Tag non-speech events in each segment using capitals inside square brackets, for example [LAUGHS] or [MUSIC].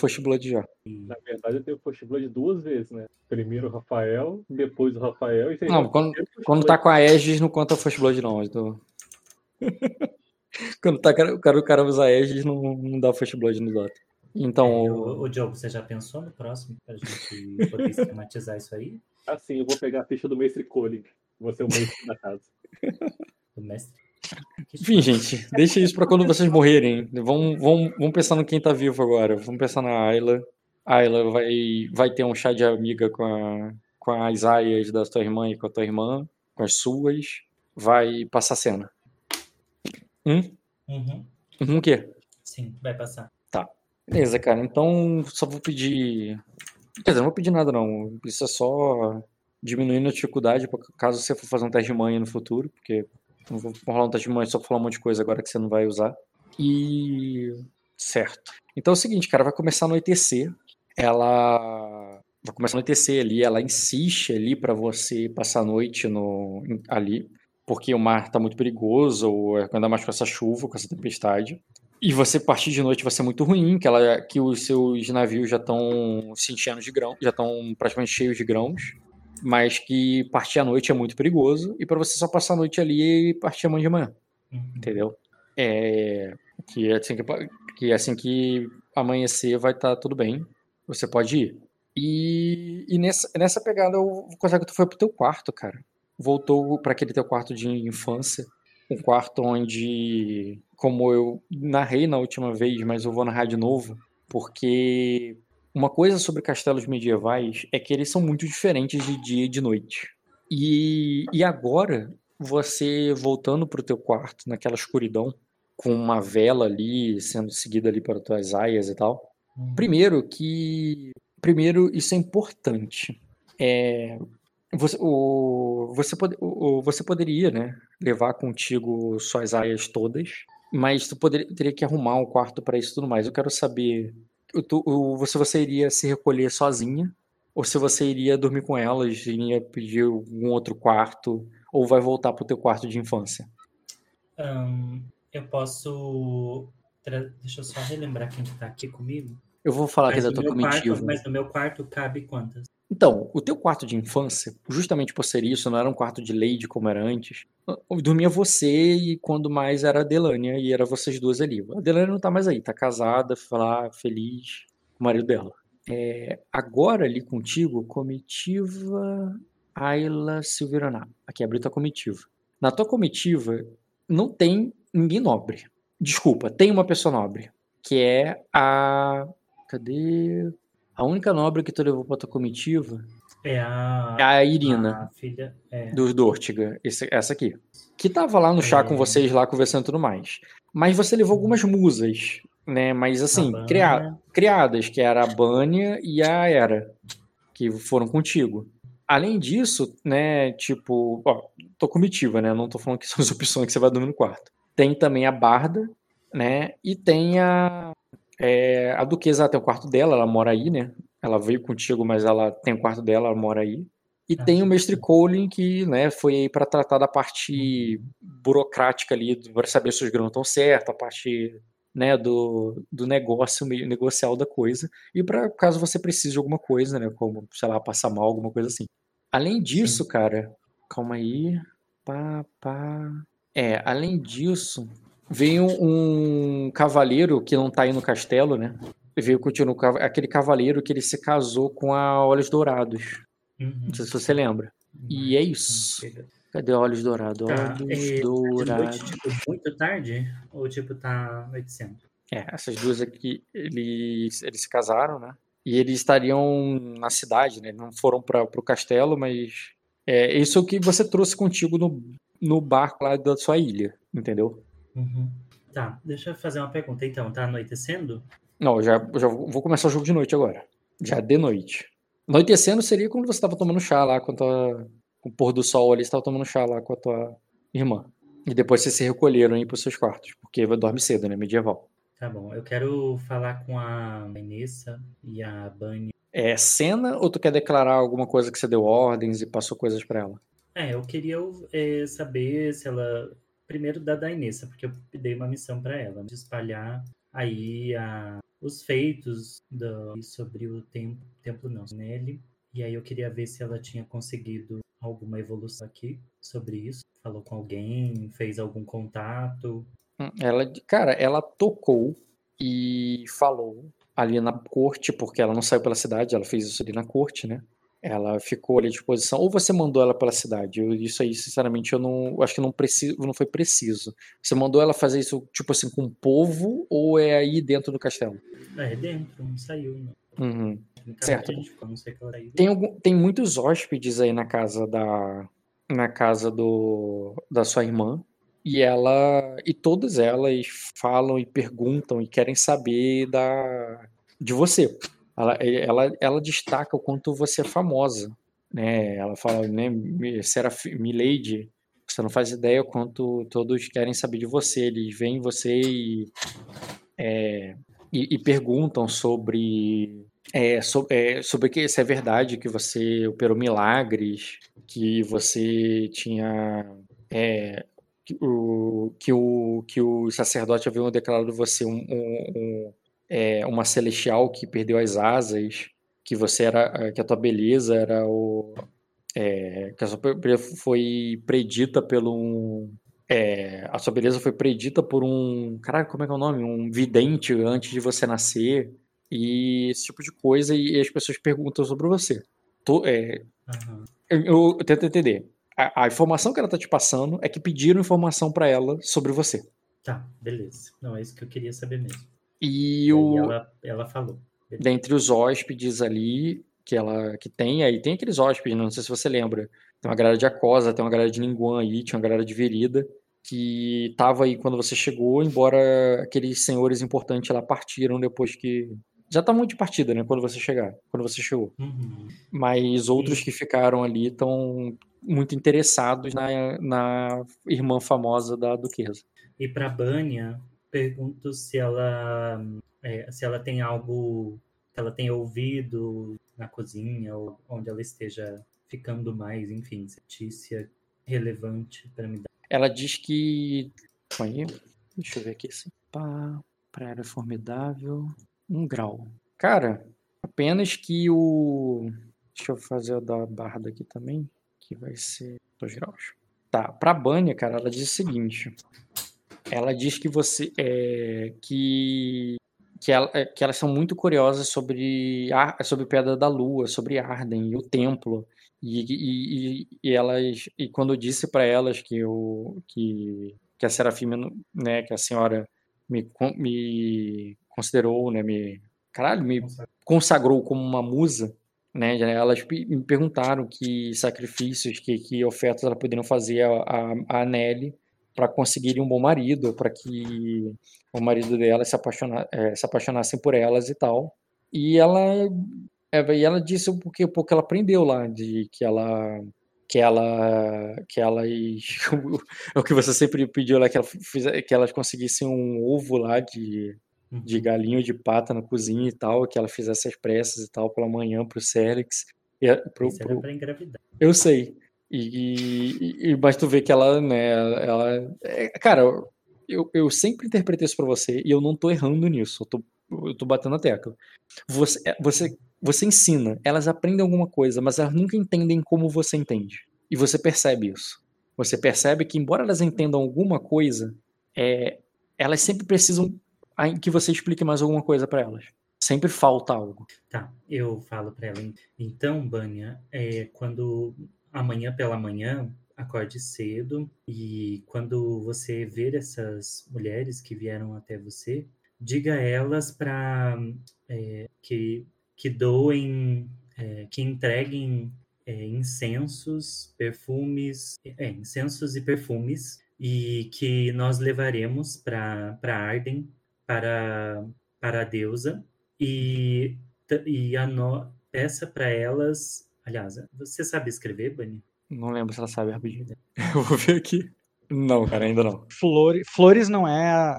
First Blood já. Na verdade, eu tenho First Blood duas vezes, né? Primeiro o Rafael, depois o Rafael e Não, quando, quando tá com a Aegis não conta First Blood, não. Então... [LAUGHS] quando tá, o, cara, o cara usa Aegis, não, não dá First Blood no Dota. Então. É, o, o Diogo, você já pensou no próximo pra gente poder esquematizar isso aí? Assim, eu vou pegar a ficha do Mestre Colin. Vou ser o mestre da casa. [LAUGHS] Do mestre. Enfim, gente, deixa isso pra quando vocês morrerem. Vamos, vamos, vamos pensar no quem tá vivo agora. Vamos pensar na Ayla. A Ayla vai, vai ter um chá de amiga com, a, com as aias da tua irmã e com a tua irmã, com as suas. Vai passar cena. Hum? Uhum. Uhum o quê? Sim, vai passar. Tá. Beleza, cara. Então só vou pedir. Quer dizer, não vou pedir nada, não. Isso é só diminuindo a dificuldade caso você for fazer um teste de manha no futuro, porque vou rolar um teste de manha só falar um monte de coisa agora que você não vai usar. E. Certo. Então é o seguinte, cara, vai começar a anoitecer. Ela. Vai começar a anoitecer ali, ela insiste ali para você passar a noite no, ali, porque o mar tá muito perigoso, ou ainda mais com essa chuva, com essa tempestade. E você partir de noite vai ser muito ruim, que, ela, que os seus navios já estão se enchendo de grão, já estão praticamente cheios de grãos, mas que partir à noite é muito perigoso, e para você só passar a noite ali e partir amanhã de manhã. Uhum. Entendeu? É, que, é assim que, que é assim que amanhecer vai estar tá tudo bem, você pode ir. E, e nessa, nessa pegada, o consegue tu foi pro teu quarto, cara. Voltou para aquele teu quarto de infância, um quarto onde como eu narrei na última vez, mas eu vou narrar de novo, porque uma coisa sobre castelos medievais é que eles são muito diferentes de dia e de noite. E, e agora, você voltando para o teu quarto, naquela escuridão, com uma vela ali, sendo seguida ali para tuas aias e tal. Hum. Primeiro que... Primeiro, isso é importante. É, você, o, você, pode, o, você poderia né, levar contigo suas aias todas, mas tu poderia, teria que arrumar um quarto para isso e tudo mais. Eu quero saber o, se você iria se recolher sozinha ou se você iria dormir com elas, iria pedir um outro quarto ou vai voltar pro teu quarto de infância. Um, eu posso deixa eu só relembrar quem está aqui comigo. Eu vou falar mas que é da tua comitiva. Quarto, mas no meu quarto cabe quantas? Então, o teu quarto de infância, justamente por ser isso, não era um quarto de lady como era antes. Dormia você e quando mais era a Delânia, e era vocês duas ali. A Delânia não tá mais aí, tá casada, lá, feliz o marido dela. É, agora ali contigo, comitiva Ayla Silveraná. Aqui abriu tua comitiva. Na tua comitiva não tem ninguém nobre. Desculpa, tem uma pessoa nobre, que é a. Cadê? A única nobre que tu levou pra tua comitiva é a, é a Irina. A filha. É. Do Dortiga. Esse, essa aqui. Que tava lá no chá é. com vocês, lá conversando e tudo mais. Mas você levou algumas musas, né? Mas assim, cria, criadas, que era a Bânia e a Era, que foram contigo. Além disso, né, tipo, ó, tô comitiva, né? Não tô falando que são as [LAUGHS] opções que você vai dormir no quarto. Tem também a Barda, né? E tem a é, a Duquesa tem o quarto dela, ela mora aí, né? Ela veio contigo, mas ela tem o quarto dela, ela mora aí. E ah, tem o mestre Colin, que né, foi aí para tratar da parte burocrática ali, para saber se os grãos estão certos, a parte né, do, do negócio, negocial da coisa. E para caso você precise de alguma coisa, né? Como, sei lá, passar mal, alguma coisa assim. Além disso, Sim. cara, calma aí. Pá, pá. É, além disso, Veio um cavaleiro que não tá aí no castelo, né? Veio continuar aquele cavaleiro que ele se casou com a Olhos Dourados. Uhum. Não sei se você lembra. E é isso. Cadê Olhos Dourados? Tá. Olhos é, Dourados. Noite, tipo, muito tarde? Ou tipo, tá anoitecendo? É, essas duas aqui, eles, eles se casaram, né? E eles estariam na cidade, né? Não foram para o castelo, mas é isso que você trouxe contigo no, no barco lá da sua ilha, entendeu? Uhum. Tá, deixa eu fazer uma pergunta então. Tá anoitecendo? Não, já, já vou começar o jogo de noite agora. Já de noite. Anoitecendo seria quando você estava tomando chá lá com a tua. Com o pôr do sol ali, você estava tomando chá lá com a tua irmã. E depois vocês se recolheram aí pros seus quartos, porque dorme cedo, né? Medieval. Tá bom. Eu quero falar com a Vanessa e a Bunny. É cena ou tu quer declarar alguma coisa que você deu ordens e passou coisas para ela? É, eu queria é, saber se ela primeiro da Dainessa, porque eu dei uma missão para ela, de espalhar aí a, os feitos do, sobre o templo, templo não, nele. E aí eu queria ver se ela tinha conseguido alguma evolução aqui sobre isso. Falou com alguém, fez algum contato. Hum, ela, cara, ela tocou e falou ali na corte, porque ela não saiu pela cidade, ela fez isso ali na corte, né? Ela ficou ali à disposição. Ou você mandou ela pela cidade? Eu, isso aí, sinceramente, eu não eu acho que não preciso, não foi preciso. Você mandou ela fazer isso tipo assim com o povo ou é aí dentro do castelo? É dentro, não saiu. Não. Uhum. Certo. Tem, algum, tem muitos hóspedes aí na casa da na casa do da sua irmã e ela e todas elas falam e perguntam e querem saber da de você. Ela, ela, ela destaca o quanto você é famosa, né? Ela fala, né, Seraf Milady, você não faz ideia o quanto todos querem saber de você. Eles veem você e, é, e, e perguntam sobre é, so, é, sobre que se é verdade que você operou milagres, que você tinha é, que o, que o, que o sacerdote havia declarado você um, um é, uma celestial que perdeu as asas, que você era, que a tua beleza era o, é, que a sua beleza foi predita pelo um, é, a sua beleza foi predita por um, caralho, como é que é o nome? Um vidente antes de você nascer e esse tipo de coisa e, as pessoas perguntam sobre você. Tô, é, uhum. eu, eu, tento entender a, a, informação que ela tá te passando é que pediram informação para ela sobre você. Tá, beleza. Não, é isso que eu queria saber mesmo. E, e o. Ela, ela falou. Dentre os hóspedes ali que ela que tem, aí tem aqueles hóspedes, não sei se você lembra. Tem uma galera de Acosa, tem uma galera de Ninguan aí, tinha uma galera de Verida, que tava aí quando você chegou, embora aqueles senhores importantes lá partiram depois que já tá muito de partida, né? Quando você chegar, quando você chegou. Uhum. Mas outros que ficaram ali estão muito interessados na, na irmã famosa da duquesa. E para Bânia, pergunto se ela é, se ela tem algo que ela tenha ouvido na cozinha ou onde ela esteja ficando mais, enfim, notícia relevante para me dar. Ela diz que. Aí, deixa eu ver aqui assim. Pá, praia formidável um grau. Cara, apenas que o. Deixa eu fazer o da barra aqui também, que vai ser 2 graus. Tá, pra Bânia, cara, ela diz o seguinte. Ela diz que você. É, que. Que, ela, é, que elas são muito curiosas sobre, sobre Pedra da Lua, sobre Arden e o templo. E, e, e, elas e quando eu disse para elas que eu que, que a Serafima né que a senhora me, me considerou, né, me, caralho, me consagrou como uma musa, né, elas me perguntaram que sacrifícios, que, que ofertas elas poderiam fazer a, a, a Nelly para conseguirem um bom marido, para que o marido dela se, apaixona, é, se apaixonassem por elas e tal. E ela, é, e ela disse porque ela aprendeu lá, de que ela que ela que elas [LAUGHS] o que você sempre pediu lá que, ela fiz, que elas conseguissem um ovo lá de de uhum. galinho de pata na cozinha e tal, que ela fizesse as pressas e tal pela manhã pro Célix. E, pro, pro... engravidar. Eu sei. E, e, mas tu vê que ela, né, ela... É, cara, eu, eu sempre interpretei isso pra você e eu não tô errando nisso, eu tô, eu tô batendo a tecla. Você, é, você, você ensina, elas aprendem alguma coisa, mas elas nunca entendem como você entende. E você percebe isso. Você percebe que, embora elas entendam alguma coisa, é, elas sempre precisam que você explique mais alguma coisa para elas. Sempre falta algo. Tá, eu falo para ela. Então, Bânia, é, quando amanhã pela manhã, acorde cedo e quando você ver essas mulheres que vieram até você, diga a elas para é, que, que doem, é, que entreguem é, incensos, perfumes, é, incensos e perfumes e que nós levaremos para Arden para, para a deusa e, e a no, peça para elas. Aliás, você sabe escrever, Bani? Não lembro se ela sabe rapidinho. [LAUGHS] Eu vou ver aqui. Não, cara, ainda não. Flores, flores não é a,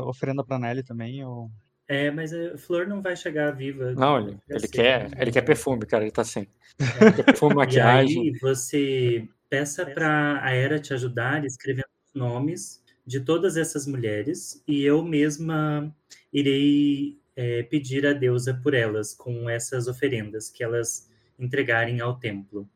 a oferenda para Nelly também? Ou... É, mas a flor não vai chegar viva. Não, ele, ele quer, ele quer perfume, cara, ele tá sem. É. Ele quer perfume, maquiagem. [LAUGHS] E aí você peça para a Era te ajudar escrevendo os nomes de todas essas mulheres e eu mesma irei é, pedir a deusa por elas, com essas oferendas que elas entregarem ao templo.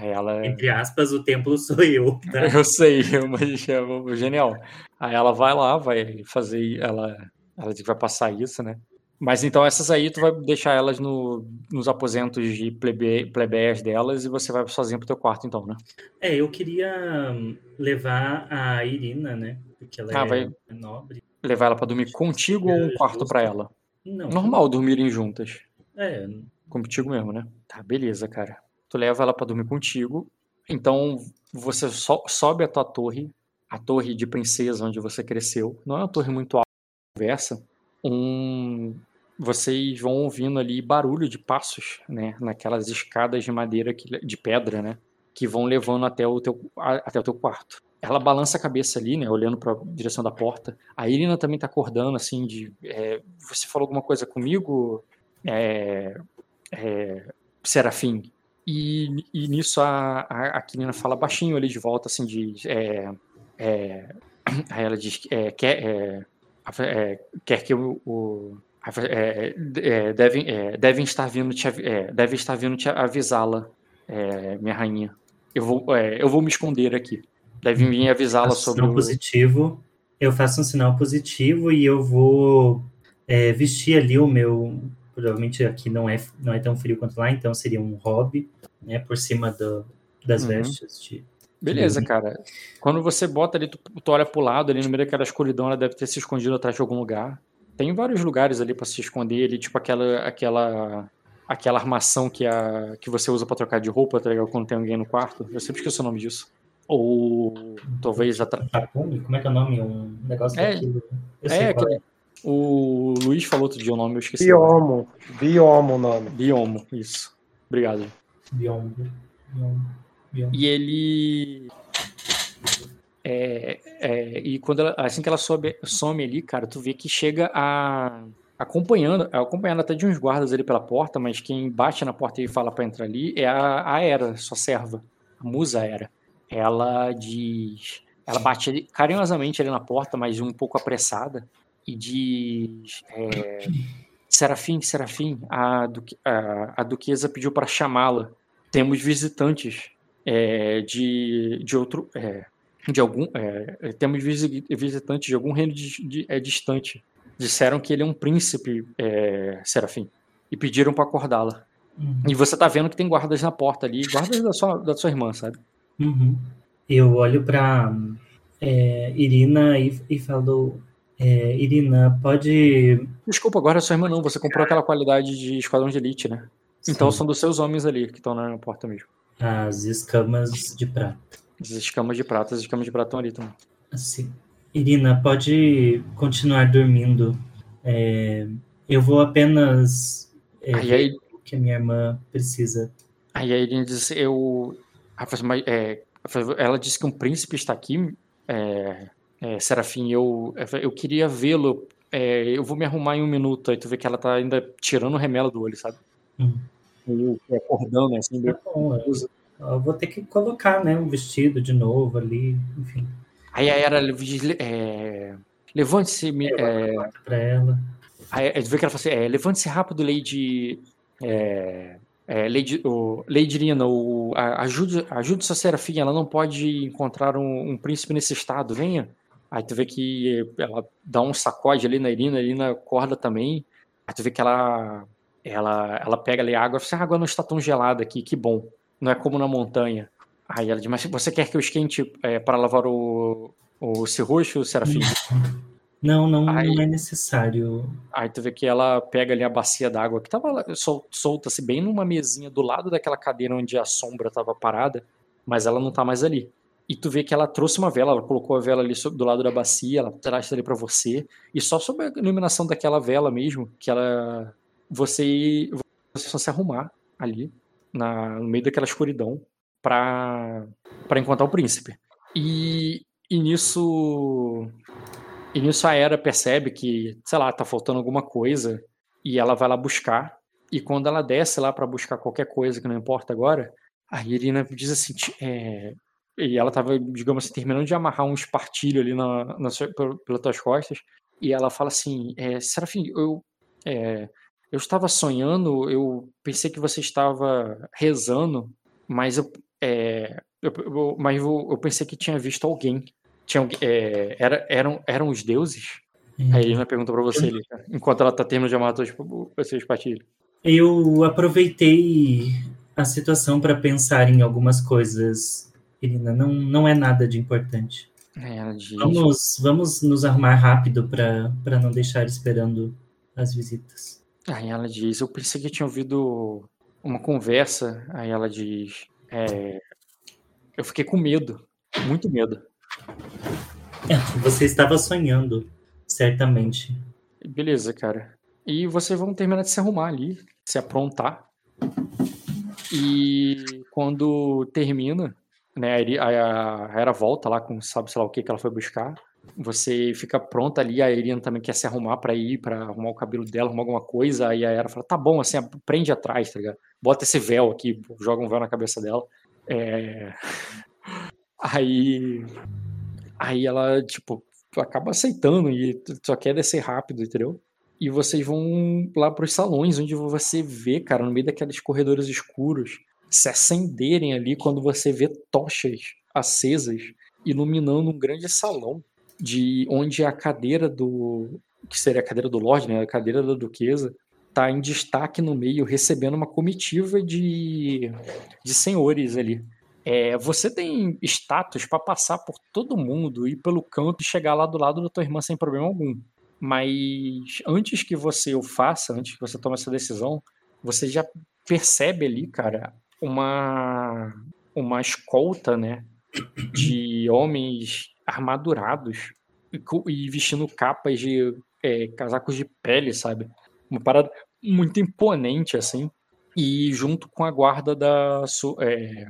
Ela... Entre aspas, o templo sou eu. Tá? [LAUGHS] Eu sei, mas é genial. Aí ela vai lá, vai fazer. Ela, ela vai passar isso, né? Mas então essas aí tu vai deixar elas no, nos aposentos de plebe, plebeias delas e você vai sozinho pro teu quarto, então, né? É, eu queria levar a Irina, né? Porque ela ah, é vai nobre. Levar ela para dormir contigo ou um quarto para ela? Não. Normal dormirem juntas. É. Contigo mesmo, né? Tá, beleza, cara. Tu leva ela para dormir contigo. Então você so, sobe a tua torre, a torre de princesa onde você cresceu. Não é uma torre muito alta, conversa. Um, vocês vão ouvindo ali barulho de passos, né, naquelas escadas de madeira que, de pedra, né, que vão levando até o teu até o teu quarto. Ela balança a cabeça ali, né, olhando para a direção da porta. A Irina também tá acordando assim de, é, você falou alguma coisa comigo, é, é, Serafim? E, e nisso a, a, a Kirina fala baixinho ali de volta, assim, de. É, é, [CLEARS THROAT] aí ela diz que é, quer, é, é, quer que o, o é, é, devem, é, devem estar vindo te, devem estar vindo te avisá-la, minha rainha. Eu vou, eu vou me esconder aqui. Devem vir avisá-la sobre o positivo. Eu faço um sinal positivo e eu vou vestir ali o meu. Provavelmente aqui não é, não é tão frio quanto lá, então seria um hobby, né, por cima do, das uhum. vestes de, Beleza, cara. Quando você bota ali, tu, tu olha pro lado, ali no meio daquela escuridão, ela deve ter se escondido atrás de algum lugar. Tem vários lugares ali para se esconder ali, tipo aquela aquela aquela armação que a que você usa para trocar de roupa, tá ligado? Quando tem alguém no quarto. Eu sempre esqueço o nome disso. Ou talvez atra... Como é que é o nome? Um negócio é, daquilo. é, aquele... é. O Luiz falou outro dia o nome, eu esqueci. Biomo. Biomo o nome. Biomo, isso. Obrigado. Biomo. Biomo. Biomo. E ele é, é, e quando ela, assim que ela sobe, some ali, cara, tu vê que chega a acompanhando, acompanhando até de uns guardas ali pela porta, mas quem bate na porta e fala para entrar ali é a, a Era, sua serva, a musa Era. Ela diz, ela bate carinhosamente ali na porta, mas um pouco apressada e diz, é, Serafim, Serafim, a, a, a duquesa pediu para chamá-la. Temos visitantes é, de, de outro é, de algum é, é temos visitantes de algum reino de, de, é, distante disseram que ele é um príncipe é, serafim e pediram para acordá-la uhum. e você tá vendo que tem guardas na porta ali guardas da sua, da sua irmã sabe uhum. eu olho para é, Irina e, e falo é, Irina pode desculpa agora é sua irmã não você comprou aquela qualidade de esquadrão de elite né então Sim. são dos seus homens ali que estão na porta mesmo as escamas de prata as escamas de prata, as escamas de prata estão ali também. Assim. Irina, pode continuar dormindo. É, eu vou apenas é, aí, aí, o que a minha irmã precisa. Aí a Irina diz, eu... É, ela disse que um príncipe está aqui, é, é, Serafim, eu, eu queria vê-lo, é, eu vou me arrumar em um minuto, aí tu vê que ela tá ainda tirando o remelo do olho, sabe? Hum. E acordando, assim, tá bom, é eu vou ter que colocar, né, um vestido de novo ali, enfim. Aí a era é, levante-se, é, para ela. Aí vê que ela fala assim, é, levante-se rápido, Lady, é, é, Lady, o, Lady o, ajude, ajude sua serafim, ela não pode encontrar um, um, príncipe nesse estado, venha. Aí tu vê que ela dá um sacode ali na Irina, a Irina acorda também. Aí tu vê que ela, ela, ela pega ali a água, assim, a água não está tão gelada aqui, que bom não é como na montanha. Aí ela diz, mas você quer que eu esquente é, para lavar o, o serroxo, Serafim? Não, não, aí, não é necessário. Aí tu vê que ela pega ali a bacia d'água que tava sol, solta-se bem numa mesinha do lado daquela cadeira onde a sombra tava parada, mas ela não tá mais ali. E tu vê que ela trouxe uma vela, ela colocou a vela ali do lado da bacia, ela traz ali para você, e só sob a iluminação daquela vela mesmo, que ela você você só se arrumar ali na, no meio daquela escuridão para encontrar o príncipe. E, e nisso e nisso a Era percebe que, sei lá, tá faltando alguma coisa e ela vai lá buscar. E quando ela desce lá para buscar qualquer coisa que não importa agora, a Irina diz assim, é... e ela tava, digamos assim, terminando de amarrar um espartilho ali na, na pelas tuas costas, e ela fala assim, é, Serafim, eu é, eu estava sonhando, eu pensei que você estava rezando, mas eu, é, eu, eu mas eu, eu, pensei que tinha visto alguém. Tinha, é, era, eram, eram os deuses? Uhum. Aí ele pergunta para você, enquanto ela tá terminando de amar todos vocês partilham. Eu aproveitei a situação para pensar em algumas coisas, Irina. Não, não é nada de importante. É, de... Vamos, vamos nos arrumar rápido para não deixar esperando as visitas. Aí ela diz: Eu pensei que tinha ouvido uma conversa. Aí ela diz: é, Eu fiquei com medo, muito medo. É, você estava sonhando, certamente. Beleza, cara. E vocês vão terminar de se arrumar ali, se aprontar. E quando termina, né, a, a Era volta lá com sabe sei lá o que que ela foi buscar. Você fica pronta ali, a Irina também quer se arrumar para ir, para arrumar o cabelo dela, arrumar alguma coisa, aí a Era fala, tá bom, assim, prende atrás, tá ligado? Bota esse véu aqui, joga um véu na cabeça dela. É... Aí... Aí ela, tipo, acaba aceitando e só quer descer rápido, entendeu? E vocês vão lá para os salões, onde você vê, cara, no meio daqueles corredores escuros, se acenderem ali quando você vê tochas acesas iluminando um grande salão de onde a cadeira do que seria a cadeira do Lorde, né, a cadeira da duquesa, tá em destaque no meio, recebendo uma comitiva de, de senhores ali. É, você tem status para passar por todo mundo, ir pelo canto e chegar lá do lado da tua irmã sem problema algum. Mas antes que você o faça, antes que você tome essa decisão, você já percebe ali, cara, uma uma escolta, né, de homens armadurados e, e vestindo capas de é, casacos de pele, sabe? Uma parada muito imponente assim. E junto com a guarda da sua, é,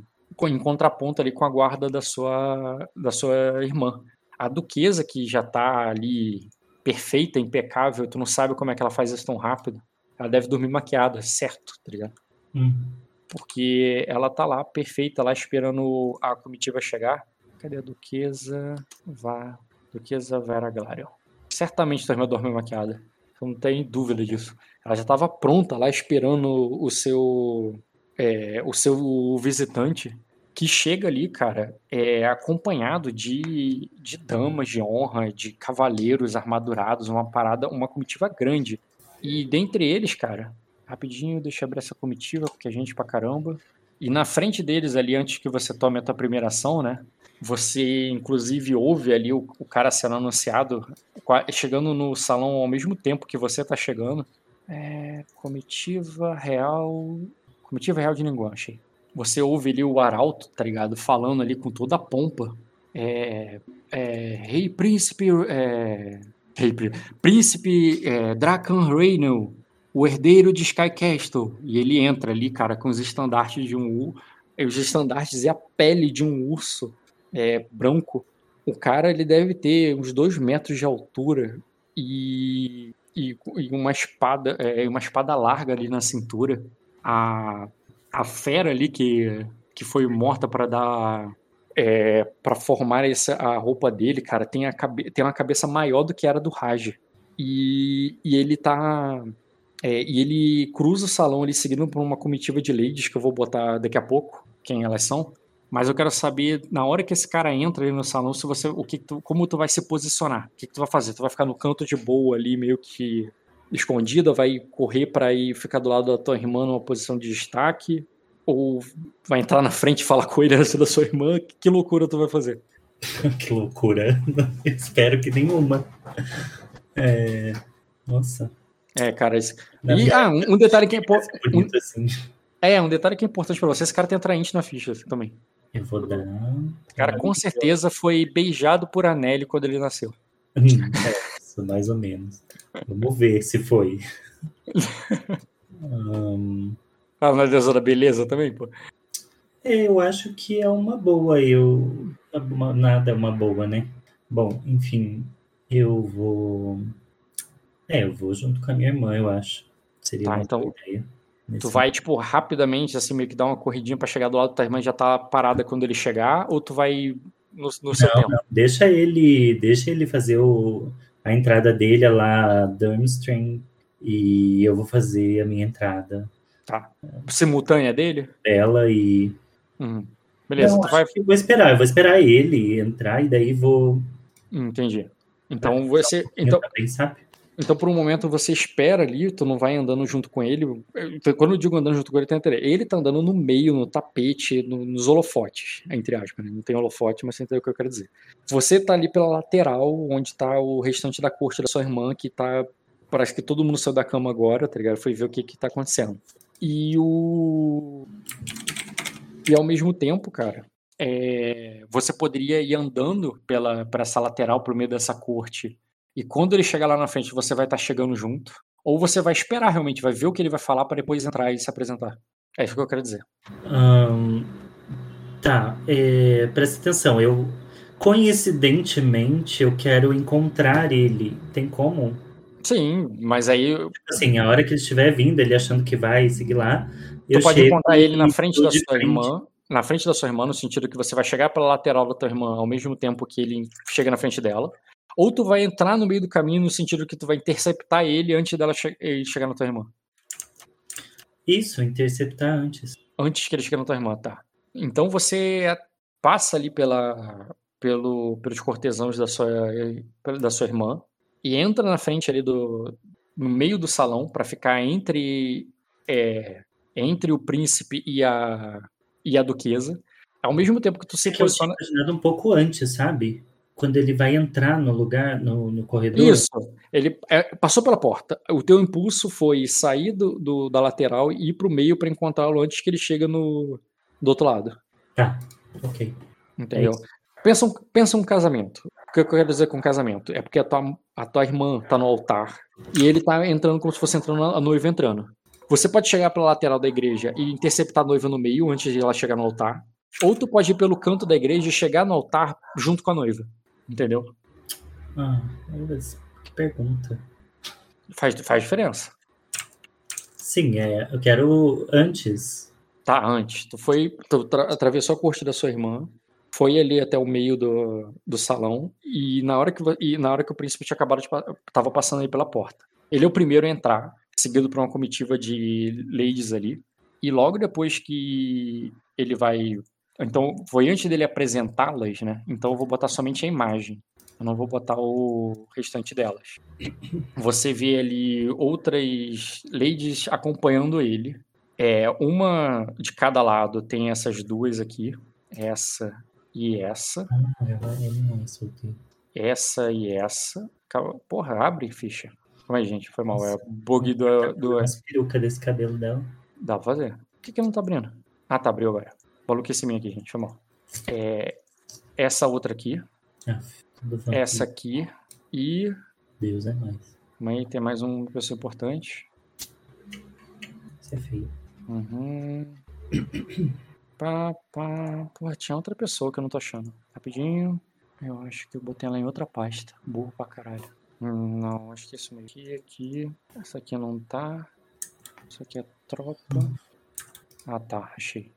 em contraponto ali com a guarda da sua da sua irmã. A duquesa que já tá ali perfeita, impecável, tu não sabe como é que ela faz isso tão rápido. Ela deve dormir maquiada, certo, tá ligado? Hum. Porque ela tá lá, perfeita, lá esperando a comitiva chegar. Cadê a duquesa? Vá. Duquesa Vera Glarion. Certamente irmã dormiu maquiada. Eu não tenho dúvida disso. Ela já estava pronta lá esperando o seu é, o seu visitante que chega ali, cara, é acompanhado de, de damas de honra, de cavaleiros armadurados, uma parada, uma comitiva grande. E dentre eles, cara, rapidinho, deixa eu abrir essa comitiva, porque a é gente pra caramba. E na frente deles ali, antes que você tome a tua primeira ação, né? Você, inclusive, ouve ali o, o cara sendo anunciado, chegando no salão ao mesmo tempo que você tá chegando. É, comitiva real. Comitiva real de Ninguém, achei você ouve ali o arauto, tá ligado? Falando ali com toda a pompa. É, é, Rei Príncipe. É, Rei Príncipe é, Dracan Reynel, o herdeiro de Sky Castle. E ele entra ali, cara, com os estandartes de um os estandartes e a pele de um urso é, branco. O cara ele deve ter uns dois metros de altura e, e, e uma espada, é, uma espada larga ali na cintura. A a fera ali que, que foi morta para dar é, para formar essa, a roupa dele, cara, tem, a tem uma cabeça maior do que era do Raj. E, e ele tá. É, e ele cruza o salão ali seguindo por uma comitiva de ladies que eu vou botar daqui a pouco, quem elas são. Mas eu quero saber, na hora que esse cara entra ali no salão, se você, o que tu, como tu vai se posicionar? O que, que tu vai fazer? Tu vai ficar no canto de boa ali, meio que escondida, vai correr para ir ficar do lado da tua irmã numa posição de destaque, ou vai entrar na frente e falar com ele antes da sua irmã, que loucura tu vai fazer? [LAUGHS] que loucura. [LAUGHS] Espero que nenhuma. É... Nossa. É, cara. Esse... E, ah, um, um, detalhe que é importante. Um... Assim. É, um detalhe que é importante pra você: esse cara tem trainte na ficha também. Eu vou dar. Cara, com certeza foi beijado por Anelli quando ele nasceu. [LAUGHS] É, mais ou menos. Vamos ver se foi. [LAUGHS] um... Ah, na deusa da beleza também, pô. É, eu acho que é uma boa. Eu. Uma, nada é uma boa, né? Bom, enfim, eu vou. É, eu vou junto com a minha irmã, eu acho. Seria tá, uma então, boa ideia. Tu vai, tipo, rapidamente, assim, meio que dar uma corridinha para chegar do lado da tua irmã e já tá parada quando ele chegar, ou tu vai no, no seu não, tempo? Não. Deixa ele, deixa ele fazer o, a entrada dele lá, Durmstrang, E eu vou fazer a minha entrada. Tá. Simultânea dele? Ela e. Uhum. Beleza, Não, tu vai. Vou esperar, eu vou esperar ele entrar e daí vou. Hum, Entendi. Então você. Então, Também, sabe? Então, por um momento, você espera ali, tu não vai andando junto com ele. Então, Quando eu digo andando junto com ele. Ele tá andando no meio, no tapete, no- nos holofotes, entre aspas. Né? Não tem holofote, mas você entendeu o que eu quero dizer. Você tá ali pela lateral, onde tá o restante da corte da sua irmã, que tá. Parece que todo mundo saiu da cama agora, tá ligado? Foi ver o que que tá acontecendo. E o. E ao mesmo tempo, cara, é, você poderia ir andando pela, pra essa lateral, pro meio dessa corte. E quando ele chegar lá na frente, você vai estar chegando junto. Ou você vai esperar realmente, vai ver o que ele vai falar para depois entrar e se apresentar. É isso que eu quero dizer. Ahn, tá, é, presta atenção. Eu coincidentemente eu quero encontrar ele. Tem como? Sim, mas aí Assim, a hora que ele estiver vindo, ele achando que vai seguir lá, tu pode encontrar ele na frente da sua frente. irmã. Na frente da sua irmã, no sentido que você vai chegar pela lateral da tua irmã ao mesmo tempo que ele chega na frente dela. Ou tu vai entrar no meio do caminho no sentido que tu vai interceptar ele antes dela che ele chegar na tua irmã. Isso, interceptar antes. Antes que ele chegue na tua irmã, tá. Então você passa ali pela, pelo, pelos cortesãos da sua, da sua irmã e entra na frente ali do. no meio do salão para ficar entre. é, entre o príncipe e a, e a duquesa. Ao mesmo tempo que tu se É que eu tinha posiciona. imaginado um pouco antes, sabe? Quando ele vai entrar no lugar, no, no corredor. Isso. Ele é, passou pela porta. O teu impulso foi sair do, do- da lateral e ir pro meio para encontrá-lo antes que ele chega no do outro lado. Tá, ok. Entendeu? É pensa, um, pensa um casamento. O que eu quero dizer com casamento? É porque a tua, a tua irmã tá no altar e ele tá entrando como se fosse entrando a noiva entrando. Você pode chegar pela lateral da igreja e interceptar a noiva no meio antes de ela chegar no altar. Ou tu pode ir pelo canto da igreja e chegar no altar junto com a noiva. Entendeu? Ah, que pergunta. Faz, faz diferença. Sim, é, eu quero antes. Tá, antes. Tu foi. Tu tra- atravessou a corte da sua irmã, foi ali até o meio do, do salão, e na hora que, e na hora que o príncipe tinha acabado de. tava passando aí pela porta. Ele é o primeiro a entrar, seguido por uma comitiva de ladies ali. E logo depois que ele vai. Então, foi antes dele apresentá-las, né? Então eu vou botar somente a imagem. Eu não vou botar o restante delas. Você vê ali outras ladies acompanhando ele. É, uma de cada lado tem essas duas aqui. Essa e essa. Ah, ela, não é solteiro. Essa e essa. Porra, abre, ficha. Calma aí, gente. Foi mal. É bug do. do As perucas desse cabelo dela. dá pra fazer. Por que, que não tá abrindo? Ah, tá, abriu agora. Maluquice aqui, gente. Foi mal. É, essa outra aqui. Ah. Essa aqui. E. Deus é mais. Também tem mais uma pessoa importante. Isso é feio. Uhum. Pá, pá. Porra, tinha outra pessoa que eu não tô achando. Rapidinho. Eu acho que eu botei ela em outra pasta. Burro pra caralho. Hum, Não, acho que isso mesmo. Aqui, aqui. Essa aqui não tá. Isso aqui é tropa. Ah, tá. Achei.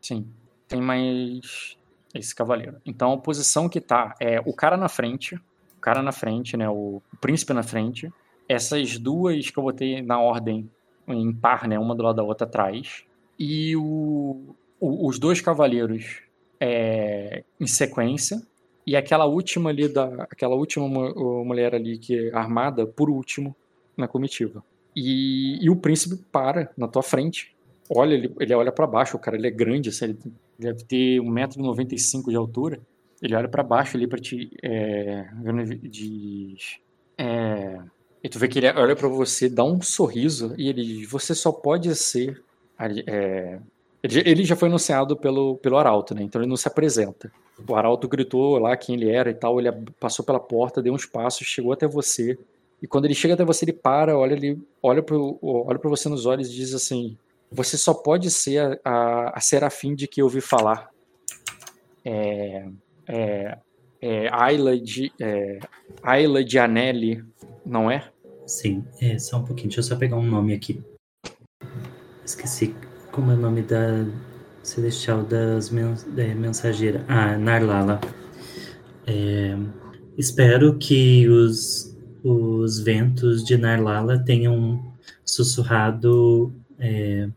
Sim. Tem mais esse cavaleiro. Então a posição que tá é o cara na frente. O cara na frente, né? O, príncipe na frente. Essas duas que eu botei na ordem em par, né? Uma do lado da outra atrás. E o, o- os dois cavaleiros é, em sequência. E aquela última ali da. Aquela última mulher ali que é armada por último na comitiva. E, e o príncipe para na tua frente. Olha, ele, ele olha para baixo, o cara ele é grande, assim, ele deve ter 1,95m de altura. Ele olha para baixo ali para te. É, e diz. É, e tu vê que ele olha pra você, dá um sorriso e ele diz: Você só pode ser. é, ele, já- foi anunciado pelo, pelo Arauto, né? Então ele não se apresenta. O Arauto gritou lá quem ele era e tal. Ele passou pela porta, deu uns passos, chegou até você. E quando ele chega até você, ele para, olha, ele olha para olha pra você nos olhos e diz assim: Você só pode ser a, a, a serafim de que ouvi falar. É. É. É. Ayla de. É, Ayla de Anelli, não é? Sim, é só um pouquinho. Deixa eu só pegar um nome aqui. Esqueci como é o nome da Celestial das é, Mensageiras. Ah, Narlala. É, espero que os os ventos de Narlala tenham sussurrado é,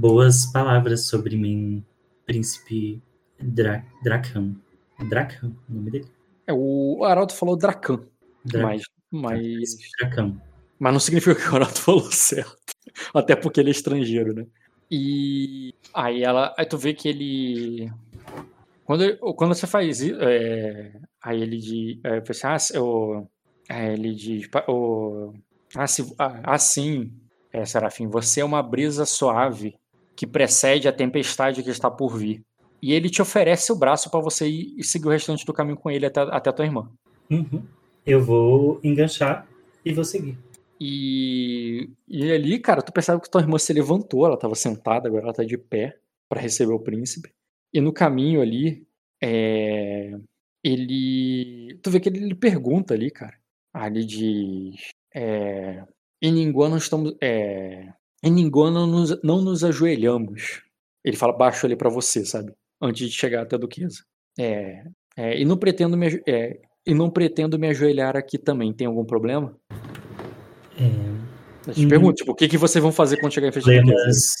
boas palavras sobre mim, príncipe Dra Dracan. Dracan, o nome dele? É, o Arauto falou Dracan. Dra mas, mas, Dracan. mas não significa que o Arauto [LAUGHS] falou certo. Até porque ele é estrangeiro, né? E aí ela. Aí tu vê que ele. Quando, quando você faz isso. É, aí ele diz. É, assim, ah, eu, é, ele diz. O, ah, se, ah, assim, é, Serafim, você é uma brisa suave que precede a tempestade que está por vir. E ele te oferece o braço para você ir e seguir o restante do caminho com ele até, até a tua irmã. Uhum. Eu vou enganchar e vou seguir. E, e ali, cara, tu percebe que tua irmã se levantou, ela estava sentada, agora ela tá de pé para receber o príncipe. E no caminho ali, é, ele. Tu vê que ele, ele pergunta ali, cara. Ele diz. É, em Ninguã não estamos. É, em Ninguã não nos, não nos ajoelhamos. Ele fala baixo ali para você, sabe? Antes de chegar até a duquesa. É, é, e não pretendo me, é, e não pretendo me ajoelhar aqui também. Tem algum problema? É, Eu te pergunto, tipo, o que, que vocês vão fazer quando chegar em frente problemas,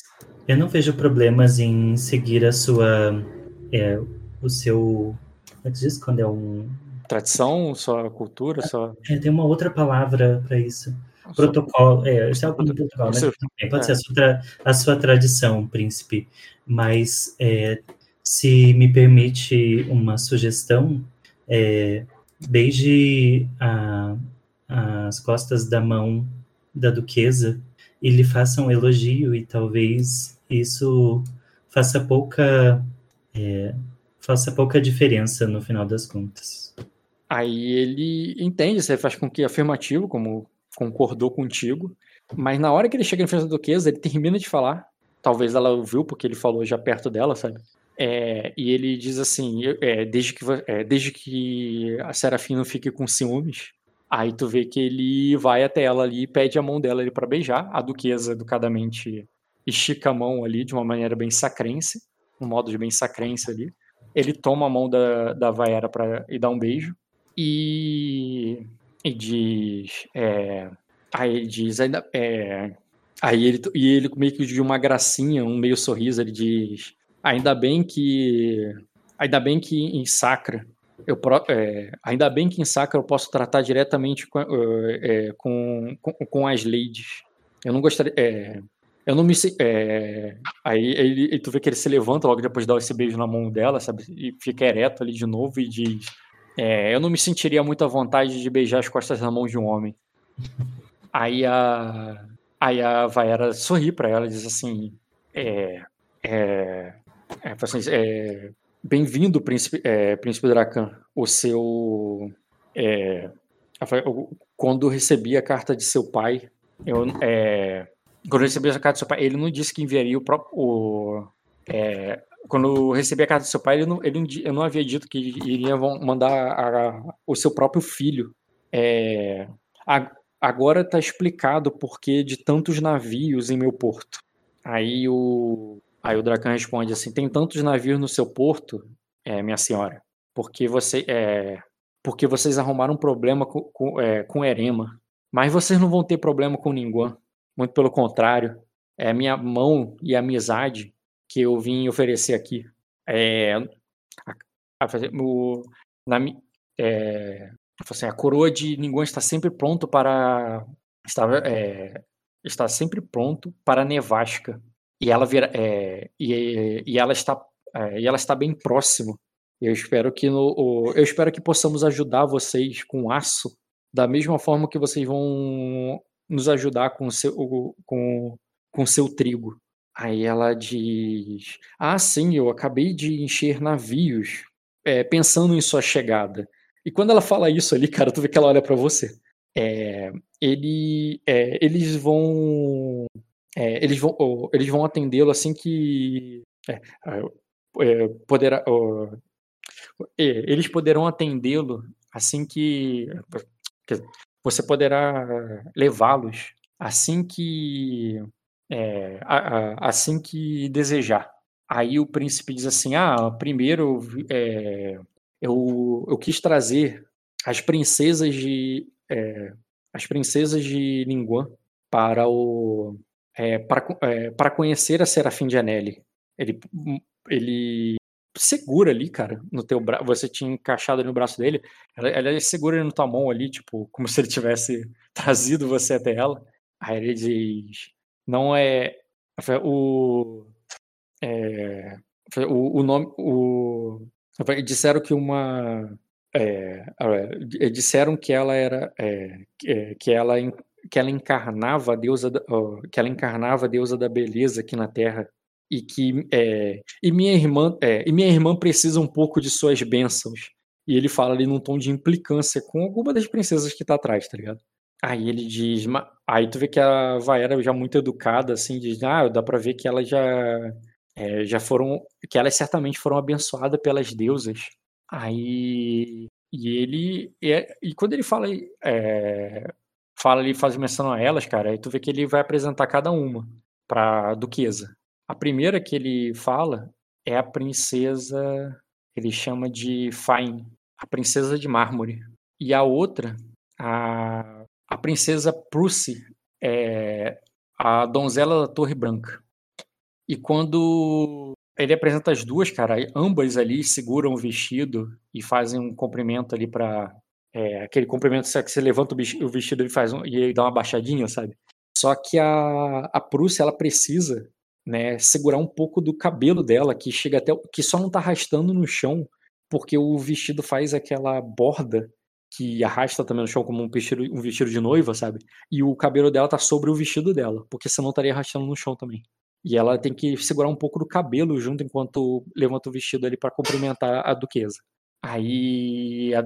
eu não vejo problemas em seguir a sua. é, o seu. Como é que diz quando é um. Tradição, sua cultura, sua. É, tem uma outra palavra para isso. Protocolo. É, eu estava falando protocolo, mas Seu- também pode é. ser a sua, tra- a sua tradição, príncipe. Mas é, se me permite uma sugestão, é, beije a- as costas da mão da duquesa e lhe faça um elogio e talvez isso faça pouca é, faça pouca diferença no final das contas. Aí ele entende, você faz com que afirmativo, como concordou contigo, mas na hora que ele chega em frente da duquesa, ele termina de falar. Talvez ela ouviu, porque ele falou já perto dela, sabe? É, e ele diz assim: é, desde, que, é, desde que a Serafim não fique com ciúmes. Aí tu vê que ele vai até ela ali e pede a mão dela ali para beijar. A duquesa educadamente estica a mão ali de uma maneira bem sacrense, um modo de bem sacrense ali. Ele toma a mão da, da Vaera pra, e dá um beijo. E, e diz. é, aí ele diz. Ainda, é, aí ele, e ele meio que de uma gracinha, um meio sorriso, ele diz. Ainda bem que. Ainda bem que em Sacra. Eu, é, ainda bem que em Sacra eu posso tratar diretamente com, é, com, com, com as ladies. Eu não gostaria. é, eu não me. é, aí ele, tu vê que ele se levanta logo depois de dar esse beijo na mão dela, sabe? E fica ereto ali de novo e diz: é, Eu não me sentiria muito à vontade de beijar as costas na mão de um homem. Aí a. Aí a Vaera sorri pra ela e diz assim: É. É. é, é, Bem-vindo, príncipe, é, príncipe Dracan. O seu. É, ela fala, "Eu- quando recebi a carta de seu pai, eu, é, quando recebi a carta do seu pai, ele não disse que enviaria o próprio. o- é, quando recebi a carta do seu pai, ele não, ele eu não havia dito que iria mandar a- o seu próprio filho. É, a- agora está explicado o porquê de tantos navios em meu porto. Aí o, aí o Dracan responde assim: tem tantos navios no seu porto, é, minha senhora, porque você, é, porque vocês arrumaram um problema com, com, é, com Erema. Mas vocês não vão ter problema com Ninguan. Muito pelo contrário. É a minha mão e a amizade que eu vim oferecer aqui. É, a, a, o, na, é, assim, a coroa de Ninguan está sempre pronto para. Está, é, está sempre pronto para a nevasca. E ela, vira, é, e, e ela está, é, e ela está bem próximo. Eu espero que no, o- eu espero que possamos ajudar vocês com aço da mesma forma que vocês vão nos ajudar com seu, com, com o seu trigo. Aí ela diz: Ah, sim, eu acabei de encher navios é, pensando em sua chegada. E quando ela fala isso ali, [LAUGHS] cara, tu vê que ela olha pra você. É, ele, é, eles vão. é, eles vão, ó, eles vão atendê-lo assim que. é, é, poderá, é, eles poderão atendê-lo assim que você poderá levá-los assim que. É, a- a- assim que desejar. Aí o príncipe diz assim: Ah, primeiro é, eu, eu quis trazer as princesas de. é, as princesas de Linguan para o para, para conhecer a Serafim de Anelli. Ele, ele segura ali, cara, no teu braço. Você tinha encaixado ali no braço dele. Ela, ela segura no tua mão ali, tipo, como se ele tivesse [LAUGHS] trazido você até ela. Aí ele diz: Não é. O. É, o, o nome. O, disseram que uma. É, disseram que ela era. É, que ela que ela encarnava a deusa da, que ela encarnava deusa da beleza aqui na Terra e que é, e minha irmã é, e minha irmã precisa um pouco de suas bênçãos e ele fala ali num tom de implicância com alguma das princesas que tá atrás, tá ligado? Aí ele diz, aí tu vê que a Vaera já muito educada assim diz, ah, dá para ver que ela já é, já foram que elas certamente foram abençoadas pelas deusas. Aí e ele e, e quando ele fala é, fala ali, faz menção a elas, cara, aí tu vê que ele vai apresentar cada uma pra duquesa. A primeira que ele fala é a princesa, ele chama de Fine, a princesa de mármore. E a outra, a, a princesa Prusse, é a donzela da Torre Branca. E quando ele apresenta as duas, cara, ambas ali seguram o vestido e fazem um cumprimento ali para é, aquele comprimento que você levanta o vestido e faz um, e dá uma baixadinha, sabe? Só que a, a Prússia ela precisa né, segurar um pouco do cabelo dela, que chega até que só não tá arrastando no chão, porque o vestido faz aquela borda que arrasta também no chão como um vestido, um vestido de noiva, sabe? E o cabelo dela tá sobre o vestido dela, porque senão estaria arrastando no chão também. E ela tem que segurar um pouco do cabelo junto enquanto levanta o vestido ali para cumprimentar a duquesa. Aí a,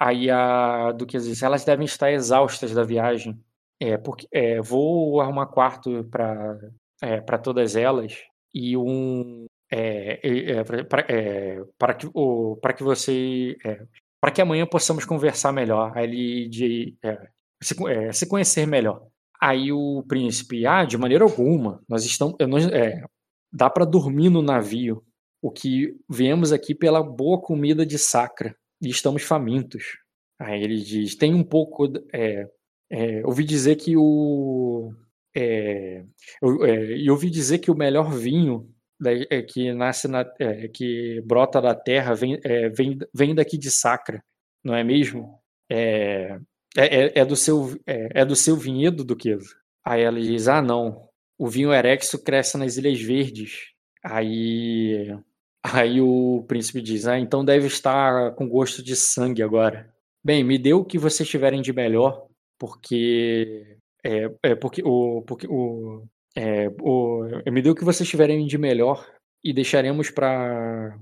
aí a Duquesa disse, elas devem estar exaustas da viagem. É, porque é, vou arrumar quarto para é, para todas elas e um é, é, é para que o para que você é, para que amanhã possamos conversar melhor ali de se, se, conhecer melhor aí o príncipe ah de maneira alguma nós estamos nós, dá para dormir no navio o que viemos aqui pela boa comida de Sacra e estamos famintos. Aí ele diz: tem um pouco. É, é, ouvi dizer que o. É, eu, é, ouvi dizer que o melhor vinho é, que nasce na, é, que brota da terra vem, é, vem, vem daqui de Sacra, não é mesmo? É, é, é, do seu é, do seu vinhedo, Duquesa. Aí ela diz: ah, não, o vinho erexo cresce nas Ilhas Verdes. Aí Aí o príncipe diz: Ah, então deve estar com gosto de sangue agora. Bem, me dê o que vocês tiverem de melhor, porque. É, é porque o. Porque o, é, o me dê o que vocês tiverem de melhor e deixaremos para.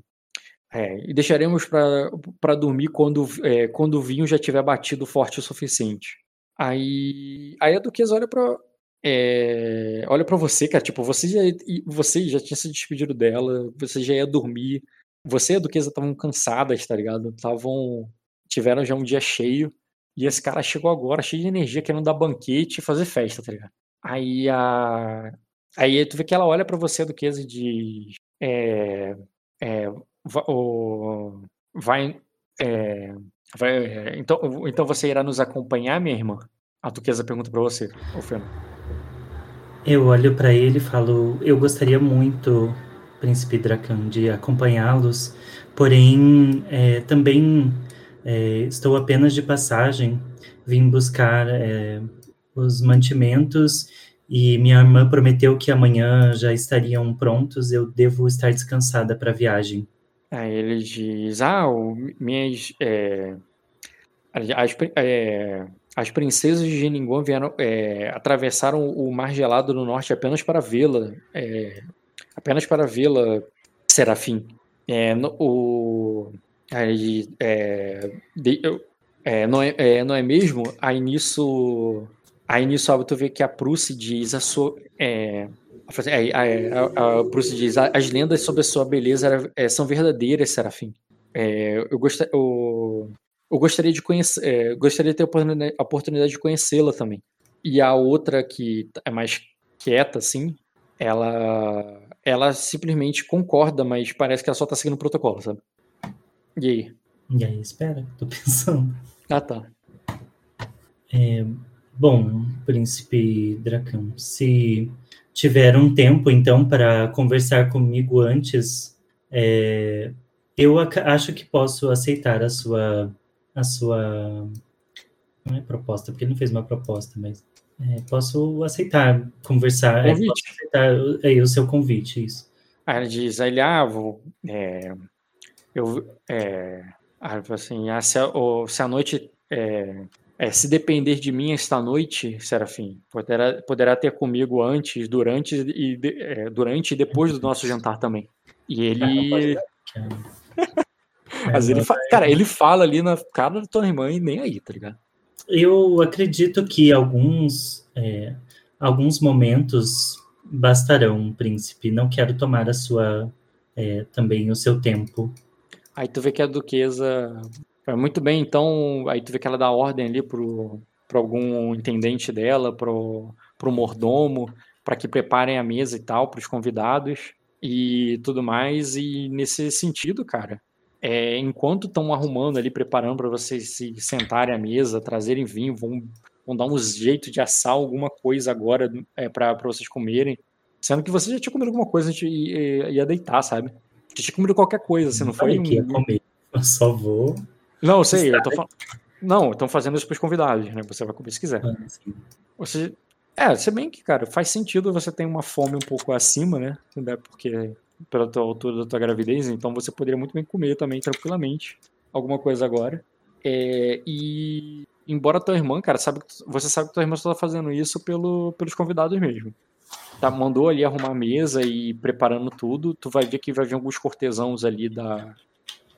É, e deixaremos para dormir quando, é, quando o vinho já tiver batido forte o suficiente. Aí, aí a duquesa olha para é, olha para você, cara, tipo, você já, você já tinha se despedido dela, você já ia dormir, você e a Duquesa estavam cansadas, tá ligado? Estavam, tiveram já um dia cheio, e esse cara chegou agora, cheio de energia, querendo dar banquete e fazer festa, tá ligado? Aí a... Aí tu vê que ela olha para você, Duquesa, e diz... É, é, o, vai, é, vai, então, então você irá nos acompanhar, minha irmã? A Duquesa pergunta para você, Ofeno. Eu olho para ele e falo: Eu gostaria muito, Príncipe Dracan, de acompanhá-los, porém é, também é, estou apenas de passagem. Vim buscar é, os mantimentos e minha irmã prometeu que amanhã já estariam prontos. Eu devo estar descansada para a viagem. Aí ele diz: Ah, o, minhas. É, as, é, as princesas de Geningon vieram, é, atravessaram o mar gelado no norte apenas para vê-la, é, apenas para vê-la, Serafim. É, no, o, é, de, é, não, é, é, não é mesmo? Aí nisso, aí nisso tu vê que a Prússia diz a sua, é, a, a, a Prússia diz as lendas sobre a sua beleza era, é, são verdadeiras, Serafim. É, eu gostaria, eu gostaria de conhecer, é, gostaria de ter a oportunidade de conhecê-la também. E a outra que é mais quieta, assim, ela, ela simplesmente concorda, mas parece que ela só tá seguindo o protocolo, sabe? E aí? E aí, espera, tô pensando. Ah, tá. É, Bom, príncipe Dracão, se tiver um tempo então para conversar comigo antes, é, eu acho que posso aceitar a sua a sua não é proposta, porque ele não fez uma proposta, mas é, posso aceitar conversar, é, posso aceitar é, o seu convite, isso. Aí ele diz, ele, ah, vou, é, eu, é, assim, ah, se, a, se a noite, é, é, se depender de mim esta noite, Serafim, poderá, poderá ter comigo antes, durante e, de, é, durante e depois do nosso jantar também. E ele... [LAUGHS] Mas ele, cara, ele fala ali na cara da tua irmã e nem aí, tá ligado? Eu acredito que alguns, é, alguns momentos bastarão, príncipe. Não quero tomar a sua é, também o seu tempo. Aí tu vê que a duquesa é muito bem, então aí tu vê que ela dá ordem ali pro, pro algum intendente dela, pro, pro mordomo, para que preparem a mesa e tal para os convidados e tudo mais. E nesse sentido, cara, é, enquanto estão arrumando ali, preparando para vocês se sentarem à mesa, trazerem vinho, vão, vão dar um jeito de assar alguma coisa agora é, para vocês comerem. Sendo que você já tinha comido alguma coisa e ia, ia deitar, sabe? Você tinha comido qualquer coisa, você não, não foi. Um... Que ia comer. Eu só vou. Não, eu sei, eu tô falando. Não, estão fazendo isso para os convidados, né? Você vai comer se quiser. Ah, você. É, se bem que, cara, faz sentido você ter uma fome um pouco acima, né? Porque pela tua altura da tua gravidez, então você poderia muito bem comer também tranquilamente alguma coisa agora. É, e embora tua irmã, cara, sabe você sabe que tua irmã só tá fazendo isso pelo, pelos convidados mesmo. Tá, mandou ali arrumar a mesa e preparando tudo. Tu vai ver que vai vir alguns cortesãos ali da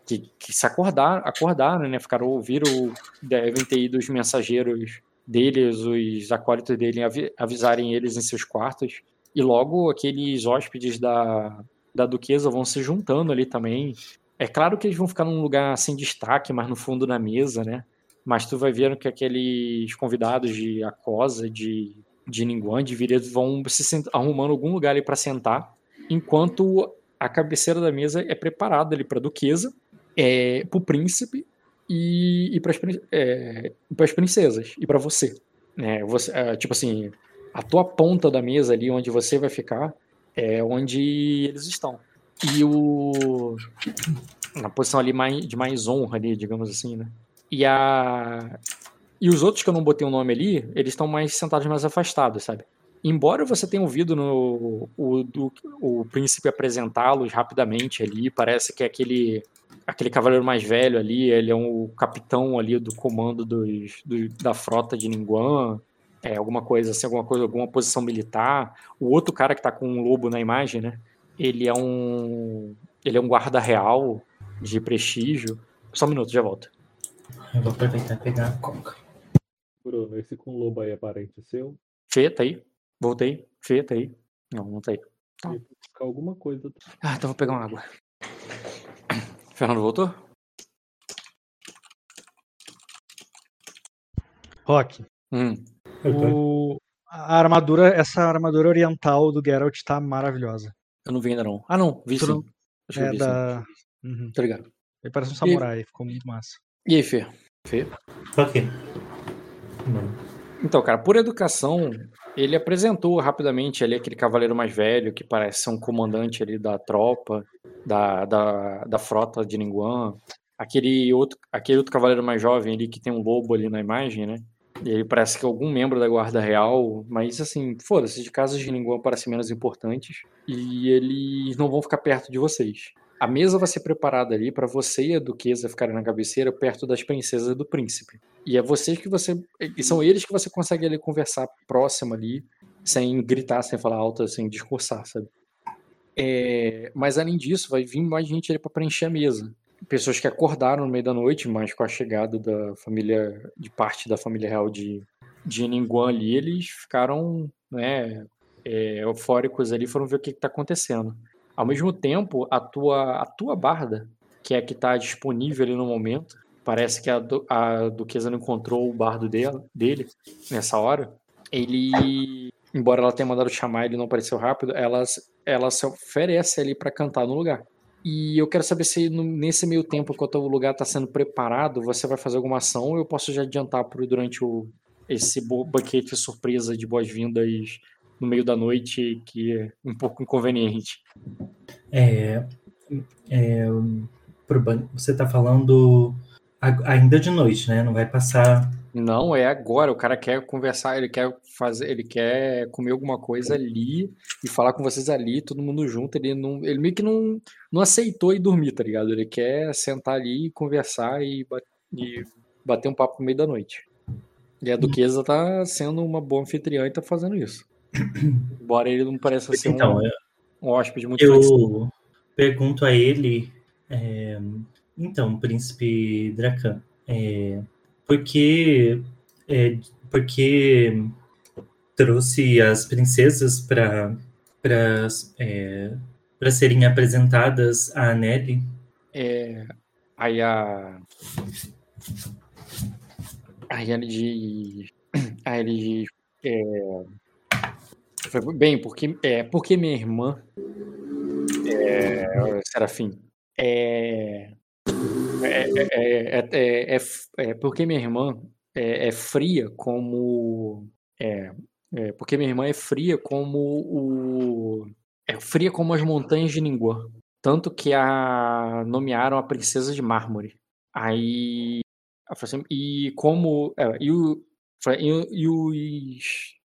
que, que se acordar, acordaram, né? Ficaram ouviram, devem ter ido os mensageiros deles, os acólitos dele avisarem eles em seus quartos. E logo aqueles hóspedes da da duquesa vão se juntando ali também. É claro que eles vão ficar num lugar sem destaque, mas no fundo da mesa, né? Mas tu vai vendo que aqueles convidados de Acosa, de, de Ninguan, de Viredo, vão se arrumando algum lugar ali para sentar, enquanto a cabeceira da mesa é preparada ali para a duquesa, é, para o príncipe e, e para as é, princesas e para você. É, você é, tipo assim, a tua ponta da mesa ali onde você vai ficar é onde eles estão. E o. Na posição ali mais, de mais honra ali, digamos assim, né? E a. E os outros que eu não botei o nome ali, eles estão mais sentados mais afastados, sabe? Embora você tenha ouvido no, o, do, o príncipe apresentá-los rapidamente ali, parece que é aquele aquele cavaleiro mais velho ali, ele é um, o capitão ali do comando dos, do, da frota de Ninguan, é, alguma coisa assim, alguma coisa, alguma posição militar. O outro cara que tá com um lobo na imagem, né? Ele é um. Ele é um guarda real de prestígio. Só um minuto, já volto. Eu vou aproveitar e pegar a coca. Bruno, esse com lobo aí é parente seu? Fê, tá aí. Voltei. Fê, tá aí. Não, não tá aí. Tá. alguma coisa. Ah, então vou pegar uma água. Fernando voltou? Rock. Hum. O, a armadura, essa armadura oriental do Geralt tá maravilhosa. Eu não vi ainda não. Ah, não, vi sim. é vi, da. Sim. Uhum. Tá ligado. Ele parece um samurai, e... ficou muito massa. E aí, Fê? Fê? Ok. Então, cara, por educação, ele apresentou rapidamente ali aquele cavaleiro mais velho que parece ser um comandante ali da tropa, da, da, da frota de Ninguan. Aquele outro, aquele outro cavaleiro mais jovem ali que tem um lobo ali na imagem, né? Ele parece que é algum membro da Guarda Real, mas assim, foda-se, de casas de Ninguém parecem menos importantes e eles não vão ficar perto de vocês. A mesa vai ser preparada ali para você e a duquesa ficarem na cabeceira perto das princesas do príncipe. E é vocês que você. E são eles que você consegue ali conversar próximo ali, sem gritar, sem falar alto, sem discursar, sabe? É... Mas além disso, vai vir mais gente ali para preencher a mesa pessoas que acordaram no meio da noite, mas com a chegada da família, de parte da família real de, de Ningguan ali, eles ficaram né, é, eufóricos ali, foram ver o que está acontecendo. Ao mesmo tempo, a tua, a tua barda, que é a que está disponível ali no momento, parece que a, a duquesa não encontrou o bardo dela, dele nessa hora. Ele, embora ela tenha mandado chamar, ele não apareceu rápido, ela, ela se oferece ali para cantar no lugar. E eu quero saber se nesse meio tempo, enquanto o lugar está sendo preparado, você vai fazer alguma ação ou eu posso já adiantar por durante o, esse banquete surpresa de boas-vindas no meio da noite que é um pouco inconveniente. É, é você está falando ainda de noite, né? Não vai passar. Não, é agora. O cara quer conversar, ele quer fazer, ele quer comer alguma coisa ali e falar com vocês ali, todo mundo junto. Ele não, ele meio que não, não aceitou e dormir, tá ligado? Ele quer sentar ali, conversar e, e bater um papo no meio da noite. E a Duquesa tá sendo uma boa anfitriã e tá fazendo isso. Embora ele não pareça ser então, um, um hóspede muito Eu pergunto a ele. É, então, príncipe Dracan, é, por que, é, por que trouxe as princesas para para é, serem apresentadas a Nelly? É, aí a Aí ele de. Aí ele é, bem, porque, é, porque minha irmã, é, Serafim, é, é, é, é, porque minha irmã é, fria como. É, porque minha irmã é fria como o. É fria como as montanhas de Ningguan. Tanto que a nomearam a princesa de mármore. Aí Assim, e como. É, e, o, e, e, os,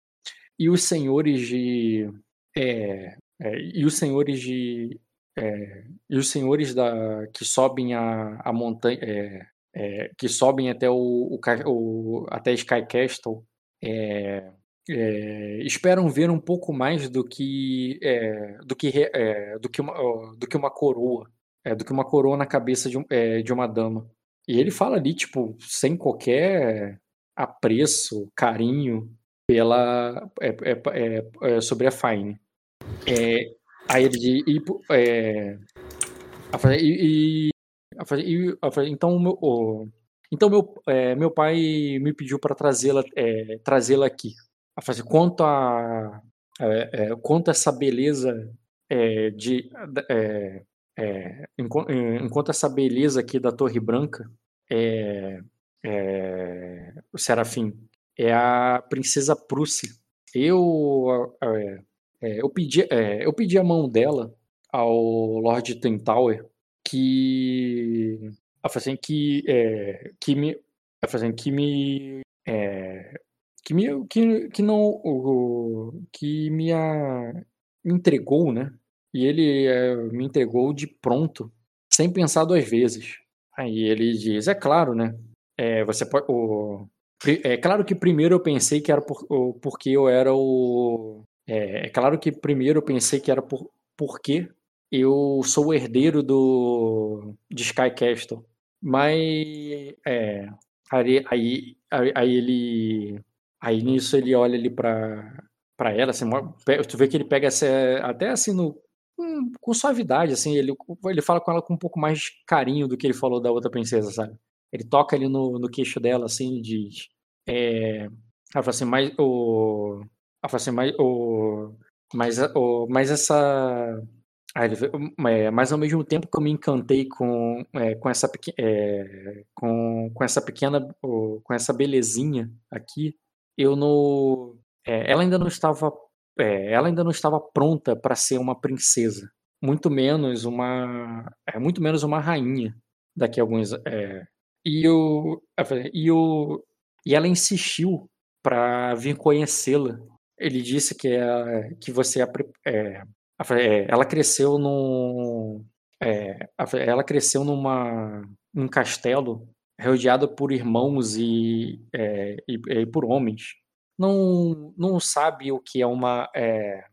e os senhores de. É, é, e os senhores de. É, e os senhores da, que sobem a, a montanha. É, é, que sobem até o, o, o até Sky Castle é, esperam ver um pouco mais do que do que do que uma do que uma coroa do que uma coroa na cabeça de, um, de uma dama e ele fala ali, tipo, sem qualquer apreço, carinho pela é, é, é, é sobre a Fine. É, aí ele e, e, e, então meu, oh, então meu, meu pai me pediu para trazê-la trazê-la aqui. A fazer quanto a quanto a essa beleza de é, enquanto essa beleza aqui da Torre Branca, é, é, o Serafim, é a Princesa Prússia. Eu, é, é, eu, pedi, é, eu pedi a mão dela ao Lord Tower que assim, que, é, que me assim, que me é, que me que, que não que me, a, entregou né e ele é, me entregou de pronto, sem pensar duas vezes. Aí ele diz: é claro, né? Você pode. O, é claro que primeiro eu pensei que era por, porque eu era o. É, é, claro que primeiro eu pensei que era por, porque eu sou o herdeiro do de Sky Castle. Mas é, aí, aí, aí ele aí nisso ele olha ali para para ela, assim, tu vê que ele pega essa, até assim no com, com suavidade, assim, ele, ele fala com ela com um pouco mais carinho do que ele falou da outra princesa, sabe? Ele toca ali no, no queixo dela, assim, e diz. É, ela fala assim, mas o. Ela fala assim, mas o. Mas, o, mas essa. Aí é, mas ao mesmo tempo que eu me encantei com, é, com, essa, é, com, com essa pequena, com essa belezinha aqui, eu não, é, ela ainda não estava é, ela ainda não estava pronta para ser uma princesa, muito menos uma, é, muito menos uma rainha daqui a alguns. É, e o, e o, e ela insistiu para vir conhecê-la. Ele disse que é, que você é, é, ela cresceu num é, ela cresceu numa num castelo rodeada por irmãos e, é, e, e, por homens não, não sabe o que é uma. É,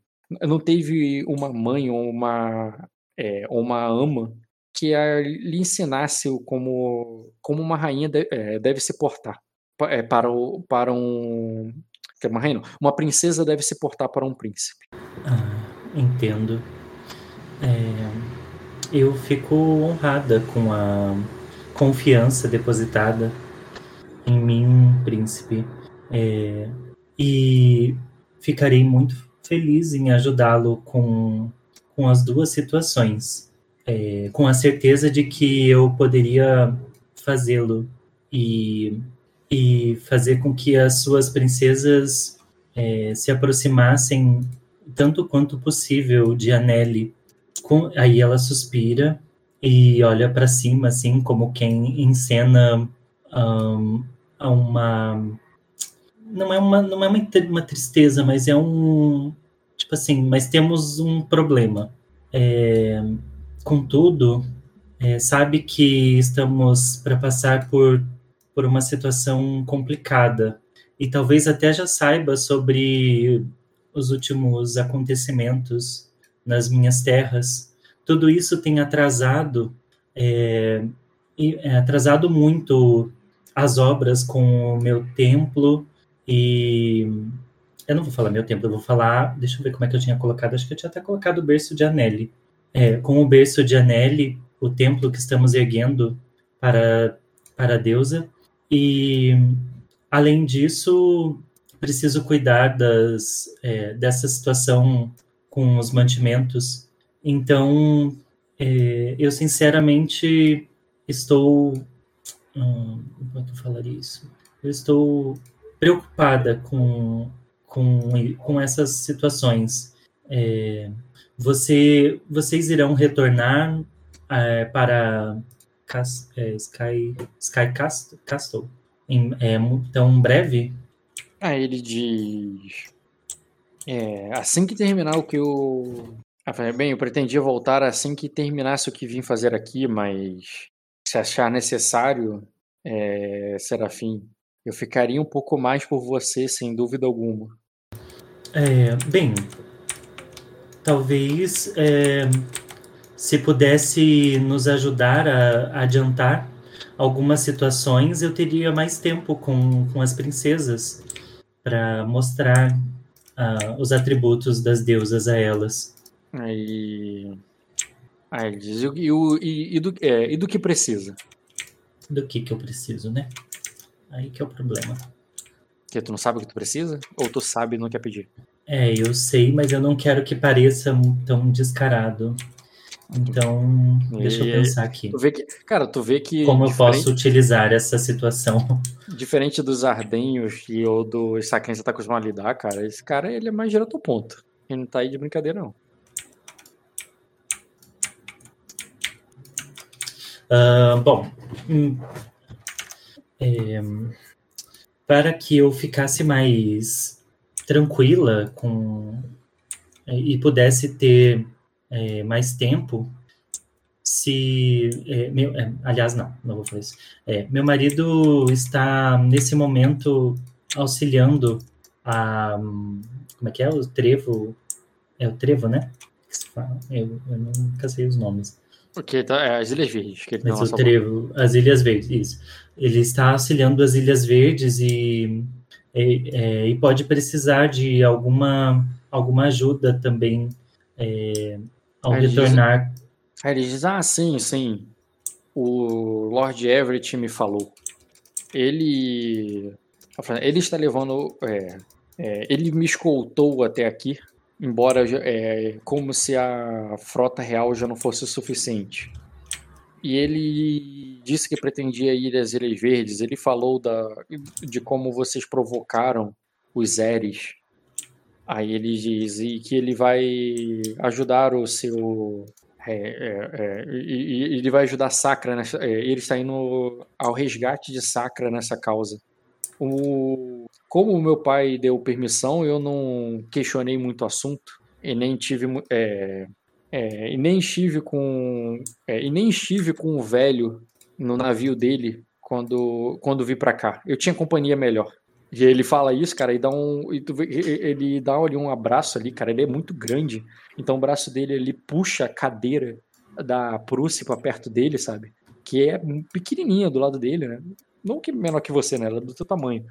não teve uma mãe ou uma, é, uma ama que a, lhe ensinasse como, como uma rainha de, é, deve se portar é, para, o, para um. Uma, rainha, uma princesa deve se portar para um príncipe. Ah, entendo. É, eu fico honrada com a confiança depositada em mim, príncipe. É, e ficarei muito feliz em ajudá-lo com, com as duas situações, é, com a certeza de que eu poderia fazê-lo e e fazer com que as suas princesas é, se aproximassem tanto quanto possível de Anneli. Com, aí ela suspira e olha para cima, assim, como quem encena um, uma. Não é, uma, não é uma, uma tristeza, mas é um. Tipo assim, mas temos um problema. É, contudo, é, sabe que estamos para passar por, por uma situação complicada e talvez até já saiba sobre os últimos acontecimentos nas minhas terras. Tudo isso tem atrasado, é, é, atrasado muito as obras com o meu templo e eu não vou falar meu templo, eu vou falar, deixa eu ver como é que eu tinha colocado, acho que eu tinha até colocado o berço de Anelli. É, com o berço de Anelli, o templo que estamos erguendo para, para a deusa. E, além disso, preciso cuidar das, é, dessa situação com os mantimentos. Então, é, eu sinceramente estou. Hum, como é que eu falaria isso? Eu estou preocupada com, com, com essas situações. É, você, vocês irão retornar é, para Cas, é, Sky, Sky Cast, Castle em, é, tão breve? Ah, ele diz. É, assim que terminar o que eu. Ah, bem, eu pretendia voltar assim que terminasse o que vim fazer aqui, mas se achar necessário, é, Serafim, eu ficaria um pouco mais por você, sem dúvida alguma. É, bem, talvez é, se pudesse nos ajudar a, a, adiantar algumas situações, eu teria mais tempo com, com as princesas para mostrar uh, os atributos das deusas a elas. Aí, aí diz, e, e, e, do, é, e do que precisa? Do que que eu preciso, né? Aí que é o problema. Que tu não sabe o que tu precisa? Ou tu sabe e não quer pedir? É, eu sei, mas eu não quero que pareça tão descarado. Então, deixa eu pensar aqui. Tu vê que, cara, tu vê que. Como eu posso utilizar essa situação? [LAUGHS] Diferente dos Ardenhos e ou do Saken você tá acostumado a lidar, cara, esse cara ele é mais direto ao ponto. Ele não tá aí de brincadeira, não. Uh, bom, hum, é, para que eu ficasse mais tranquila com e pudesse ter é, mais tempo se é, meu, é, aliás não não vou falar isso. É, meu marido está nesse momento auxiliando a como é que é? O trevo é o trevo né? Eu, eu nunca sei os nomes. Porque tá, é as Ilhas Verdes que ele Mas o trevo as Ilhas Verdes isso. Ele está auxiliando as Ilhas Verdes e e, é, e pode precisar de alguma, alguma ajuda também é, ao aí retornar. Diz, aí ele diz, ah, sim, sim, o Lord Everett me falou. Ele, ele está levando, é, é, ele me escoltou até aqui, embora é, como se a frota real já não fosse o suficiente. E ele disse que pretendia ir às Ilhas Verdes. Ele falou da, de como vocês provocaram os Eres. Aí ele diz e que ele vai ajudar o seu. É, é, é, e, e ele vai ajudar Sacra. Nessa, é, ele está indo ao resgate de Sacra nessa causa. O, como o meu pai deu permissão, eu não questionei muito o assunto e nem tive é, é, e nem estive com é, e nem estive com o velho no navio dele quando quando vi para cá. Eu tinha companhia melhor. E ele fala isso, cara, e dá um e tu, ele dá ali um abraço ali, cara, ele é muito grande. Então o braço dele ele puxa a cadeira da Prússia para perto dele, sabe? Que é pequenininha do lado dele, né? Não que menor que você, né? Ela é do teu tamanho.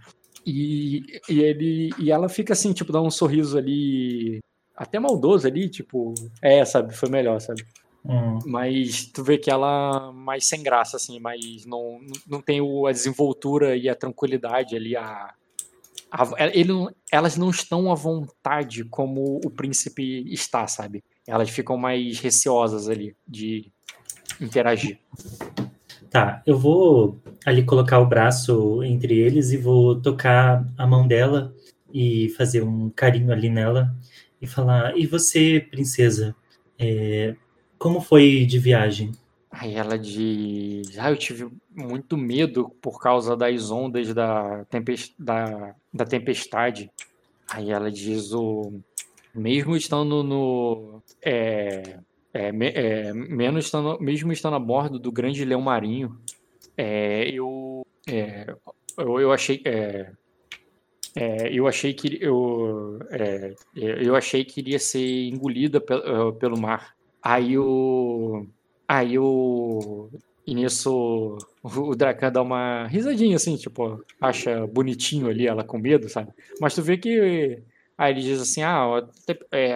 E, e ele e ela fica assim, tipo, dá um sorriso ali até maldoso ali, tipo, é, sabe, foi melhor, sabe? Uhum. Mas tu vê que ela mais sem graça, assim, mas não, não tem o, a desenvoltura e a tranquilidade ali, a, a ele, elas não estão à vontade como o príncipe está, sabe? Elas ficam mais receosas ali de interagir. Tá, eu vou ali colocar o braço entre eles e vou tocar a mão dela e fazer um carinho ali nela e falar: E você, princesa, é, como foi de viagem? Aí ela diz: Ah, eu tive muito medo por causa das ondas da, tempest da, da tempestade. Aí ela diz: o, Mesmo estando no. É, é, é, menos estando, mesmo estando a bordo do grande leão marinho, é, eu, é, eu, eu achei. É, é, eu achei que eu, é, eu achei que iria ser engolida pelo, pelo mar. Aí o aí o e nisso o Dracan dá uma risadinha assim, tipo, acha bonitinho ali ela com medo, sabe? Mas tu vê que aí ele diz assim: "Ah,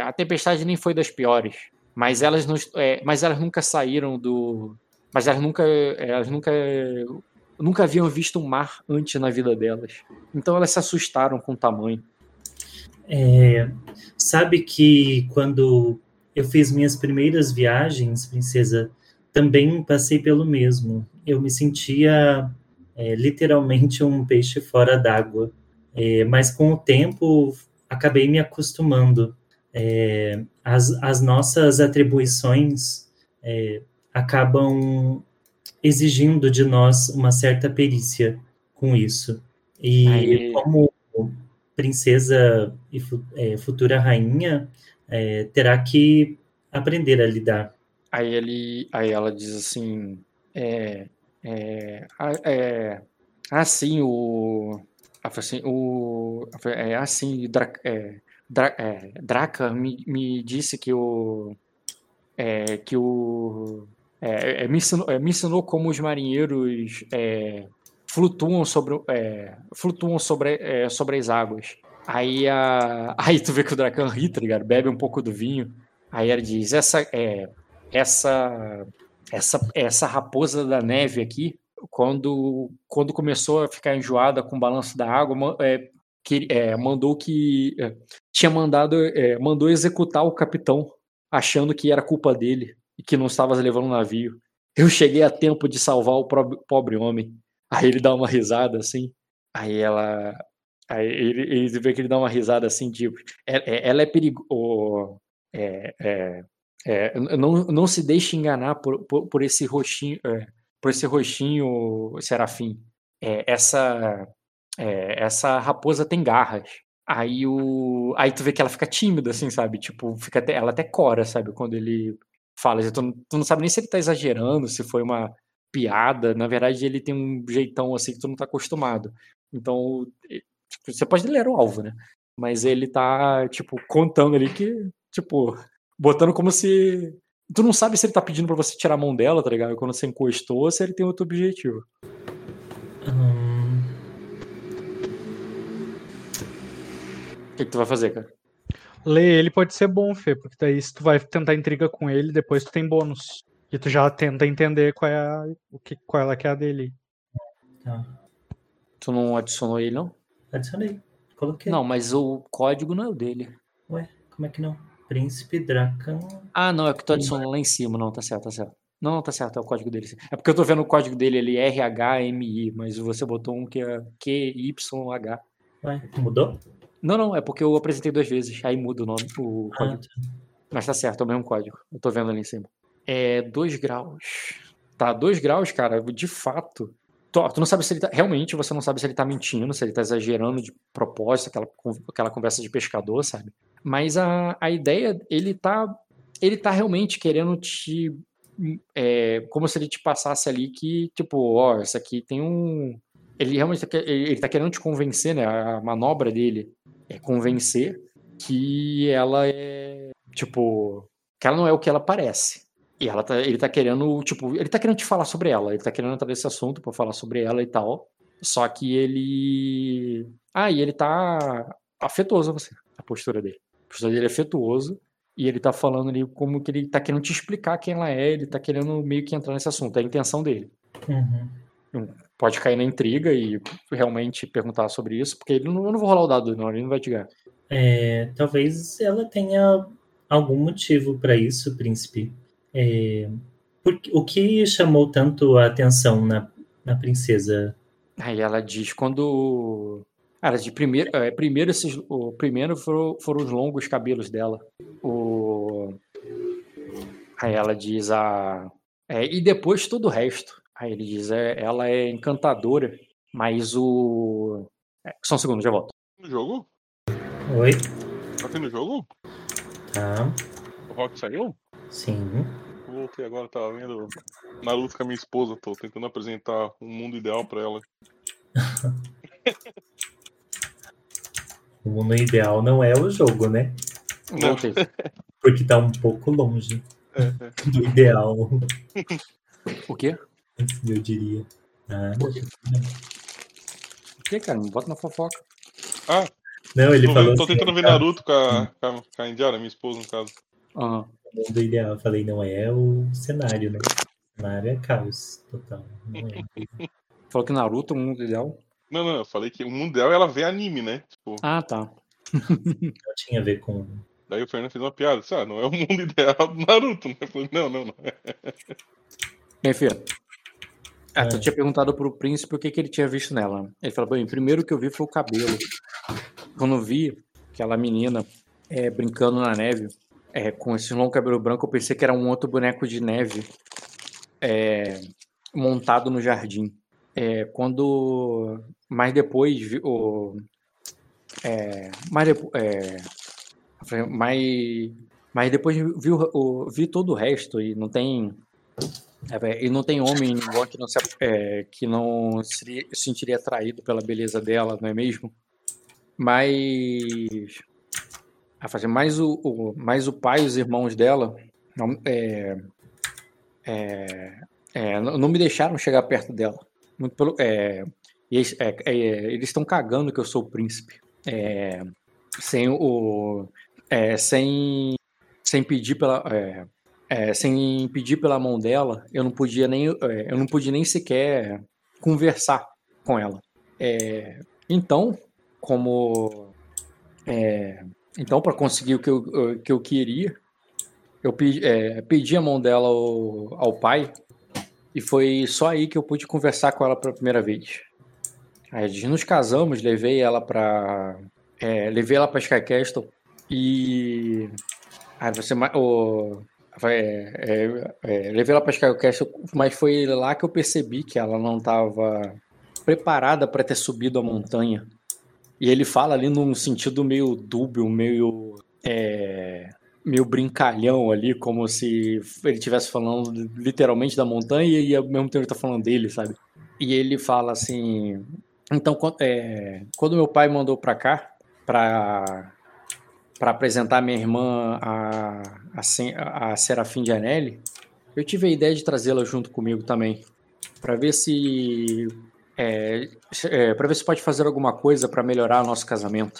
a tempestade nem foi das piores, mas elas não, é, mas elas nunca saíram do mas elas nunca elas nunca nunca haviam visto um mar antes na vida delas. Então elas se assustaram com o tamanho. É, sabe que quando eu fiz minhas primeiras viagens, princesa, também passei pelo mesmo. Eu me sentia é, literalmente um peixe fora d'água. É, mas com o tempo acabei me acostumando. É, as, as nossas atribuições é, acabam exigindo de nós uma certa perícia com isso. E Aí... como princesa e é, futura rainha, é, terá que aprender a lidar. Aí ele, aí ela diz assim, é, é, é assim o, assim o, é assim Dra, é, Dra, é, Draca me, me disse que o, é, que o é, é, me, ensinou, é, me, ensinou, como os marinheiros é, flutuam sobre, é, flutuam sobre, é, sobre as águas. Aí, a, [LAUGHS] aí tu vê que o Dracan ri, tá ligado? Bebe um pouco do vinho. Aí ele diz: essa, essa, essa, essa raposa da neve aqui, quando, quando começou a ficar enjoada com o balanço da água, que, mandou que. Tinha mandado. mandou executar o capitão, achando que era culpa dele e que não estava levando um navio. Eu cheguei a tempo de salvar o pobre homem. Aí ele dá uma risada assim. Aí ela. Aí ele, ele vê que ele dá uma risada assim, tipo. Ela é perigosa. É, é, é, não, não se deixe enganar por, por, por esse rostinho. É, por esse rostinho serafim. Essa, essa raposa tem garras. Aí o. Aí tu vê que ela fica tímida, assim, sabe? Tipo, fica até, ela até cora, sabe? Quando ele fala. Tu, tu não sabe nem se ele tá exagerando, se foi uma piada. Na verdade, ele tem um jeitão assim que tu não tá acostumado. Então, tipo, você pode ler o alvo, né? Mas ele tá, tipo, contando ali que, tipo, botando como se. Tu não sabe se ele tá pedindo pra você tirar a mão dela, tá ligado? Quando você encostou, ou se ele tem outro objetivo. Hum... O que, que tu vai fazer, cara? Ler ele pode ser bom, Fê, porque daí se tu vai tentar intriga com ele, depois tu tem bônus. E tu já tenta entender qual é a, o que, qual é, que é a dele. Tá. Tu não adicionou ele, não? Adicionei. Coloquei. Não, mas o código não é o dele. Ué, como é que não? Príncipe Dracan. Ah, não, é que tu adicionou lá em cima. Não, tá certo, tá certo. Não, não, tá certo, é o código dele. É porque eu tô vendo o código dele ali, RHMI, mas você botou um que é QYH. Ué, mudou? Não, não, é porque eu apresentei duas vezes, aí muda o nome, o ah, código. Tá. Mas tá certo, é o mesmo código. Eu tô vendo ali em cima. É 2 graus. Tá, 2 graus, cara, de fato. Tu, tu, não sabe se ele tá. Realmente, você não sabe se ele tá mentindo, se ele tá exagerando de propósito, aquela, aquela conversa de pescador, sabe? Mas a, a ideia, ele tá. Ele tá realmente querendo te. É, como se ele te passasse ali que, tipo, ó, isso aqui tem um. Ele realmente tá, ele, ele tá querendo te convencer, né? A manobra dele é convencer que ela é, tipo, que ela não é o que ela parece. E ela tá, ele tá querendo, tipo, ele tá querendo te falar sobre ela, ele tá querendo entrar nesse assunto para falar sobre ela e tal. Só que ele. Ah, e ele tá afetuoso a você, a postura dele. A postura dele é afetuoso. E ele tá falando ali como que ele tá querendo te explicar quem ela é, ele tá querendo meio que entrar nesse assunto, é a intenção dele. Uhum pode cair na intriga e realmente perguntar sobre isso, porque ele não, eu não vou rolar o dado, não, ele não vai te ganhar. É, talvez ela tenha algum motivo para isso, príncipe. É, porque, o que chamou tanto a atenção na, a princesa. Aí ela diz quando. Cara, de primeiro, é, primeiro esses, o primeiro foram, foram os longos cabelos dela. O... Aí ela diz a. É, e depois todo o resto. Aí ele diz, é, ela é encantadora, mas o. É, só um segundo, já volto. No jogo? Oi? Tá tendo jogo? Tá. O Rock saiu? Sim. Eu voltei agora, tava vendo Naruto com a minha esposa, tô tentando apresentar um mundo ideal pra ela. [LAUGHS] O mundo ideal não é o jogo, né? Voltei. Porque tá um pouco longe É, [LAUGHS] do ideal, O quê? Eu diria. Ah, O quê, cara? Me bota na fofoca. Ah, não, ele tô, falou vendo- tô assim, tentando ver Naruto com a, com a, com a Indiara, minha esposa, no caso. Aham. o mundo ideal. Eu falei, não é o cenário, né? O cenário é caos total. Não é. [LAUGHS] Falou que Naruto é o mundo ideal. Não, não, eu falei que o mundo dela é ela ver anime, né? Tipo, Ah, tá. [LAUGHS] Não tinha a ver com. daí o Fernando fez uma piada. Disse, ah, não é o mundo [LAUGHS] ideal do Naruto, né? Eu falei, não, não, não. Bem, filho. Ah, tu É. tinha perguntado pro príncipe o que, que ele tinha visto nela. Ele falou, bem, primeiro que eu vi foi o cabelo. Quando eu vi aquela menina é, brincando na neve, é, com esse longo cabelo branco, eu pensei que era um outro boneco de neve é, montado no jardim. É, quando. Mas depois vi o. Mas, depo- eu falei, mas, mas depois vi, o- vi todo o resto e não tem. É, e não tem homem igual que não se, é, que não se sentiria atraído pela beleza dela, não é mesmo? Mas. A fazer mais o, o, mais o pai e os irmãos dela não, é, é, é, não me deixaram chegar perto dela. Muito pelo, é, eles é, é, eles estão cagando que eu sou o príncipe. Sem o. sem, sem pedir pela. É, é, sem pedir pela mão dela, eu não podia nem, é, eu não podia nem sequer conversar com ela. É, então, como é, então para conseguir o que eu, que eu queria, eu pedi, é, pedi a mão dela ao, ao pai e foi só aí que eu pude conversar com ela pela primeira vez. Aí nos casamos, levei ela para levei ela para Sky Castle e aí você é, é, é, levei ela para Sky Castle, mas foi lá que eu percebi que ela não estava preparada para ter subido a montanha. E ele fala ali num sentido meio dúbio, meio é, meio brincalhão ali, como se ele estivesse falando literalmente da montanha e ao mesmo tempo ele tá falando dele, sabe? E ele fala assim, então quan- é, quando meu pai mandou para cá para para apresentar minha irmã a, a, a Serafim de Anelli, eu tive a ideia de trazê-la junto comigo também, para ver se é, é, para ver se pode fazer alguma coisa para melhorar o nosso casamento.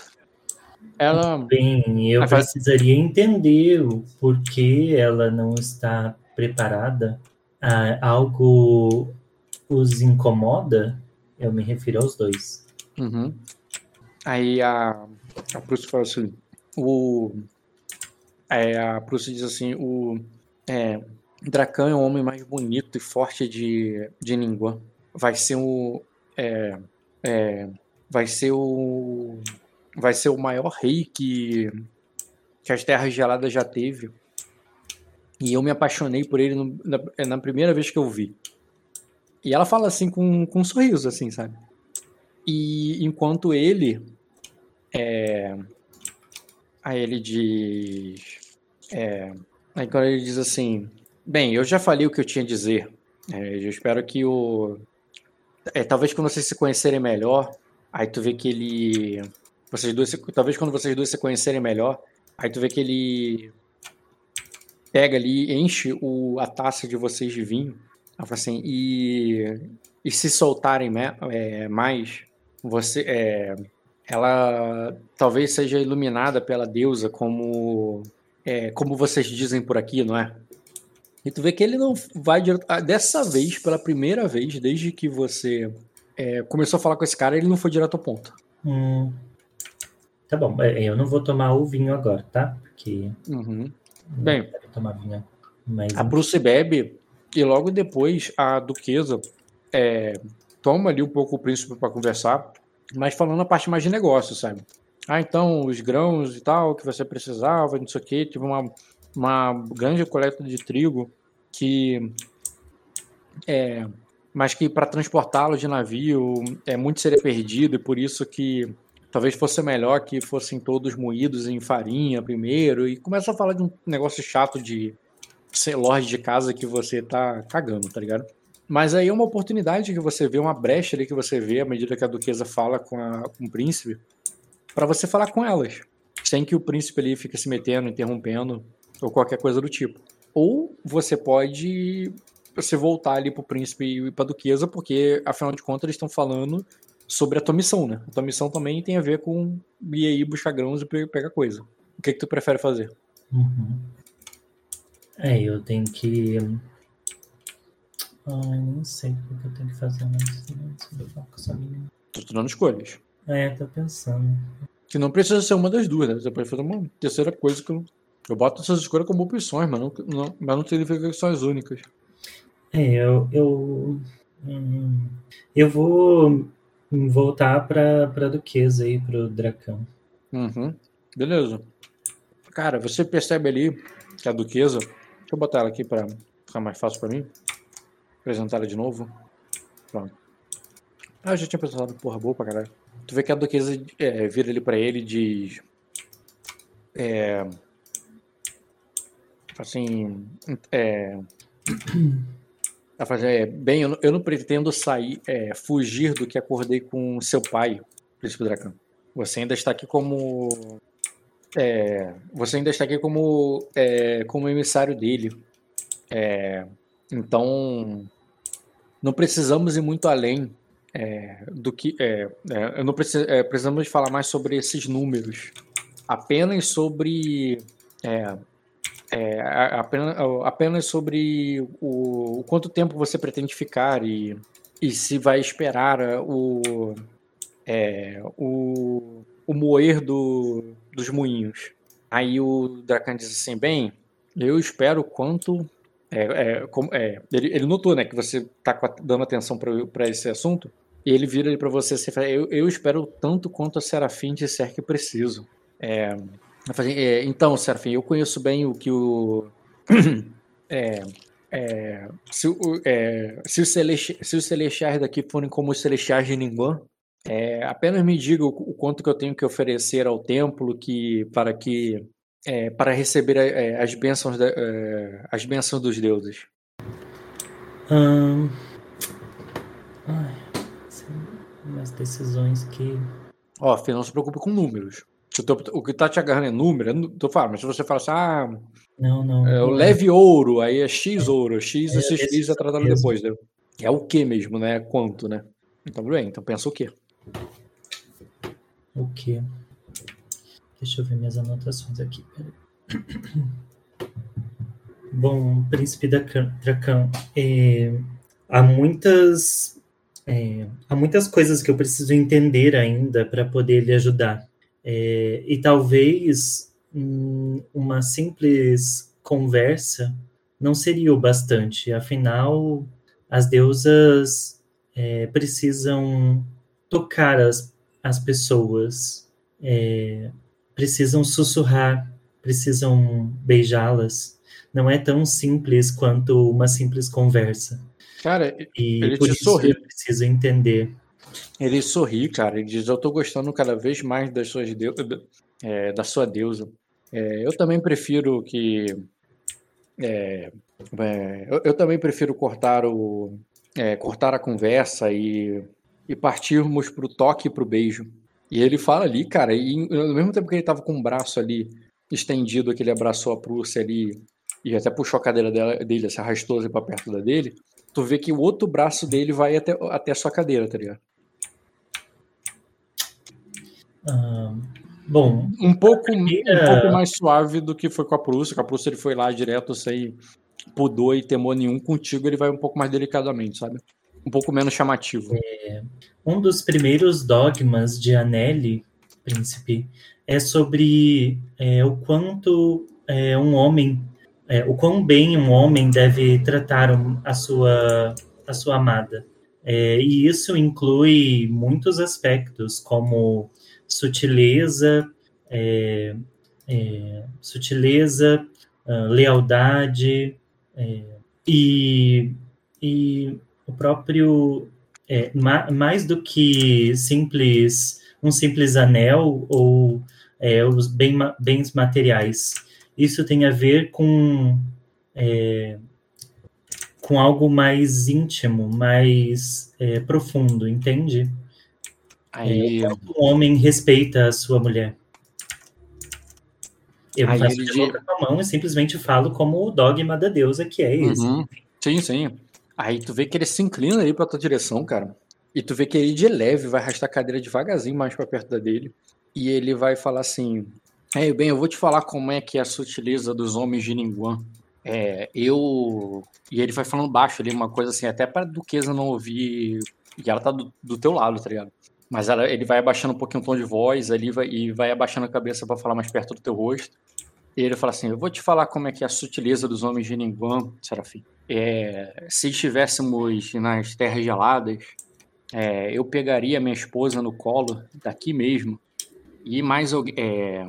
Ela Bem, eu precisaria entender o porquê ela não está preparada. Ah, algo os incomoda? Eu me refiro aos dois. Uhum. Aí a, a Prússia fala assim, o, é, a Prússia diz assim, o é, Dracan é o homem mais bonito e forte de, de Ningguang. Vai ser o é, é, vai ser o vai ser o maior rei que que as terras geladas já teve. E eu me apaixonei por ele no- na, na primeira vez que eu vi. E ela fala assim com, com um sorriso, assim, sabe? E enquanto ele. É, aí ele diz. É, quando ele diz assim: Bem, eu já falei o que eu tinha a dizer. É, eu espero que o. É, talvez quando vocês se conhecerem melhor, aí tu vê que ele. Vocês dois, talvez quando vocês dois se conhecerem melhor, aí tu vê que ele pega ali, enche o, a taça de vocês de vinho. Assim, e, e se soltarem me- é, mais, você, é, ela talvez seja iluminada pela deusa como, é, como vocês dizem por aqui, não é? E tu vê que ele não vai direto. ah, Dessa vez, pela primeira vez, desde que você é, começou a falar com esse cara, ele não foi direto ao ponto. Hum, tá bom, é, eu não vou tomar o vinho agora, tá? Porque Uhum. Bem. tomar vinho. Mas A Bruce bebe e logo depois a duquesa é, toma ali um pouco o príncipe para conversar, mas falando a parte mais de negócio, sabe? Ah, então, os grãos e tal que você precisava, não sei o quê, tive uma, uma grande coleta de trigo que é, mas que para transportá-lo de navio é muito seria perdido e por isso que talvez fosse melhor que fossem todos moídos em farinha primeiro e começa a falar de um negócio chato de ser lorde de casa que você tá cagando, tá ligado? Mas aí é uma oportunidade que você vê, uma brecha ali que você vê à medida que a duquesa fala com, a, com o príncipe, para você falar com elas, sem que o príncipe ali fique se metendo, interrompendo ou qualquer coisa do tipo. Ou você pode você voltar ali pro príncipe e pra duquesa, porque afinal de contas eles estão falando sobre a tua missão, né? A tua missão também tem a ver com ir aí buscar grãos e pegar coisa. O que, que tu prefere fazer? Uhum. É, eu tenho que. Ai, não sei o que eu tenho que fazer mais. Tô te dando escolhas. É, tô pensando. Que não precisa ser uma das duas, né? Você pode fazer uma terceira coisa que eu. Eu boto essas escolhas como opções, mas não, não, mas não significa que são as únicas. É, eu, eu, hum, eu vou voltar para a Duquesa aí, para o Dracão. Uhum. Beleza. Cara, você percebe ali que a Duquesa. Deixa eu botar ela aqui para ficar mais fácil para mim. Apresentar ela de novo. Pronto. Ah, eu já tinha apresentado, porra, boa pra caralho. Tu vê que a Duquesa é, vira ali para ele e diz. É. Assim. É. Ela fala, é, bem, eu não, eu não pretendo sair, é, fugir do que acordei com seu pai, Príncipe Dracão. Você ainda está aqui como. É, você ainda está aqui como, é, como emissário dele. Então, não precisamos ir muito além é, do que. É, é, não preciso, é, precisamos falar mais sobre esses números. Apenas sobre é, é, apenas, apenas sobre o, o, quanto tempo você pretende ficar e, e se vai esperar o, o, o moer do, dos moinhos. Aí o Dracan diz assim, bem, eu espero quanto... É, é, é, ele, ele, notou né, que você está dando atenção para esse assunto, e ele vira para você e fala, eu, eu espero tanto quanto a Serafim disser que preciso. É, é, então, Serafim, eu conheço bem o que o. [CLEARS THROAT] É, é, se, é, se, os se os celestiais daqui forem como os celestiais de Ninguém, apenas me diga o, o, quanto que eu tenho que oferecer ao templo que, para que é, para receber é, as bênçãos da, as bênçãos dos deuses. Hum... Ai, umas decisões que. Ó, oh, não se preocupe com números. O que tá te agarrando é número, é tu fala, mas se você fala assim, ah, não, não, é, o leve ouro, aí é X ouro, X e X é tratado depois, né? É o que mesmo, né? Quanto, né? Então, bem, então pensa o quê? O quê? Deixa eu ver minhas anotações aqui. [CLEARS THROAT] Bom, Príncipe da Dracão, é, há muitas é, há muitas coisas que eu preciso entender ainda para poder lhe ajudar. É, e talvez hum, uma simples conversa não seria o bastante, afinal, as deusas é, precisam tocar as, as pessoas, é, precisam sussurrar, precisam beijá-las. Não é tão simples quanto uma simples conversa. Cara, e ele por te isso sorri. eu preciso entender ele sorri, cara. Ele diz: Eu tô gostando cada vez mais das suas deu é, da sua deusa. É, eu também prefiro que. É, é eu, eu, também prefiro cortar o é, cortar a conversa e, e partirmos pro toque e pro beijo. E ele fala ali, cara, e no mesmo tempo que ele tava com o braço ali estendido, que ele abraçou a Prússia ali e até puxou a cadeira dela, dele, se arrastou assim pra perto da dele, tu vê que o outro braço dele vai até, até a sua cadeira, tá ligado? Ah, bom, um pouco, um pouco mais suave do que foi com a Prússia. Com a Prússia ele foi lá direto sem pudor e temor nenhum. Contigo ele vai um pouco mais delicadamente, sabe? Um pouco menos chamativo. É, um dos primeiros dogmas de Anelli, príncipe, é sobre é, o quanto é, um homem, é, o quão bem um homem deve tratar a sua a sua amada. É, e isso inclui muitos aspectos, como sutileza, é, sutileza, uh, lealdade e, e o próprio é, ma, mais do que simples um simples anel ou é, os bem, bens materiais. Isso tem a ver com é, com algo mais íntimo, mais é, profundo, entende? Aí... É, o homem respeita a sua mulher. Eu não faço de boca com a mão e simplesmente falo como o dogma da deusa que é esse. Uhum. Sim, sim. Aí tu vê que ele se inclina aí pra tua direção, cara. E tu vê que ele de leve vai arrastar a cadeira devagarzinho mais pra perto da dele. E ele vai falar assim: É, bem, eu vou te falar como é que é a sutileza dos homens de Ninguan. É, eu. E ele vai falando baixo ali, uma coisa assim, até pra Duquesa não ouvir. E ela tá do, do teu lado, tá ligado? Mas ela, ele vai abaixando um pouquinho o tom de voz ali vai, e vai abaixando a cabeça para falar mais perto do teu rosto. E ele fala assim: Eu vou te falar como é que é a sutileza dos homens de Ninguan, Serafim. É, se estivéssemos nas terras geladas, é, eu pegaria minha esposa no colo, daqui mesmo, e mais. É,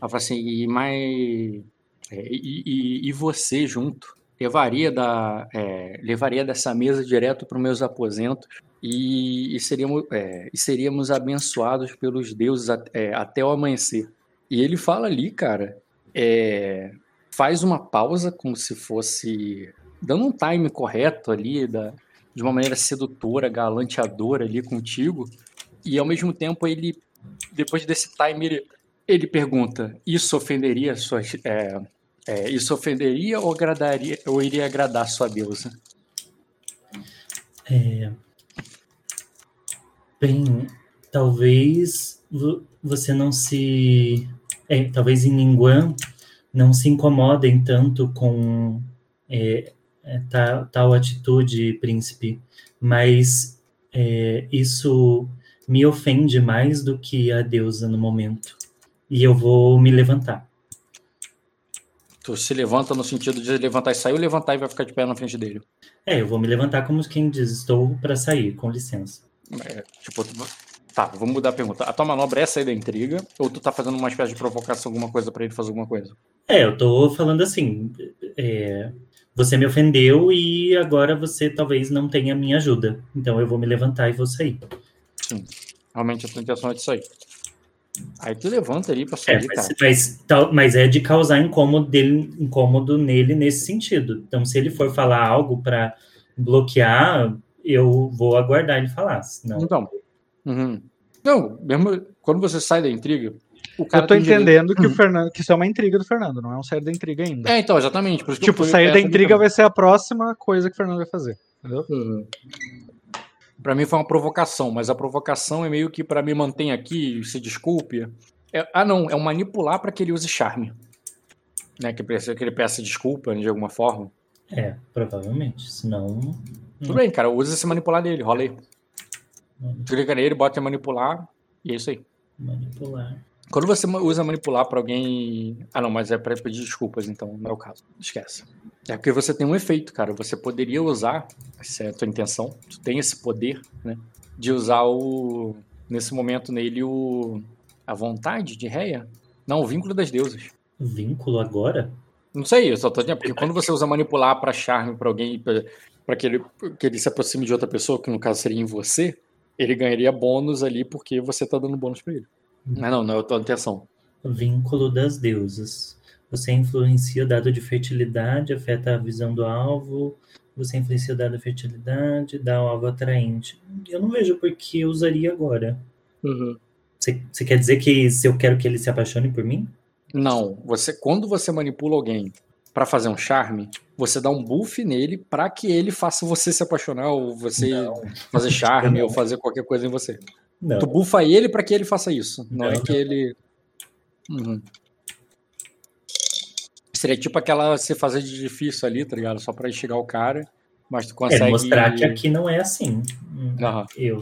assim, e mais. É, e, e, e, você junto. Levaria, da, é, levaria dessa mesa direto para os meus aposentos e, e seríamos, é, e seríamos abençoados pelos deuses é, até o amanhecer. E ele fala ali, cara, é, faz uma pausa como se fosse dando um time correto ali, da, de uma maneira sedutora, galanteadora ali contigo, e ao mesmo tempo ele, depois desse time, ele, ele pergunta: Isso ofenderia sua. É, é, isso ofenderia ou agradaria ou iria agradar sua deusa? É, Bem, talvez você não se. É, talvez em Ninguan não se incomodem tanto com é, é, tal, tal, atitude, príncipe, mas é, isso me ofende mais do que a deusa no momento. E eu vou me levantar. Tu se levanta no sentido de levantar e sair ou levantar e vai ficar de pé na frente dele? É, eu vou me levantar como quem diz, estou para sair, com licença. É, tipo, tá, vamos mudar a pergunta. A tua manobra é sair da intriga ou tu tá fazendo uma espécie de provocação, alguma coisa para ele fazer alguma coisa? É, eu tô falando assim. É, você me ofendeu e agora você talvez não tenha minha ajuda. Então eu vou me levantar e vou sair. Sim. Realmente a tua intenção é de sair. Aí tu levanta ali pra sair, é, mas, mas, tal, mas, é de causar incômodo, dele, incômodo nele nesse sentido. Então, se ele for falar algo para bloquear, eu vou aguardar ele falar. Senão... Então. Uhum. Não, mesmo quando você sai da intriga. O cara eu tô entendendo direito... que, o. Fernando, que isso é uma intriga do Fernando, não é um sair da intriga ainda. É, então, exatamente. tipo, sair da intriga vai ser a próxima coisa que o Fernando vai fazer. Entendeu? Uhum. Pra mim foi uma provocação, mas a provocação é meio que para me manter aqui, se desculpe. É, ah, não, é um manipular para que ele use charme. Né, que, que ele peça desculpa de alguma forma. É, provavelmente. Senão. Tudo bem, cara. Usa esse manipular dele, rola aí. Clica nele, bota em manipular e é isso aí. Manipular. Quando você usa manipular para alguém. Ah, não, mas é para pedir desculpas, então não é o caso. Esquece. É porque você tem um efeito, cara. Você poderia usar, se é a tua intenção, tu tem esse poder, né? De usar o. Nesse momento nele o. A vontade de Reia. Não, o vínculo das deusas. Vínculo agora? Não sei, eu só tô dizendo, porque quando você usa manipular para charme para alguém, para que ele, que ele se aproxime de outra pessoa, que no caso seria em você, ele ganharia bônus ali porque você tá dando bônus para ele. Hum. Mas não, não é a tua intenção. Vínculo das deusas. Você influencia o dado de fertilidade, afeta a visão do alvo. Você influencia o dado de fertilidade, dá o alvo atraente. Eu não vejo por que eu usaria agora. Uhum. Você, você quer dizer que se eu quero que ele se apaixone por mim? Não, você quando você manipula alguém para fazer um charme, você dá um buff nele para que ele faça você se apaixonar ou você não. fazer charme [LAUGHS] ou fazer qualquer coisa em você. Não. Tu bufa ele para que ele faça isso, não, é não é que ele uhum. Seria tipo aquela você fazer de difícil ali, tá ligado? Só para chegar o cara, mas tu é, consegue é, mostrar que aqui não é assim. Uhum. Eu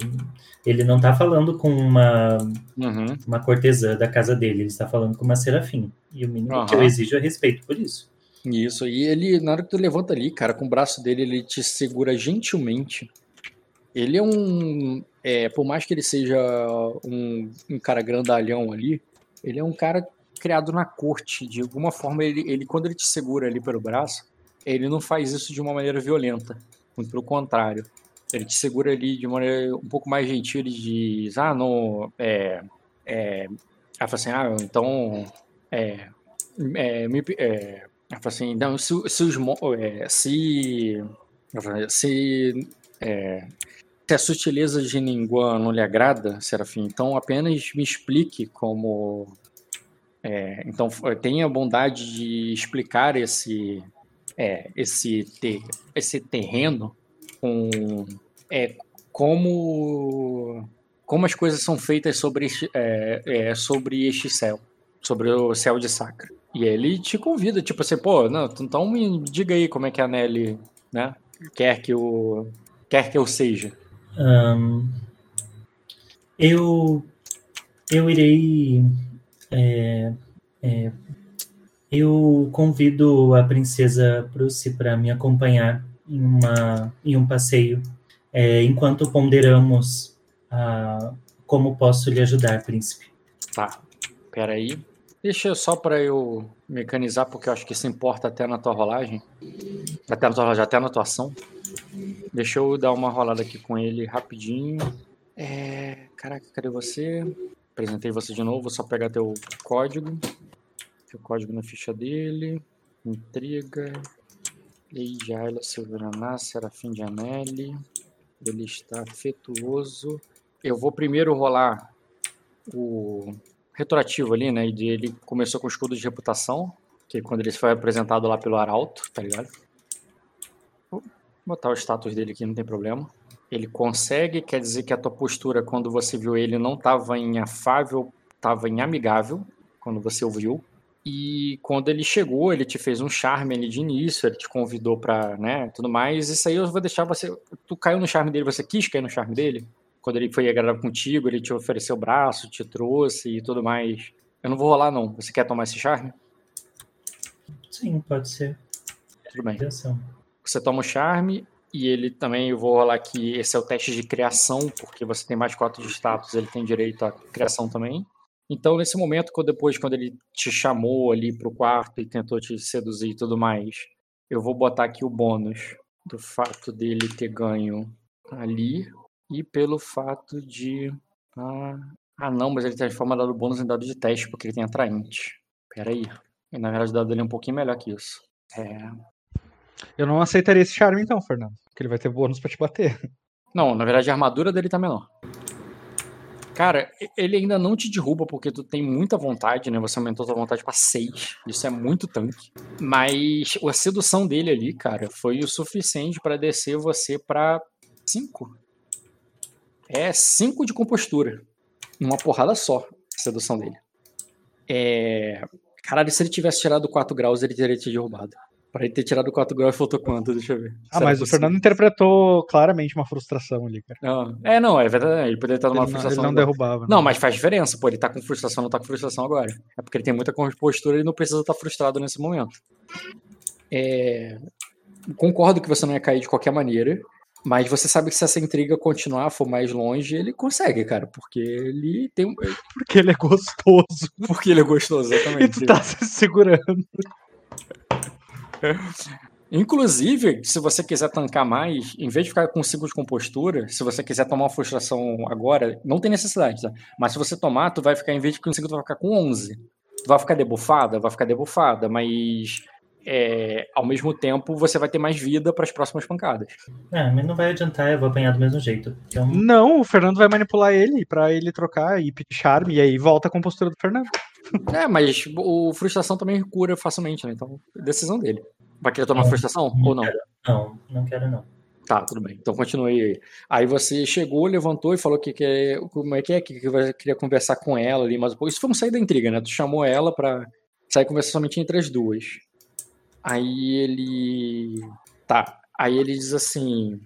ele não está falando com uma, uhum. uma cortesã da casa dele, ele está falando com uma serafim. E o mínimo que eu exijo é respeito por isso. Isso, e ele, na hora que tu levanta ali, cara, com o braço dele, ele te segura gentilmente Ele é um. É, por mais que ele seja um, um cara grandalhão ali, ele é um cara criado na corte. De alguma forma, ele, ele, quando ele te segura ali pelo braço, ele não faz isso de uma maneira violenta. Muito pelo contrário. Ele te segura ali de uma maneira um pouco mais gentil. Ele diz: Ah, não. É. é ela fala assim: Ah, então. É. é, me, é assim: Não, se, se os. É, se. Se. É, se a sutileza de Ningguan não lhe agrada, Serafim, então apenas me explique como. É, então tenha a bondade de explicar esse, é, esse, ter, esse terreno com é, como, como as coisas são feitas sobre, é, é, sobre este céu, sobre o céu de Sacra. E ele te convida, tipo assim, pô, não, então me diga aí como é que a Nelly, né, quer que eu, quer que eu seja. Um, eu, eu irei. É, é, eu convido a princesa Bruce para me acompanhar em, uma, em um passeio, é, enquanto ponderamos a, como posso lhe ajudar, príncipe. Tá, peraí. Deixa só para eu mecanizar, porque eu acho que isso importa até na tua rolagem. Até na tua rolagem, até na tua ação. Deixa eu dar uma rolada aqui com ele rapidinho. É... Caraca, cadê você? Apresentei você de novo, vou só pegar teu código. Teu código na ficha dele. Intriga. Leijaila Silveraná, Serafim de Anelli. Ele está afetuoso. Eu vou primeiro rolar o retroativo ali, né? Ele começou com escudo de reputação, que quando ele foi apresentado lá pelo Arauto, tá ligado? botar o status dele aqui, não tem problema. Ele consegue, quer dizer que a tua postura, quando você viu ele, não estava em afável, estava em amigável, quando você ouviu. E quando ele chegou, ele te fez um charme ali de início, ele te convidou para, né, tudo mais. Isso aí eu vou deixar você. Tu caiu no charme dele, você quis cair no charme dele? Quando ele foi agradável contigo, ele te ofereceu o braço, te trouxe e tudo mais. Eu não vou rolar, não. Você quer tomar esse charme? Sim, pode ser. Tudo bem. Atenção. Você toma o charme e ele também, eu vou rolar aqui, esse é o teste de criação, porque você tem mais quatro de status, ele tem direito à criação também. Então, nesse momento, depois, quando ele te chamou ali pro quarto e tentou te seduzir e tudo mais, eu vou botar aqui o bônus do fato dele ter ganho ali e pelo fato de. Ah, ah não, mas ele transforma dado bônus em dado de teste porque ele tem atraente. Pera aí. E na verdade o dado dele é um pouquinho melhor que isso. É, eu não aceitaria esse charme então, Fernando. Porque ele vai ter bônus pra te bater. Não, na verdade a armadura dele tá menor. Cara, ele ainda não te derruba porque tu tem muita vontade, né? Você aumentou tua vontade para 6. Isso é muito tanque. Mas a sedução dele ali, cara, foi o suficiente para descer você para 5. É 5 de compostura. Numa porrada só, a sedução dele. É. Caralho, se ele tivesse tirado 4 graus, ele teria te derrubado. Pra ele ter tirado 4 graus, faltou quanto? Deixa eu ver. Ah, Será mas possível? o Fernando interpretou claramente uma frustração ali, cara. Não. É, não, é verdade. Ele poderia estar numa ele frustração. Não, ele não derrubava. Não, né? mas faz diferença, pô. Ele tá com frustração, não tá com frustração agora. É porque ele tem muita postura e não precisa estar frustrado nesse momento. É... Concordo que você não ia cair de qualquer maneira. Mas você sabe que se essa intriga continuar, for mais longe, ele consegue, cara. Porque ele tem um. Porque ele é gostoso. Porque ele é gostoso, exatamente. e tu tá se segurando. Inclusive, se você quiser tancar mais, em vez de ficar com 5 de compostura, se você quiser tomar uma frustração agora, não tem necessidade, tá? Mas se você tomar, tu vai ficar, em vez de com 5, tu vai ficar com 11. Tu vai ficar debufada? Vai ficar debufada, mas é, ao mesmo tempo você vai ter mais vida para as próximas pancadas. É, mas não vai adiantar, eu vou apanhar do mesmo jeito. Então... Não, o Fernando vai manipular ele para ele trocar e pedir charme, e aí volta a compostura do Fernando. É, mas o frustração também cura facilmente, né? Então, decisão dele. Vai querer tomar não, frustração não ou não? Quero, não, não quero não. Tá, tudo bem. Então continue aí. Aí você chegou, levantou e falou que, que como é que é que, que você queria conversar com ela ali, mas isso foi um sair da intriga, né? Tu chamou ela pra sair conversar somente entre as duas. Aí ele. Tá. Aí ele diz assim: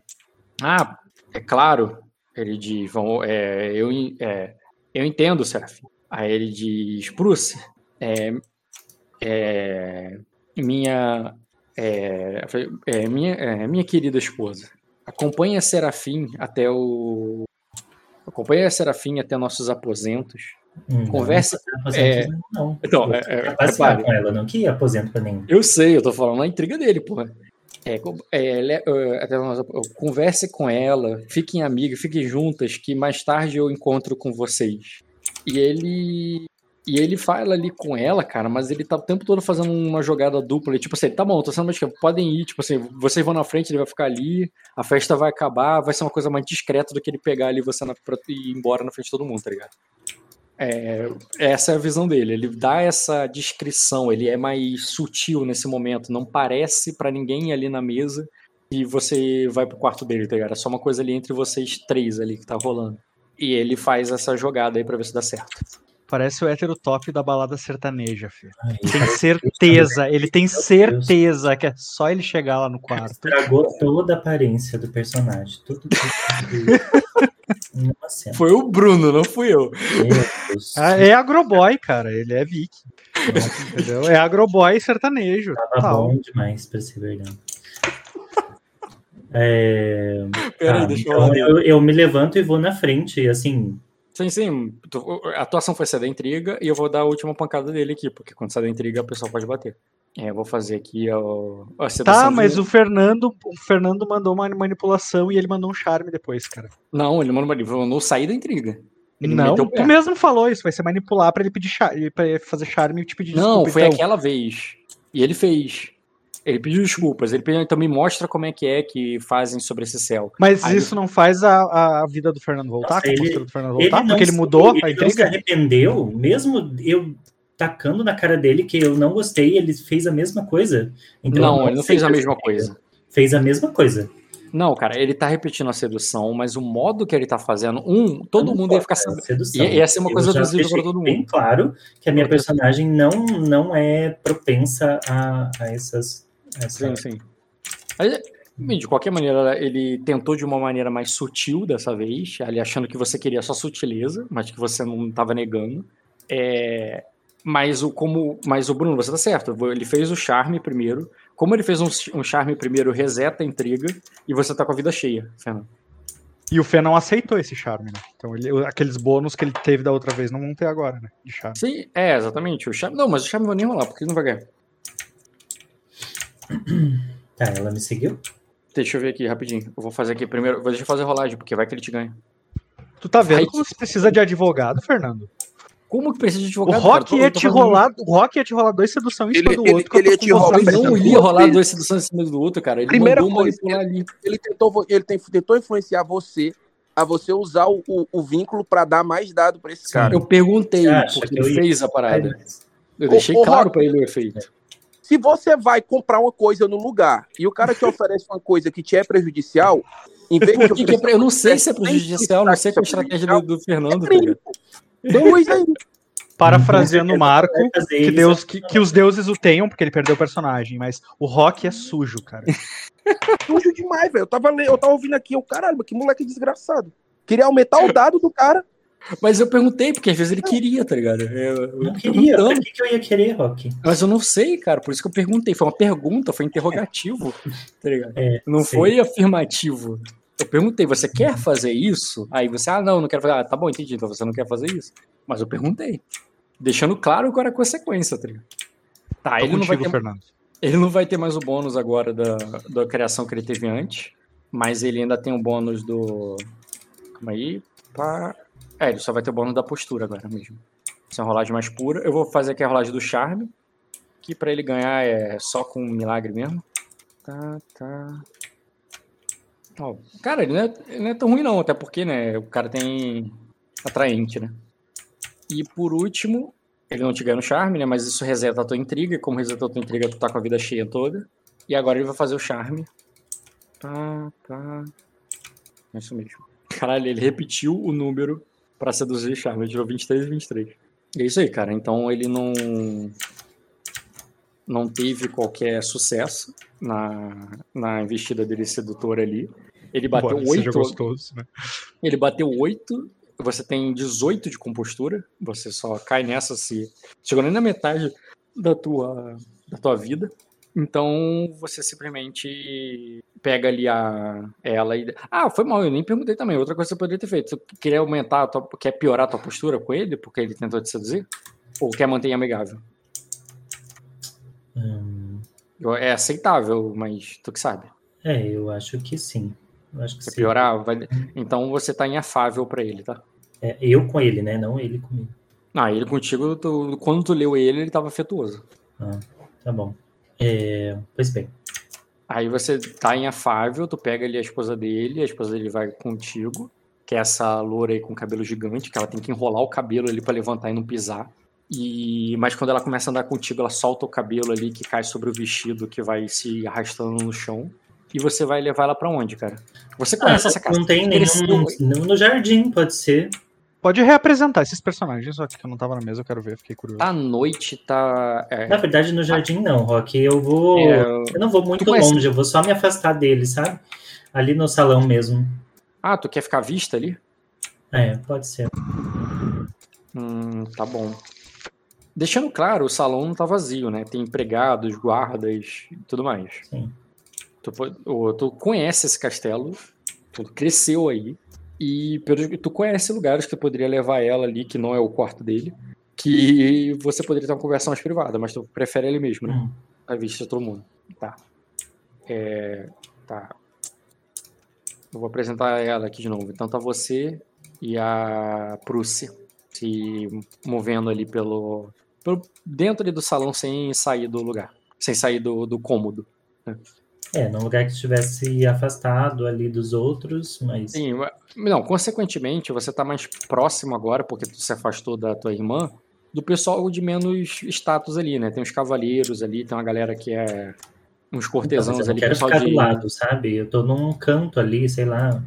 Ah, é claro. Ele diz: vão, é, eu, é, eu entendo, Serafim. Aí ele diz: Bruce, é, é, minha, é, é, minha, é, minha querida esposa, acompanhe a Serafim até o. Acompanhe a Serafim até nossos aposentos. Hum, Conversa- não, aposento é, não. Então, Eu é, é, repare. com ela, não que aposento pra nenhum. Eu sei, eu tô falando a intriga dele, porra. É, é, nós- converse com ela, fiquem amigas, fiquem juntas, que mais tarde eu encontro com vocês. E ele. E ele fala ali com ela, cara, mas ele tá o tempo todo fazendo uma jogada dupla. Ele, tipo assim, tá bom, tô sendo mais que podem ir, tipo assim, vocês vão na frente, ele vai ficar ali, a festa vai acabar, vai ser uma coisa mais discreta do que ele pegar ali você na, pra ir embora na frente de todo mundo, tá ligado? É, essa é a visão dele. Ele dá essa descrição, ele é mais sutil nesse momento. Não parece pra ninguém ali na mesa e você vai pro quarto dele, tá ligado? É só uma coisa ali entre vocês três ali que tá rolando. E ele faz essa jogada aí pra ver se dá certo. Parece o hétero top da balada sertaneja, filho. Ai, Tem certeza, ele tem Deus. certeza que é só ele chegar lá no quarto. Estragou toda a aparência do personagem. Tudo, tudo, tudo. Foi o Bruno, não fui eu. Ah, É agroboy, cara, ele é viking. Entendeu? É agroboy sertanejo. Tava tal. bom demais pra ser verdade. É, Peraí, tá, deixa eu então eu, eu me levanto e vou na frente, e assim, Sim, sim. A atuação foi ser da intriga e eu vou dar a última pancada dele aqui, porque quando sai da intriga a pessoa pode bater. É, eu vou fazer aqui o, a sedução Tá, mas dele. o Fernando, o Fernando mandou uma manipulação e ele mandou um charme depois, cara. Não, ele mandou, ele mandou sair da intriga. Ele não, o tu mesmo falou isso, vai ser manipular pra ele pedir pra ele fazer charme e te pedir Não, desculpa. foi então. aquela vez. E ele fez. Ele pediu desculpas. Ele pediu, então me mostra como é que é que fazem sobre esse céu. Mas Aí- isso não faz a, a vida do Fernando voltar, Nossa, a ele- do Fernando ele voltar, não porque ele se- mudou ele a não se intriga? arrependeu, mesmo eu tacando na cara dele que eu não gostei, ele fez a mesma coisa. Então, não, eu ele não fez a se mesma ele coisa. Fez a mesma coisa. Não, cara, ele tá repetindo a sedução, mas o modo que ele tá fazendo, um, todo Não mundo ia ficar sabendo. sedução. Ia- ia ser uma Eu coisa visível pra deixei todo Bem mundo. claro que a minha personagem não, não é propensa a, a essas. Essa- Sim, sim. Mas, de qualquer maneira, ele tentou de uma maneira mais sutil dessa vez, ali achando que você queria só sutileza, mas que você não estava negando. É, mas o como, mas o Bruno, você tá certo. Ele fez o charme primeiro. Como ele fez um, um charme primeiro, reseta a intriga e você tá com a vida cheia, Fernando. E o Fê não aceitou esse charme, né? Então ele- aqueles bônus que ele teve da outra vez não vão ter agora, né? De charme. Sim, é, exatamente. O charme, não, mas o charme não vai nem rolar, porque ele não vai ganhar. Tá, ela me seguiu? Deixa eu ver aqui rapidinho. Eu vou fazer aqui primeiro. Vou deixar eu fazer a rolagem, porque vai que ele te ganha. Tu tá vendo como você precisa de advogado, Fernando? Como que precisa de O advogado? Rock cara? Ia te rolar, o Rock ia te rolar dois sedução em cima Ele- do ele- outro. ele tô ia te rolar não ia rolar dois seduções em cima do outro, cara. Ele Primeira coisa, ali. Ele tentou, ele tentou influenciar você a você usar o, o- o vínculo pra dar mais dado pra esse cara. Eu perguntei, Você acha porque ele fez a parada. Eu deixei ô, claro Rock. pra ele o efeito. Se você vai comprar uma coisa no lugar e o cara te [LAUGHS] oferece uma coisa que te é prejudicial, em vez [LAUGHS] é de pre- eu não sei se é prejudicial, não sei qual é a estratégia do, do Fernando. tá ligado? Deu luz aí. Parafraseando o Marco, que. Deus, que, que os deuses o tenham, porque ele perdeu o personagem, mas o Rock é sujo, cara. [LAUGHS] Sujo demais, velho. Eu tava, eu tava ouvindo aqui, eu, caralho, que moleque desgraçado. Queria aumentar o dado do cara. Mas eu perguntei, porque às vezes ele queria, tá ligado? Eu, eu Não queria. Perguntando. que, que eu ia querer, Rock? Mas eu não sei, cara. Por isso que eu perguntei. Foi uma pergunta, foi interrogativo. [LAUGHS] Tá ligado? É, Não sei. foi afirmativo. Eu perguntei, você quer fazer isso? Aí você, ah, não, não quero fazer. Ah, tá bom, entendi. Então você não quer fazer isso. Mas eu perguntei. Deixando claro qual era a consequência, tá ligado? Tá, Tô ele não, vai contigo, ter, Fernando. ele não vai ter mais o bônus agora da, da criação que ele teve antes. Mas ele ainda tem o bônus do. Calma aí. Pá. É, ele só vai ter o bônus da postura agora mesmo. Essa é uma rolagem mais pura. Eu vou fazer aqui a rolagem do charme. Que pra ele ganhar é só com um milagre mesmo. Tá, tá. Ó, cara, ele não, é, ele não é tão ruim não, até porque, né, o cara tem atraente, né? E por último, ele não te ganha no charme, né, mas isso reseta a tua intriga, e como reseta a tua intriga, tu tá com a vida cheia toda. E agora ele vai fazer o charme. Tá, tá. É isso mesmo. Caralho, ele repetiu o número pra seduzir charme, ele tirou 23 e 23. E é isso aí, cara, então ele não não teve qualquer sucesso na, na investida dele sedutora ali. Ele bateu seja 8, gostoso, né? ele bateu 8, você tem 18 de compostura, você só cai nessa se chegou nem na metade da tua, da tua vida. Então você simplesmente pega ali a ela e. Ah, foi mal, eu nem perguntei também. Outra coisa que você poderia ter feito. Você queria aumentar, tua, quer piorar a tua postura com ele, porque ele tentou te seduzir? Ou quer manter amigável? Hum, É aceitável, mas tu que sabe. é, eu acho que sim. Eu acho que sim. piorar? Vai... Então você tá inafável pra ele, tá? É, eu com ele, né? Não ele comigo. Ah, ele contigo, tu- quando tu leu ele, ele tava afetuoso. Ah, tá bom. É, pois bem. Aí você tá inafável, tu pega ali a esposa dele, a esposa dele vai contigo, que é essa loura aí com cabelo gigante, que ela tem que enrolar o cabelo ali pra levantar e não pisar. E mas quando ela começa a andar contigo, ela solta o cabelo ali que cai sobre o vestido, que vai se arrastando no chão. E você vai levar ela pra onde, cara? Você conhece essa casa? Ah, não tem nenhum. não No jardim, pode ser. Pode reapresentar esses personagens, só que eu não tava na mesa, eu quero ver, fiquei curioso. À noite tá. é, Na verdade, no jardim não, Rock. Eu vou. é, Eu não vou muito conhece- longe, eu vou só me afastar dele, sabe? Ali no salão mesmo. Ah, tu quer ficar à vista ali? É, pode ser. Hum, tá bom. Deixando claro, o salão não tá vazio, né? Tem empregados, guardas e tudo mais. Sim. Tu, tu conhece esse castelo, tu cresceu aí, e pelo- tu conhece lugares que tu poderia levar ela ali, que não é o quarto dele, que você poderia ter uma conversa mais privada, mas tu prefere ele mesmo, né? Hum. À vista de todo mundo. Tá. É, tá. Eu vou apresentar ela aqui de novo. Então tá você e a Prússia se movendo ali pelo, pelo dentro ali do salão sem sair do lugar, sem sair do, do cômodo. É, num lugar que estivesse afastado ali dos outros, mas. Sim, não, consequentemente, você tá mais próximo agora, porque tu se afastou da tua irmã, do pessoal de menos status ali, né? Tem os cavaleiros ali, tem uma galera que é uns Então, cortesãos eu não ali, quero pessoal ficar de do lado, sabe? Eu tô num canto ali, sei lá.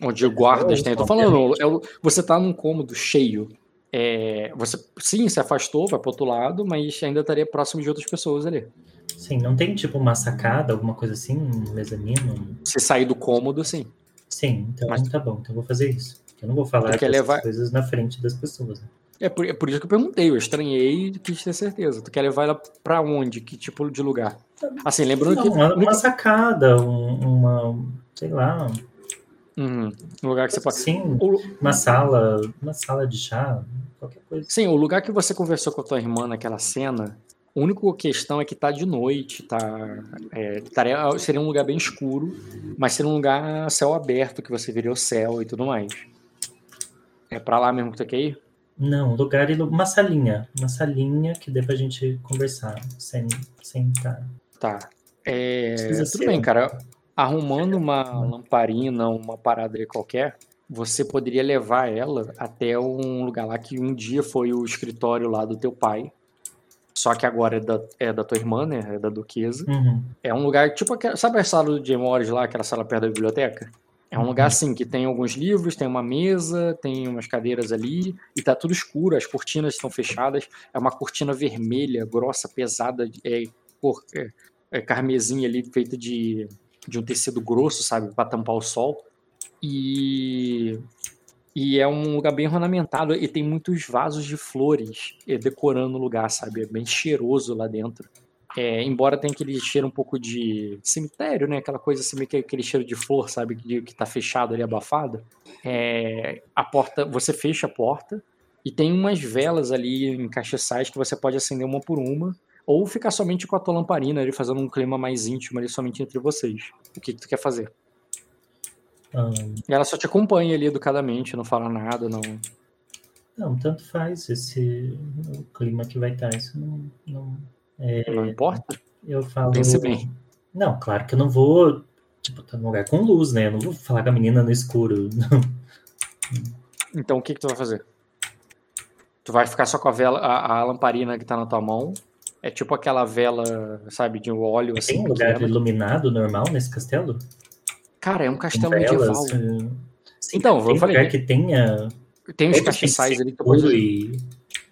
onde guardas tem. Eu tô falando, é você tá num cômodo cheio. É, você sim se afastou, vai pro outro lado, mas ainda estaria próximo de outras pessoas ali. Sim, não tem tipo uma sacada, alguma coisa assim, um mezanino? Se sair do cômodo, sim. Sim, então Mas- tá bom, então eu vou fazer isso. Eu não vou falar dessas levar- coisas na frente das pessoas. né? É por, é por isso que eu perguntei, eu estranhei e quis ter certeza. Tu quer levar ela pra onde? Que tipo de lugar? Assim, lembrando Não, que. uma, uma sacada, um- uma, sei lá, Uhum, um lugar que você pode. sim, O- uma sala, uma sala de chá, qualquer coisa. Sim, o lugar que você conversou com a tua irmã naquela cena, a única questão é que tá de noite, tá. é, estaria- seria um lugar bem escuro, mas seria um lugar céu aberto, que você veria o céu e tudo mais. É pra lá mesmo que tu quer ir? Não, lugar, ilu- uma salinha, uma salinha que dê pra gente conversar, sem, sem tá. É, tudo bem, um- cara. Arrumando uma lamparina, uma parada ali qualquer, você poderia levar ela até um lugar lá que um dia foi o escritório lá do teu pai. Só que agora é da, é da tua irmã, né? É da duquesa. Uhum. É um lugar, tipo, aquela, sabe a sala do Jay Morris lá, aquela sala perto da biblioteca? É um Uhum. lugar assim, que tem alguns livros, tem uma mesa, tem umas cadeiras ali, e tá tudo escuro, as cortinas estão fechadas. É uma cortina vermelha, grossa, pesada, é, cor, é, é carmesim ali, feita de, de um tecido grosso, sabe, para tampar o sol. E, e é um lugar bem ornamentado, e tem muitos vasos de flores eh, decorando o lugar, sabe? É bem cheiroso lá dentro. É, embora tenha aquele cheiro um pouco de cemitério, né? Aquela coisa assim, meio que aquele cheiro de flor, sabe? Que, tá fechado ali, abafado. É, a porta, você fecha a porta e tem umas velas ali em castiçais que você pode acender uma por uma ou ficar somente com a tua lamparina ali, fazendo um clima mais íntimo ali, somente entre vocês. O que, que tu quer fazer? E ela só te acompanha ali educadamente, não fala nada, não. não, tanto faz esse o clima que vai estar, isso não, não Não importa? eu falo. Pense bem. Não, claro que eu não vou, tipo, tá num lugar com luz, né? Eu não vou falar com a menina no escuro. [LAUGHS] Não. Então o que, que tu vai fazer? Tu vai ficar só com a vela, a, a lamparina que tá na tua mão. É tipo aquela vela, sabe, de óleo assim. Tem um lugar iluminado normal nesse castelo? Cara, é um castelo velas? medieval. eh, Sim, Então, tem eu falei, lugar que tenha. Tem os todos castiçais ali que pode. e.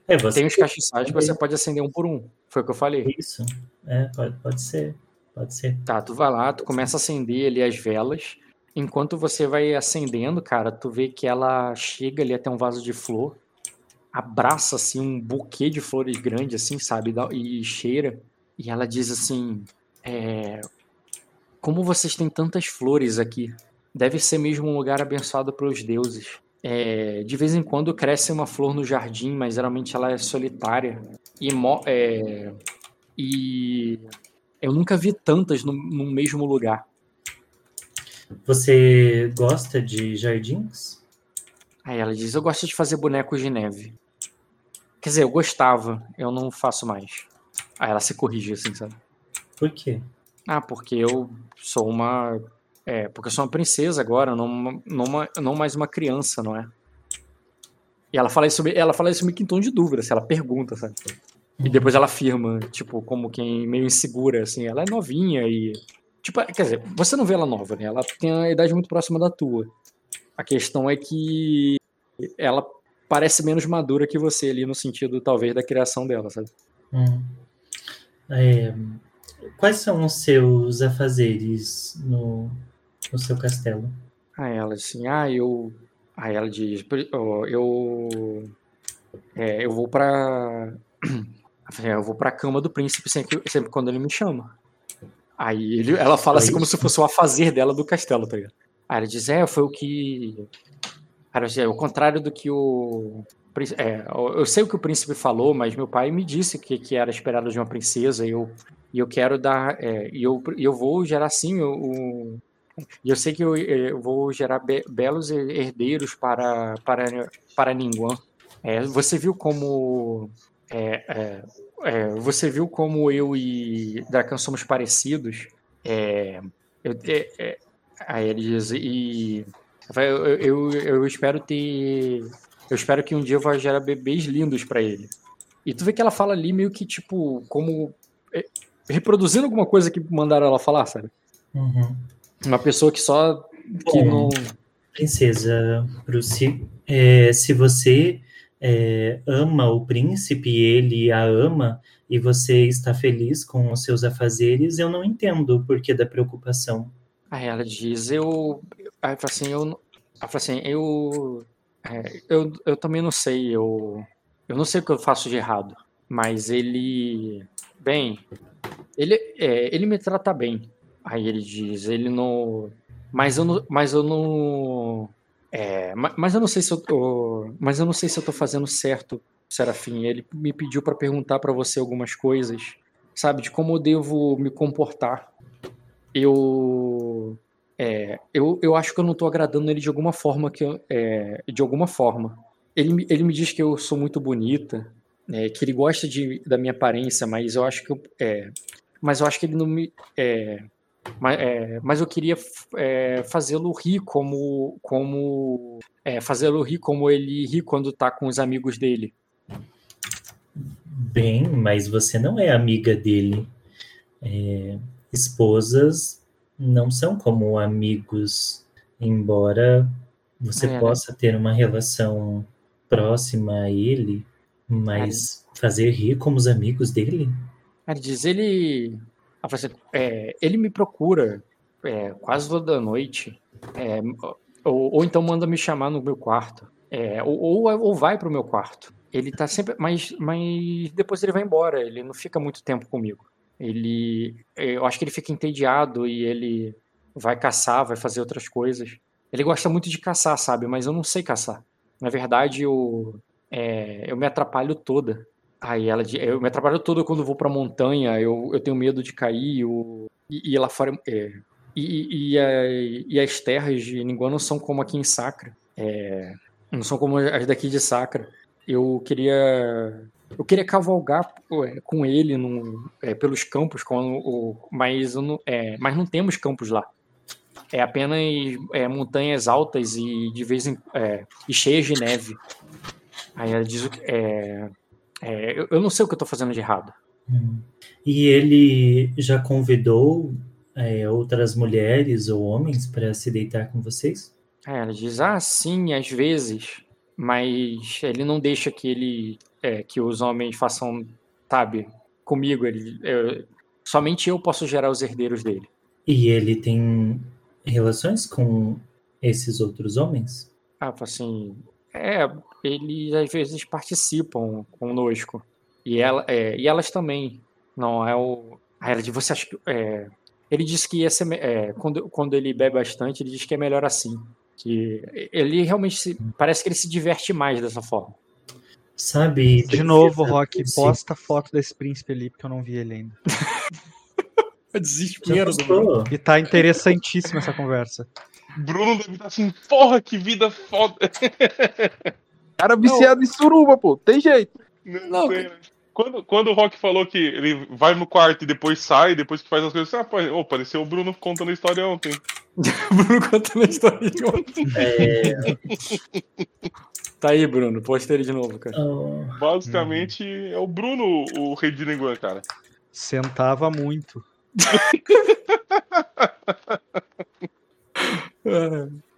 É, você Tem os castiçais que você pode acender um por um. Foi o que eu falei. Isso. É, pode, pode ser. Pode ser. Tá, tu vai lá, tu começa a acender ali as velas. Enquanto você vai acendendo, cara, tu vê que ela chega ali até um vaso de flor, abraça assim um buquê de flores grande, assim, sabe? E cheira. E ela diz assim: é, Como vocês têm tantas flores aqui? Deve ser mesmo um lugar abençoado pelos deuses. É, de vez em quando cresce uma flor no jardim, mas geralmente ela é solitária. E, é, e eu nunca vi tantas no, no mesmo lugar. Você gosta de jardins? Aí ela diz: Eu gosto de fazer bonecos de neve. Quer dizer, eu gostava, eu não faço mais. Aí ela se corrige assim, sabe? Por quê? Ah, porque eu sou uma. É, porque eu sou uma princesa agora, não, não, não mais uma criança, não é? E ela fala isso, ela fala isso meio que em tom de dúvida, se ela pergunta, sabe? E depois ela afirma, tipo, como quem meio insegura, assim, ela é novinha e. Tipo, quer dizer, você não vê ela nova, né? Ela tem a idade muito próxima da tua. A questão é que ela parece menos madura que você ali no sentido, talvez, da criação dela, sabe? Hum. É, quais são os seus afazeres no, no seu castelo? Aí ela assim, ah, eu. Aí ela diz, oh, eu. É, eu vou pra. [CLEARS THROAT] Eu vou pra cama do príncipe sempre, sempre quando ele me chama. Aí ele, ela fala assim como se fosse o afazer dela do castelo, tá ligado? Aí ela diz, é, foi o que. Cara, é o contrário do que o. É, eu sei o que o príncipe falou, mas meu pai me disse que, que era esperado de uma princesa e eu, e eu quero dar. É, e eu, eu vou gerar sim o. E eu sei que eu, eu vou gerar be, belos herdeiros para, para, para Ningguan. É, você viu como. É, é, é, você viu como eu e Dracan somos parecidos? É, eu, é, Aí ele diz, e eu, eu, eu, espero ter. Eu espero que um dia eu vá gerar bebês lindos para ele. E tu vê que ela fala ali meio que, tipo, como. Reproduzindo alguma coisa que mandaram ela falar, sabe? Uhum. Uma pessoa que só. Que Bom, não... Princesa Bruce, é, se você é, ama o príncipe e ele a ama, e você está feliz com os seus afazeres, eu não entendo o porquê da preocupação. Aí ela diz, eu. Aí fala assim, eu. Ela fala assim, eu, é, eu. Eu também não sei, eu. Eu não sei o que eu faço de errado. Mas ele. Bem. Ele, é, ele me trata bem. Aí ele diz, ele não. Mas eu não. Mas eu não. É, mas eu não sei se eu tô, mas eu não sei se eu tô fazendo certo, Serafim. Ele me pediu para perguntar para você algumas coisas, sabe, de como eu devo me comportar eu, é, eu, eu acho que eu não estou agradando ele de alguma forma que eu, é, de alguma forma. Ele, ele me diz que eu sou muito bonita, é, que ele gosta de, da minha aparência, mas eu acho que eu, é, mas eu acho que ele não me é, mas, é, mas eu queria fazê-lo rir como como fazê-lo rir como ele ri quando está com os amigos dele. Bem, mas você não é amiga dele. É, esposas não são como amigos, embora você é. possa ter uma relação próxima a ele, mas é. fazer rir como os amigos dele? Ele diz, ele, é, ele me procura é, quase toda noite, é, ou, ou, então manda me chamar no meu quarto, é, ou, ou, ou vai para o meu quarto. Ele tá sempre, mas, mas depois ele vai embora, ele não fica muito tempo comigo. Ele, eu acho que ele fica entediado e ele vai caçar, vai fazer outras coisas. Ele gosta muito de caçar, sabe? Mas eu não sei caçar. Na verdade, eu, é, eu me atrapalho toda. Aí ela, eu me atrapalho toda quando vou pra montanha. Eu, eu tenho medo de cair. Eu, e, e lá fora. É, e, e, a, e, as terras de Ninguém não são como aqui em Sacra. É, não são como as daqui de Sacra. Eu queria eu queria cavalgar com ele no, é, pelos campos, com o, mas, não, é, mas não temos campos lá. É apenas é, montanhas altas e de vez em é, e cheias de neve. Aí ela diz é, é, eu, eu, não sei o que eu estou fazendo de errado. Hum. E ele já convidou é, outras mulheres ou homens para se deitar com vocês? ela diz, ah, sim, às vezes, mas ele não deixa que ele é, que os homens façam, sabe, comigo. Ele, eu, somente eu posso gerar os herdeiros dele. E ele tem relações com esses outros homens? Ah, assim, é, eles às vezes participam conosco. E, ela, é, e elas também. Não, é o. Aí ela você acha que. É... Ele disse que ia ser. É, quando, quando ele bebe bastante, ele diz que é melhor assim. Que ele realmente se... parece que ele se diverte mais dessa forma. Sabe? De novo, Rock, posta foto desse príncipe ali, porque eu não vi ele ainda. Desespero. E tá interessantíssima essa conversa. Bruno deve estar assim, porra, que vida foda. [LAUGHS] Cara viciado em suruba, pô. Tem jeito. Não, não tem, né? Quando, quando o Rock falou que ele vai no quarto e depois sai, depois que faz as coisas, ah, pô, oh, pareceu o Bruno contando a história ontem. [LAUGHS] Bruno contando a história de ontem. É... tá aí, Bruno, posta ele de novo, cara. Oh. Basicamente, hum. é o Bruno o rei de Ninguém, cara. Sentava muito. [LAUGHS] [LAUGHS]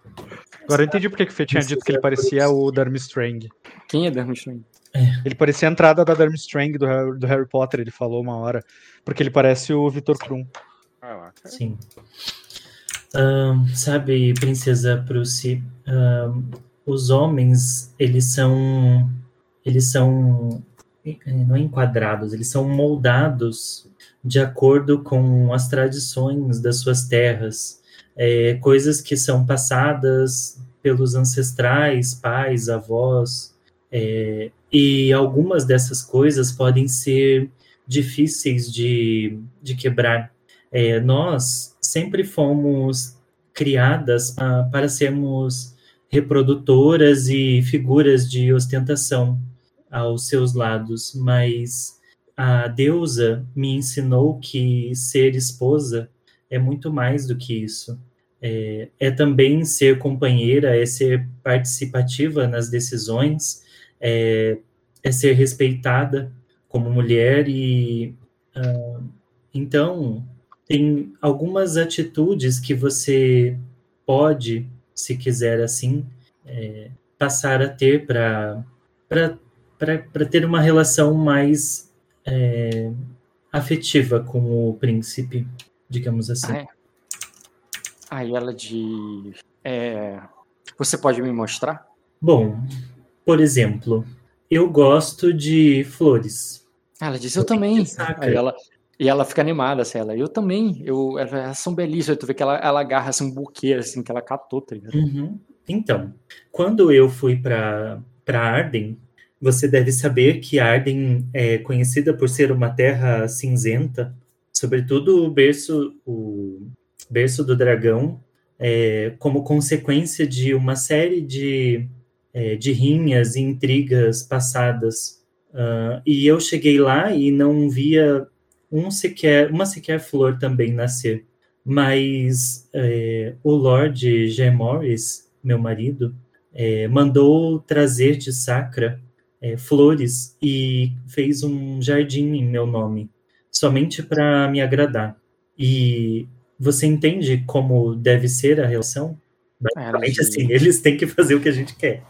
Agora eu entendi porque que o Fê tinha dito que ele parecia o Durmstrang. Quem é Durmstrang? Ele parecia a entrada da Durmstrang do, do Harry Potter, ele falou uma hora. Porque ele parece o Victor Krum. Ah, Sim. Um, sabe, Princesa Prusse, um, os homens, eles são. Eles são. Não é enquadrados, eles são moldados de acordo com as tradições das suas terras. É, coisas que são passadas pelos ancestrais, pais, avós, é, e algumas dessas coisas podem ser difíceis de, de quebrar. É, nós sempre fomos criadas para sermos reprodutoras e figuras de ostentação aos seus lados, mas a deusa me ensinou que ser esposa é muito mais do que isso. É, é também ser companheira, é ser participativa nas decisões, é, é ser respeitada como mulher e uh, então tem algumas atitudes que você pode, se quiser assim, é, passar a ter para para ter uma relação mais é, afetiva com o príncipe, digamos assim. Ah, é. Aí ela diz: é, Você pode me mostrar? Bom, por exemplo, eu gosto de flores. Ela disse, eu, eu também. Aí ela, e ela fica animada, assim, ela, eu também, eu, elas são belíssimas, tu vê que ela, ela agarra assim, um buquê, assim, que ela catou, tá ligado? Uhum. Então, quando eu fui para Arden, você deve saber que Arden é conhecida por ser uma terra cinzenta, sobretudo o berço, o berço do dragão, é, como consequência de uma série de é, de rinhas e intrigas passadas. Uh, e eu cheguei lá e não via um sequer, uma sequer flor também nascer. Mas é, o Lord G. Morris, meu marido, é, mandou trazer de Sacra é, flores e fez um jardim em meu nome, somente para me agradar. E você entende como deve ser a relação? Basicamente, assim, eles têm que fazer o que a gente quer.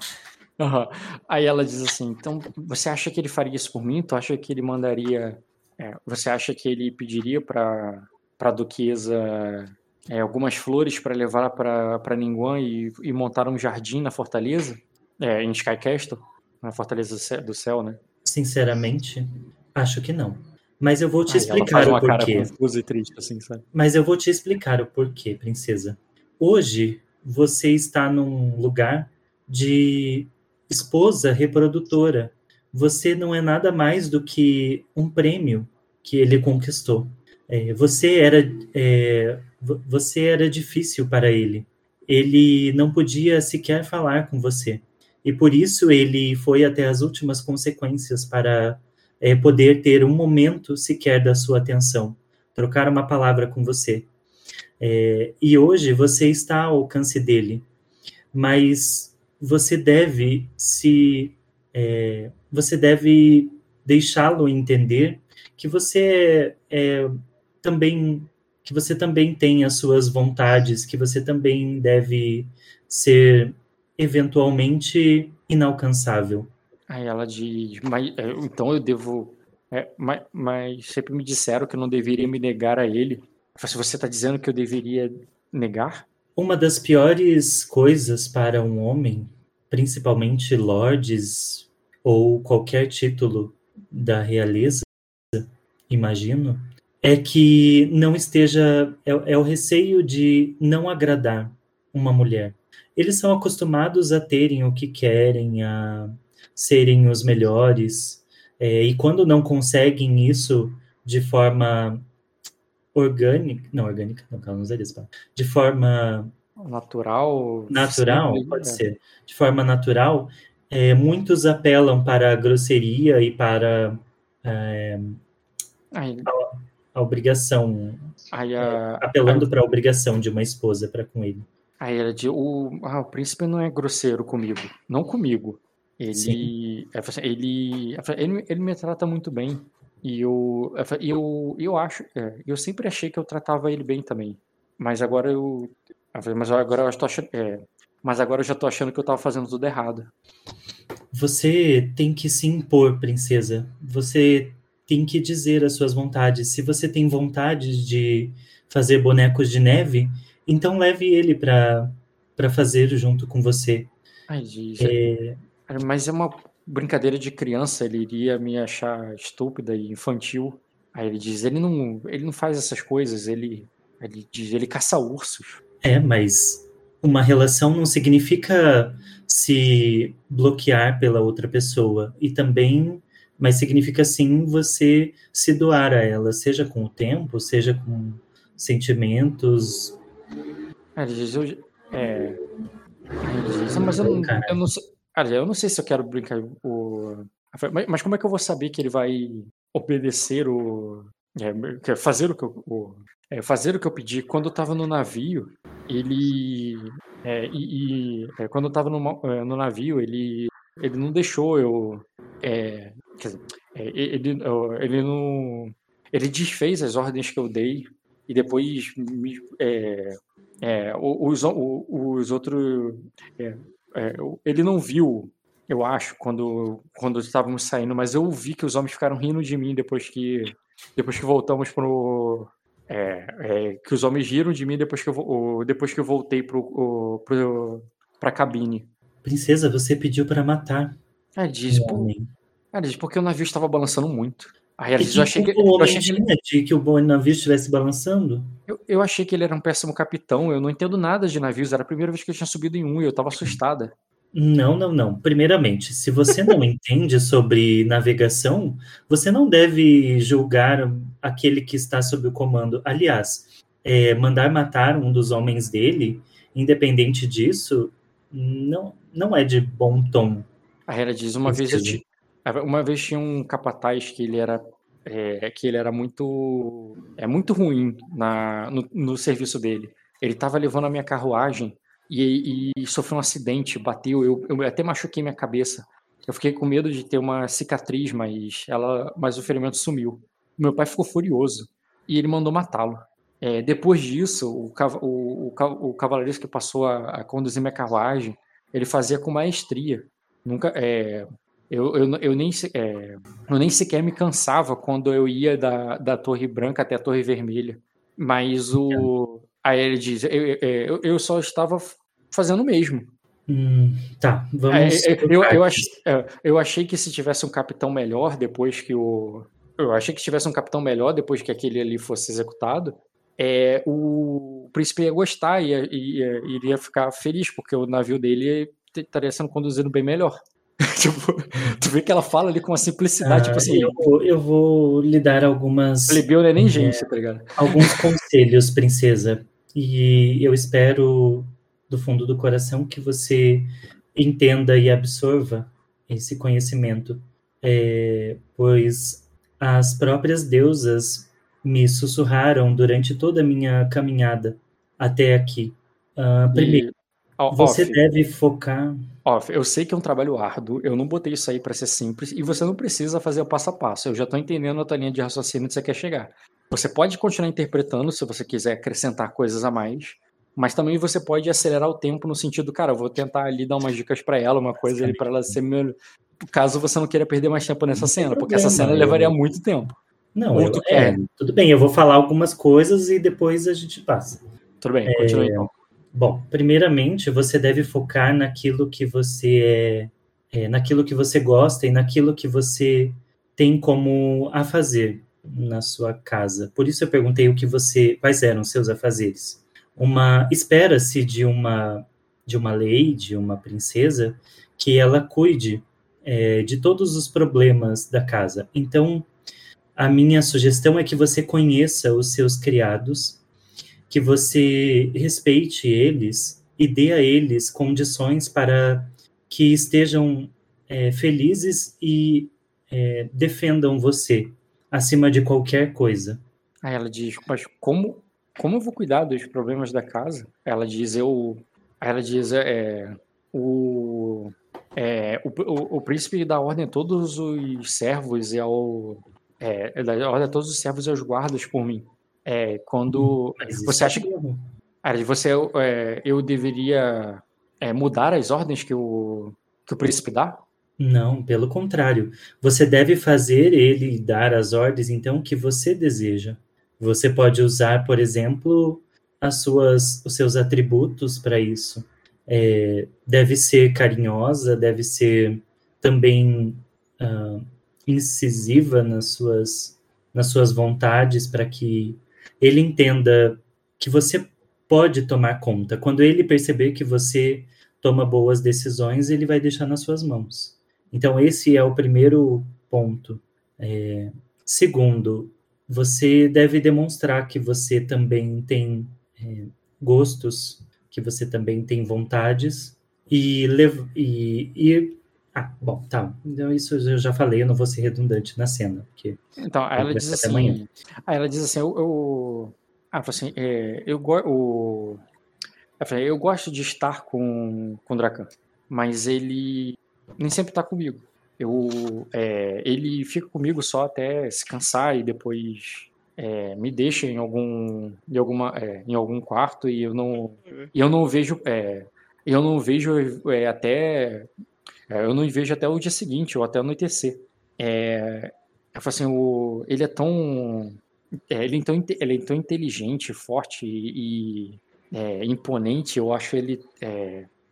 Uhum. Aí ela diz assim: então você acha que ele faria isso por mim? Tu acha que ele mandaria. É, você acha que ele pediria para a duquesa é, algumas flores para levar para Ninguan e, e montar um jardim na fortaleza? É, em Sky Castle? Na fortaleza do céu, né? Sinceramente, acho que não. Mas eu vou te Aí explicar o porquê. Triste, assim? Mas eu vou te explicar o porquê, princesa. Hoje você está num lugar de esposa reprodutora. Você não é nada mais do que um prêmio que ele conquistou. É, você era é, você era difícil para ele. Ele não podia sequer falar com você e por isso ele foi até as últimas consequências para é, poder ter um momento sequer da sua atenção, trocar uma palavra com você. É, e hoje você está ao alcance dele, mas você deve se é, você deve deixá-lo entender que você é, também que você também tem as suas vontades, que você também deve ser eventualmente inalcançável. Aí ela diz, mas é, então eu devo, é, mas, mas, sempre me disseram que eu não deveria me negar a ele. Se você está dizendo que eu deveria negar? Uma das piores coisas para um homem, principalmente lords ou qualquer título da realeza, imagino, é que não esteja. É, é o receio de não agradar uma mulher. Eles são acostumados a terem o que querem, a serem os melhores, é, e quando não conseguem isso de forma orgânica, não orgânica, não, não usaria essa de forma natural, natural, pode ser, de forma natural, é, muitos apelam para a grosseria e para é, a, a, obrigação, a, é, apelando para a obrigação de uma esposa para com ele. Aí ela diz, o, ah, o príncipe não é grosseiro comigo, não comigo. Ele, assim, ele, ele, ele me trata muito bem. E eu, eu, eu acho, é, eu sempre achei que eu tratava ele bem também. Mas agora eu, mas agora eu estou achando, é, mas agora eu já estou achando que eu estava fazendo tudo errado. Você tem que se impor, princesa. Você tem que dizer as suas vontades. Se você tem vontade de fazer bonecos de neve, então leve ele para para fazer junto com você. Ai, é... Mas é uma brincadeira de criança, ele iria me achar estúpida e infantil. Aí ele diz, ele não, ele não faz essas coisas, ele, ele diz, ele caça ursos. É, mas uma relação não significa se bloquear pela outra pessoa e também, mas significa sim você se doar a ela, seja com o tempo, seja com sentimentos. É, ele diz, eu, é, ele diz, mas eu não, eu não sei Cara, eu não sei se eu quero brincar o. Mas como é que eu vou saber que ele vai obedecer o. É, fazer o que eu. O... É, fazer o que eu pedi. Quando eu tava no navio, ele. É, e, e é, quando eu tava no, é, no navio, ele. Ele não deixou eu. É, quer dizer, ele, ele não. Ele desfez as ordens que eu dei e depois me, os, os outros é, ele não viu, eu acho, quando, quando estávamos saindo, mas eu vi que os homens ficaram rindo de mim depois que, depois que voltamos pro. É, é, que os homens riram de mim depois que eu, depois que eu voltei pro, pro, pra cabine. Princesa, você pediu para matar. É, diz, por, é, diz porque o navio estava balançando muito. Aí ela diz, eu achei que, eu achei que, de que o navio estivesse balançando? Eu, eu achei que ele era um péssimo capitão. Eu não entendo nada de navios. Era a primeira vez que eu tinha subido em um e eu estava assustada. Não, não, não. Primeiramente, se você não entende sobre navegação, você não deve julgar aquele que está sob o comando. Aliás, é, mandar matar um dos homens dele, independente disso, não, não é de bom tom. A Hera diz uma vez eu, uma vez tinha um capataz que ele era é, que ele era muito é muito ruim na, no, no serviço dele. Ele estava levando a minha carruagem e, e, sofreu um acidente, bateu, eu, eu até machuquei minha cabeça. Eu fiquei com medo de ter uma cicatriz, mas ela, mas o ferimento sumiu. Meu pai ficou furioso e ele mandou matá-lo. É, depois disso, o, o, o, o cavaleiro que passou a, a, conduzir minha carruagem, ele fazia com maestria. Nunca, é, eu, eu, eu, nem, é, eu nem sequer me cansava quando eu ia da, da Torre Branca até a Torre Vermelha. Mas o. Aí ele diz: eu, eu, eu só estava fazendo o mesmo. Hum, tá, vamos. É, é eu, eu, ach, é, eu achei que se tivesse um capitão melhor depois que o. Eu achei que se tivesse um capitão melhor depois que aquele ali fosse executado, é, o príncipe ia gostar e iria ficar feliz, porque o navio dele estaria sendo conduzido bem melhor. [LAUGHS] tipo, tu vê que ela fala ali com uma simplicidade, tipo ah, tipo assim. Eu vou, eu vou lhe dar algumas. Plebeu não é nem gente, é, tá ligado? Alguns conselhos, princesa. E eu espero, do fundo do coração, que você entenda e absorva esse conhecimento. É, pois as próprias deusas me sussurraram durante toda a minha caminhada até aqui. Uh, primeiro, e, você off. deve focar. Off, eu sei que é um trabalho árduo, eu não botei isso aí para ser simples e você não precisa fazer o passo a passo. Eu já estou entendendo a tua linha de raciocínio que você quer chegar. Você pode continuar interpretando se você quiser acrescentar coisas a mais, mas também você pode acelerar o tempo no sentido, cara, eu vou tentar ali dar umas dicas para ela, uma coisa ali para ela ser melhor. Caso você não queira perder mais tempo nessa cena, porque essa cena levaria muito tempo. Não, eu, é, tudo bem, eu vou falar algumas coisas e depois a gente passa. Tudo bem, continue é, então. Bom, primeiramente, você deve focar naquilo que você é, é, naquilo que você gosta e naquilo que você tem como a fazer. na sua casa. Por isso eu perguntei o que você, quais eram seus afazeres. Uma espera-se de uma de uma lei, de uma princesa, que ela cuide é, de todos os problemas da casa. Então, a minha sugestão é que você conheça os seus criados, que você respeite eles e dê a eles condições para que estejam é, felizes e é, defendam você acima de qualquer coisa. Aí ela diz, mas como, como eu vou cuidar dos problemas da casa? Ela diz, eu... Ela diz, é, o, é, o, o, o, príncipe dá ordem a todos os servos e ao... É, dá ordem a todos os servos e aos guardas por mim. É, quando... você acha que... Aí você, é, eu deveria é, mudar as ordens que o, que o príncipe dá? Não, pelo contrário. Você deve fazer ele dar as ordens, então, que você deseja. Você pode usar, por exemplo, as suas, os seus atributos para isso. É, deve ser carinhosa, deve ser também uh, incisiva nas suas, nas suas vontades, para que ele entenda que você pode tomar conta. Quando ele perceber que você toma boas decisões, ele vai deixar nas suas mãos. Então, esse é o primeiro ponto. É, segundo, você deve demonstrar que você também tem é, gostos, que você também tem vontades e, e, e ah, bom, tá. Então isso eu já falei, eu não vou ser redundante na cena, porque então ela diz assim, amanhã. Aí ela diz assim, eu, eu ah, assim, é, eu, eu, eu gosto de estar com com o Dracan, mas ele nem sempre tá comigo. Eu, é, ele fica comigo só até se cansar e depois é, me deixa em algum, em, alguma, é, em algum quarto e eu não, eu não vejo, é, eu não vejo é, até, eu não vejo até o dia seguinte ou até anoitecer. É, eu falo assim, o, ele é tão, ele, é tão, ele é tão inteligente, forte e, imponente. Eu acho ele,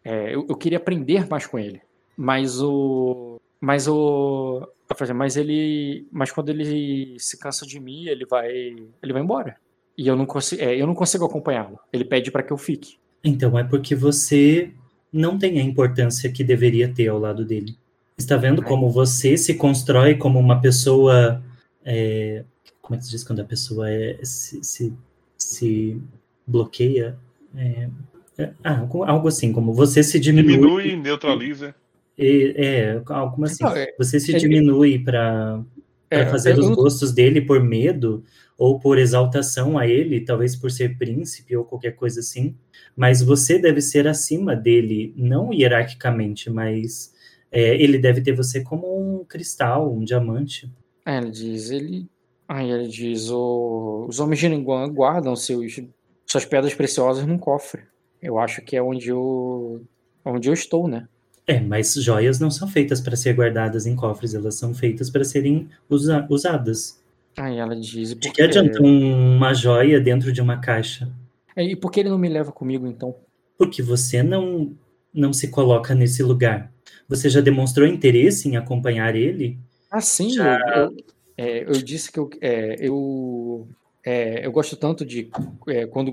eu, eu queria aprender mais com ele. Mas o. Mas o. Mas ele. Mas quando ele se cansa de mim, ele vai. Ele vai embora. E eu não consigo, é, eu não consigo acompanhá-lo. Ele pede para que eu fique. Então é porque você não tem a importância que deveria ter ao lado dele. Está vendo como você se constrói como uma pessoa. É, como é que se diz quando a pessoa é, se, se, se bloqueia? É, é ah, algo assim, como você se diminui. Diminui, neutraliza. É, algo assim. Não, é, você se diminui para é, fazer os gostos dele por medo ou por exaltação a ele, talvez por ser príncipe ou qualquer coisa assim. Mas você deve ser acima dele, não hierarquicamente, mas é, ele deve ter você como um cristal, um diamante. É, ele diz, ele. Aí ele diz, o... os homens de Ninguan guardam seus, suas pedras preciosas num cofre. Eu acho que é onde eu, onde eu estou, né? É, mas joias não são feitas para ser guardadas em cofres, elas são feitas para serem usa usadas. Aí ela diz. De que adianta uma joia dentro de uma caixa? É, e por que ele não me leva comigo, então? Porque você não, não se coloca nesse lugar. Você já demonstrou interesse em acompanhar ele? Ah, sim. Já... Eu, eu, é, eu, disse que eu, é, eu, é, eu gosto tanto de é, quando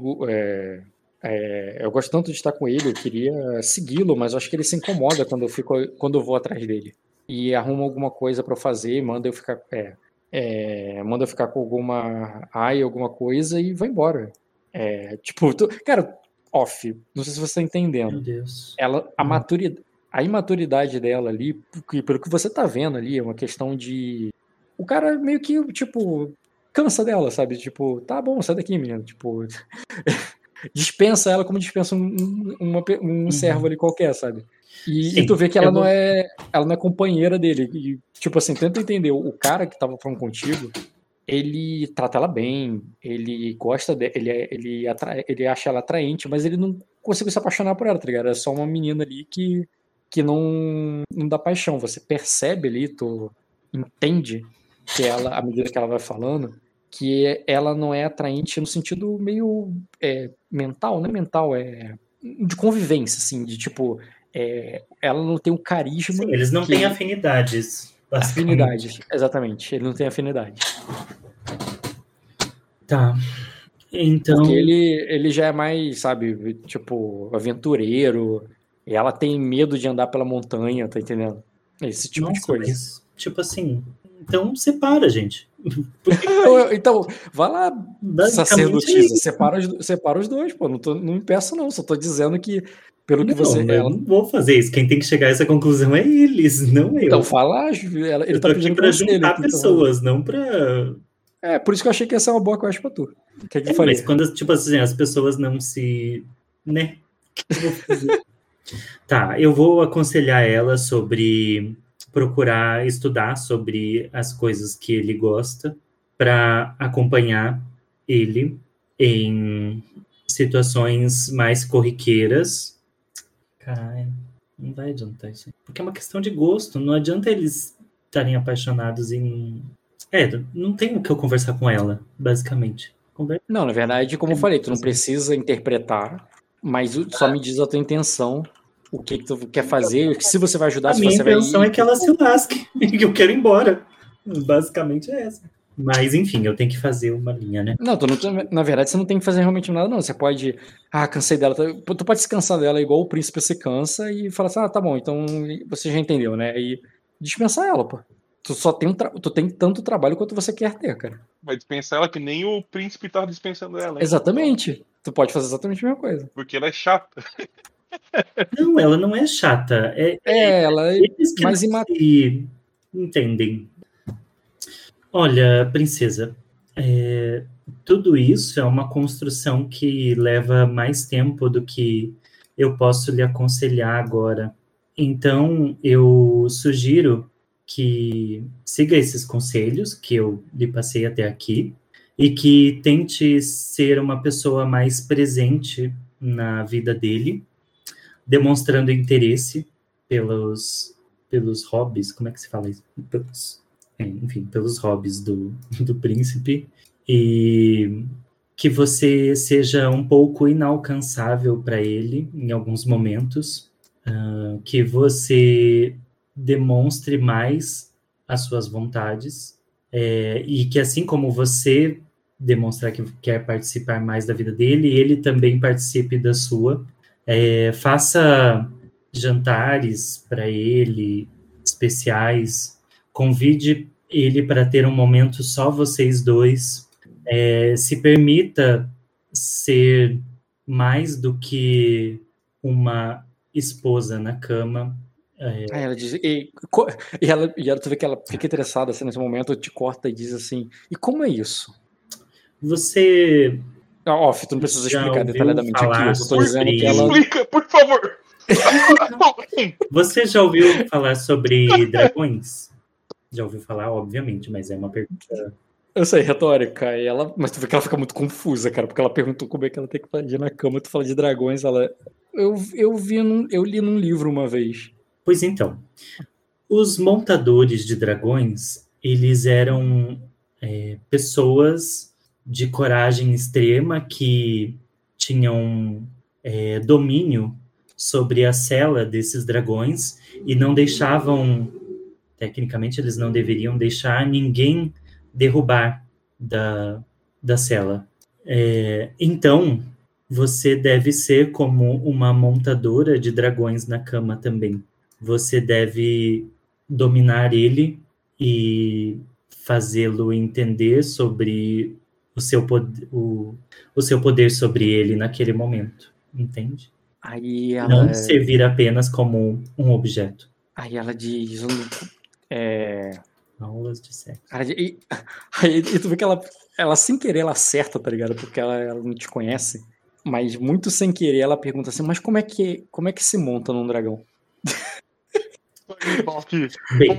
é, eu gosto tanto de estar com ele, eu queria segui-lo, mas eu acho que ele se incomoda quando eu, fico, quando eu vou atrás dele. E arruma alguma coisa para fazer, manda eu ficar. É, é, manda eu ficar com alguma ai, alguma coisa e vai embora. É, tipo, tu, cara, off, não sei se você tá entendendo. Meu Deus. Ela, a, hum. maturidade, a imaturidade dela ali, pelo que você tá vendo ali, é uma questão de. O cara meio que, tipo, cansa dela, sabe? Tipo, tá bom, sai daqui, menino. Tipo. [LAUGHS] dispensa ela como dispensa um, uma, um uhum. servo ali qualquer, sabe? E, Sim, e, tu vê que ela não é ela não é companheira dele. E, tipo assim, tenta entender, o cara que tava falando contigo, ele trata ela bem, ele gosta dela, ele, é, ele, atrai, ele acha ela atraente, mas ele não conseguiu se apaixonar por ela, tá ligado? É só uma menina ali que, que não, não dá paixão. Você percebe ali, tu entende que ela, à medida que ela vai falando, que ela não é atraente no sentido meio é, mental, não é mental, é de convivência, assim, de tipo, é, ela não tem um carisma. Sim, eles não que... têm afinidades. Afinidades, exatamente, ele não tem afinidade. Tá. Então. Porque ele, ele já é mais, sabe, tipo, aventureiro. E ela tem medo de andar pela montanha, tá entendendo? Esse tipo de Nossa, coisa. mas, tipo assim. Então separa, gente. Porque então, vai lá, é sacerdotisa, separa os, separa os dois, pô. Não, tô, não impeço, não. Só tô dizendo que, pelo que Não, você. eu Ela, não vou fazer isso. Quem tem que chegar a essa conclusão é eles, não eu. então, fala, ela, ele eu tá pedindo pra conselho. juntar aqui, então. pessoas, não pra. É, por isso que eu achei que ia ser uma boa quest pra tu. Que, é que É, mas quando tipo assim, as pessoas não se. Né? Que eu [LAUGHS] tá, eu vou aconselhar ela sobre procurar estudar sobre as coisas que ele gosta para acompanhar ele em situações mais corriqueiras. Caralho, não vai adiantar isso. Porque é uma questão de gosto, não adianta eles estarem apaixonados em. É, não tem o que eu conversar com ela, basicamente. Conversa Não, na verdade, como eu falei, tu não precisa interpretar, mas só me diz a tua intenção, o que, que tu quer fazer, se você vai ajudar, A se minha você vai. intenção é que ela se lasque, [LAUGHS] que eu quero ir embora. Basicamente é essa. Mas, enfim, eu tenho que fazer uma linha, né? Não, tu não, na verdade, você não tem que fazer realmente nada, não. Você pode. Ah, cansei dela. Tu pode se cansar dela igual o príncipe se cansa e falar assim: ah, tá bom, então você já entendeu, né? E dispensar ela, pô. Tu só tem, um tra- tu tem tanto trabalho quanto você quer ter, cara. Vai dispensar ela que nem o príncipe tá dispensando ela. hein? Exatamente. Tu pode fazer exatamente a mesma coisa. Porque ela é chata. [LAUGHS] Não, ela não é chata. É, É, ela é eles que mais não ima- se entendem. Olha, princesa, é, tudo isso é uma construção que leva mais tempo do que eu posso lhe aconselhar agora. Então, eu sugiro que siga esses conselhos que eu lhe passei até aqui e que tente ser uma pessoa mais presente na vida dele, demonstrando interesse pelos, pelos hobbies, como é que se fala isso? Pelos, é, enfim, pelos hobbies do, [LAUGHS] do príncipe, e que você seja um pouco inalcançável para ele em alguns momentos, ah, que você demonstre mais as suas vontades, é, e que assim como você demonstrar que quer participar mais da vida dele, ele também participe da sua. É, faça jantares para ele, especiais. Convide ele para ter um momento só vocês dois. É, se permita ser mais do que uma esposa na cama. É, Aí ela diz, e, e ela, e ela, tu vê que ela fica interessada assim, nesse momento, te corta e diz assim: e como é isso? você Off, tu não precisa explicar detalhadamente aqui. Eu tô dizendo que ela. Explica, por favor. [LAUGHS] Você já ouviu falar sobre dragões? Já ouviu falar, obviamente, mas é uma pergunta. Eu sei, retórica. E ela, mas tu vê que ela fica muito confusa, cara, porque ela perguntou como é que ela tem que fazer na cama. Tu fala de dragões, ela. Eu, eu vi num, eu li num livro uma vez. Pois então, os montadores de dragões, eles eram é, pessoas de coragem extrema que tinham é, domínio sobre a cela desses dragões e não deixavam, tecnicamente eles não deveriam deixar ninguém derrubar da, da cela. É, então, você deve ser como uma montadora de dragões na cama também. Você deve dominar ele e fazê-lo entender sobre o seu, pod o, o seu poder sobre ele naquele momento. Entende? Aí ela. Não servir apenas como um objeto. Aí ela diz. É, Aulas de sexo. E, [LAUGHS] aí, e tu vê que ela, ela sem querer ela acerta, tá ligado? Porque ela, ela não te conhece. Mas muito sem querer ela pergunta assim, mas como é que, como é que se monta num dragão? Aqui. [LAUGHS] Bem.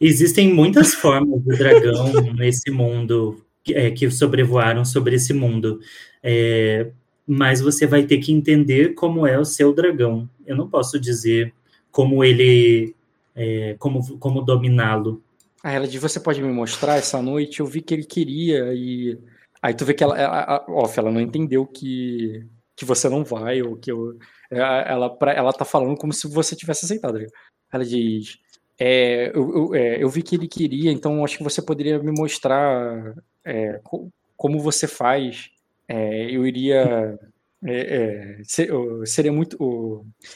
Existem muitas formas de dragão nesse mundo é, que sobrevoaram sobre esse mundo. É, mas você vai ter que entender como é o seu dragão. Eu não posso dizer como ele. é, como, como dominá-lo. Aí ela diz, você pode me mostrar essa noite? Eu vi que ele queria e... Aí tu vê que ela, ela, off, ela não entendeu que, que você não vai, ou que eu... Ela, pra, ela tá falando como se você tivesse aceitado. Ela diz, é, eu, eu, é, eu vi que ele queria, então acho que você poderia me mostrar é, co- como você faz, é, eu iria é, é, seria muito.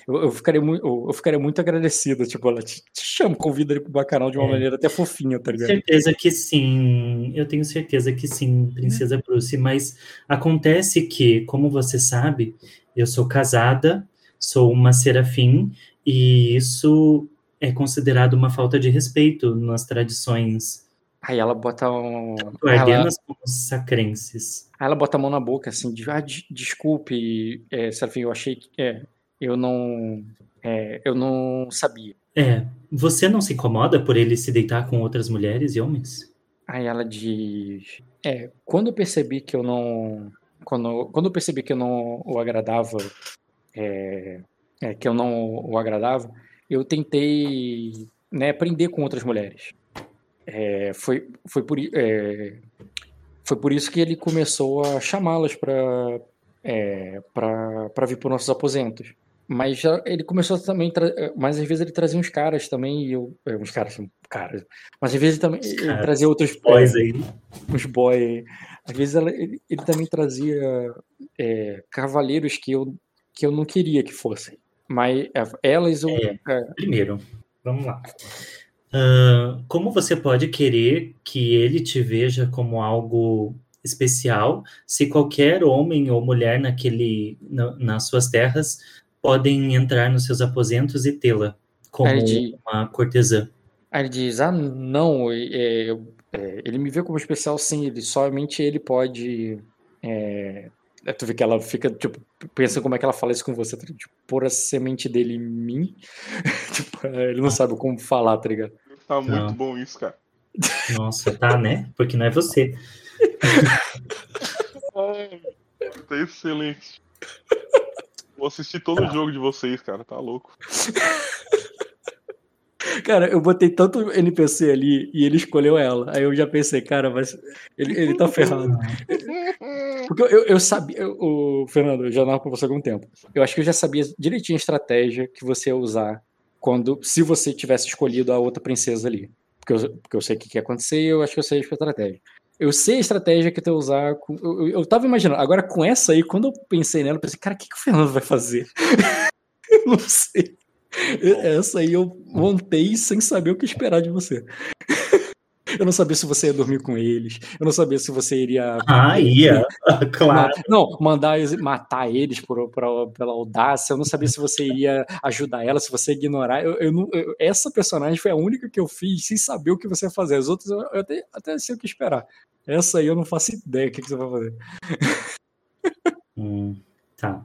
Eu, eu, ficaria muito eu ficaria muito agradecido. Tipo, ela te, te chama, convida ele pro bacanal de uma é. maneira até fofinha, tá ligado? Certeza que sim. Eu tenho certeza que sim, Princesa Bruce. Mas acontece que, como você sabe, eu sou casada, sou uma serafim, e isso é considerado uma falta de respeito nas tradições Aí ela bota um. Guardianas ela... sacrenses. Aí ela bota a mão na boca, assim, de, ah, de, desculpe, é, Serafim, eu achei que. É, eu não. É, eu não sabia. É, você não se incomoda por ele se deitar com outras mulheres e homens? Aí ela diz. É, quando eu percebi que eu não. Quando, quando eu percebi que eu não o agradava, é, é, que eu não o agradava, eu tentei né, aprender com outras mulheres. É, foi, foi, por, é, foi por isso que ele começou a chamá-las para é, para vir para nossos aposentos. Mas já, ele começou também, mas às vezes ele trazia uns caras também, e eu, é, uns caras, caras, mas às vezes ele também ele trazia outros boys aí, uns boys. Às vezes ela, ele, ele, também trazia é, cavaleiros que eu que eu não queria que fossem, mas é, elas. É, primeiro, vamos lá. Uh, como você pode querer que ele te veja como algo especial se qualquer homem ou mulher naquele na, nas suas terras podem entrar nos seus aposentos e tê-la como uma cortesã? Aí ele diz: Ah, não, é, é, ele me vê como especial, sim, ele somente ele pode. É, é, tu vê que ela fica, tipo, pensa como é que ela fala isso com você, tá tipo, pôr a semente dele em mim. [LAUGHS] tipo, ele não sabe como falar, tá ligado? Tá muito não. bom isso, cara. Nossa, tá, né? Porque não é você. tá excelente. Vou assistir todo o jogo de vocês, cara, tá louco. [LAUGHS] Cara, eu botei tanto NPC ali e ele escolheu ela. Aí eu já pensei, cara, mas ele, ele tá ferrado. [LAUGHS] Porque eu, eu sabia, o Fernando, eu já não com você há algum tempo. Eu acho que eu já sabia direitinho a estratégia que você ia usar quando, se você tivesse escolhido a outra princesa ali. Porque eu, porque eu sei o que, que ia acontecer e eu acho que eu sei a estratégia. Eu sei a estratégia que tu ia usar. Com, eu, eu, eu tava imaginando. Agora, com essa aí, quando eu pensei nela, eu pensei, cara, o que, que o Fernando vai fazer? [LAUGHS] eu não sei. Essa aí eu montei sem saber o que esperar de você. [LAUGHS] Eu não sabia se você ia dormir com eles. Eu não sabia se você iria. Ah, [LAUGHS] ia. [LAUGHS] claro. Não, mandar matar eles por, por, pela audácia. Eu não sabia se você iria ajudar ela, se você ignorar. Eu, eu, eu, essa personagem foi a única que eu fiz sem saber o que você ia fazer. As outras eu, até, até sei o que esperar. Essa aí eu não faço ideia do que, que você vai fazer. Hum. Tá.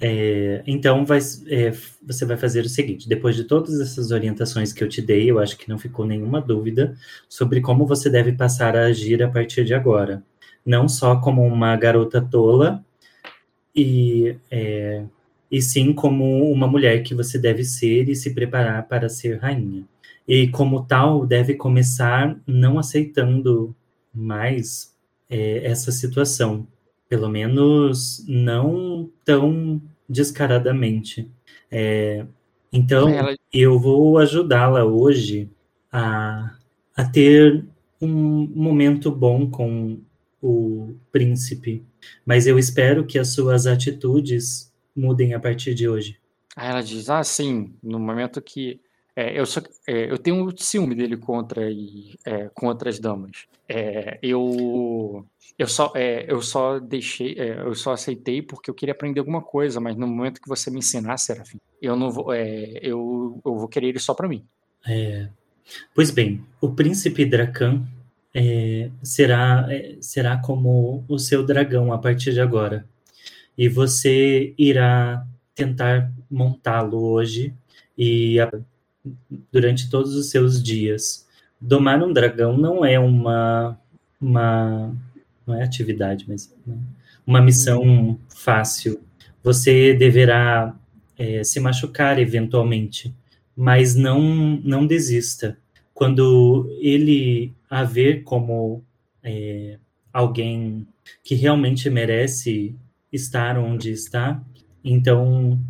É, então vai, é, você vai fazer o seguinte: depois de todas essas orientações que eu te dei, eu acho que não ficou nenhuma dúvida sobre como você deve passar a agir a partir de agora. Não só como uma garota tola, e, é, e sim como uma mulher que você deve ser e se preparar para ser rainha. E como tal, deve começar não aceitando mais é, essa situação pelo menos não tão descaradamente. É, então, Ela... eu vou ajudá-la hoje a, a ter um momento bom com o príncipe, mas eu espero que as suas atitudes mudem a partir de hoje. Aí ela diz: Ah, sim, no momento que é, eu, só, é, eu tenho um ciúme dele contra, é, contra as damas. É, eu, eu, só, é, eu só deixei, é, eu só aceitei porque eu queria aprender alguma coisa, mas no momento que você me ensinar, Serafim, eu não vou, eu, eu vou querer ele só para mim. pois bem, o príncipe Dracan será, será como o seu dragão a partir de agora. E você irá tentar montá-lo hoje e durante todos os seus dias. Domar um dragão não é uma, uma não é atividade, mas uma missão fácil. Você deverá é, se machucar eventualmente, mas não não desista. Quando ele a ver como é, alguém que realmente merece estar onde está, então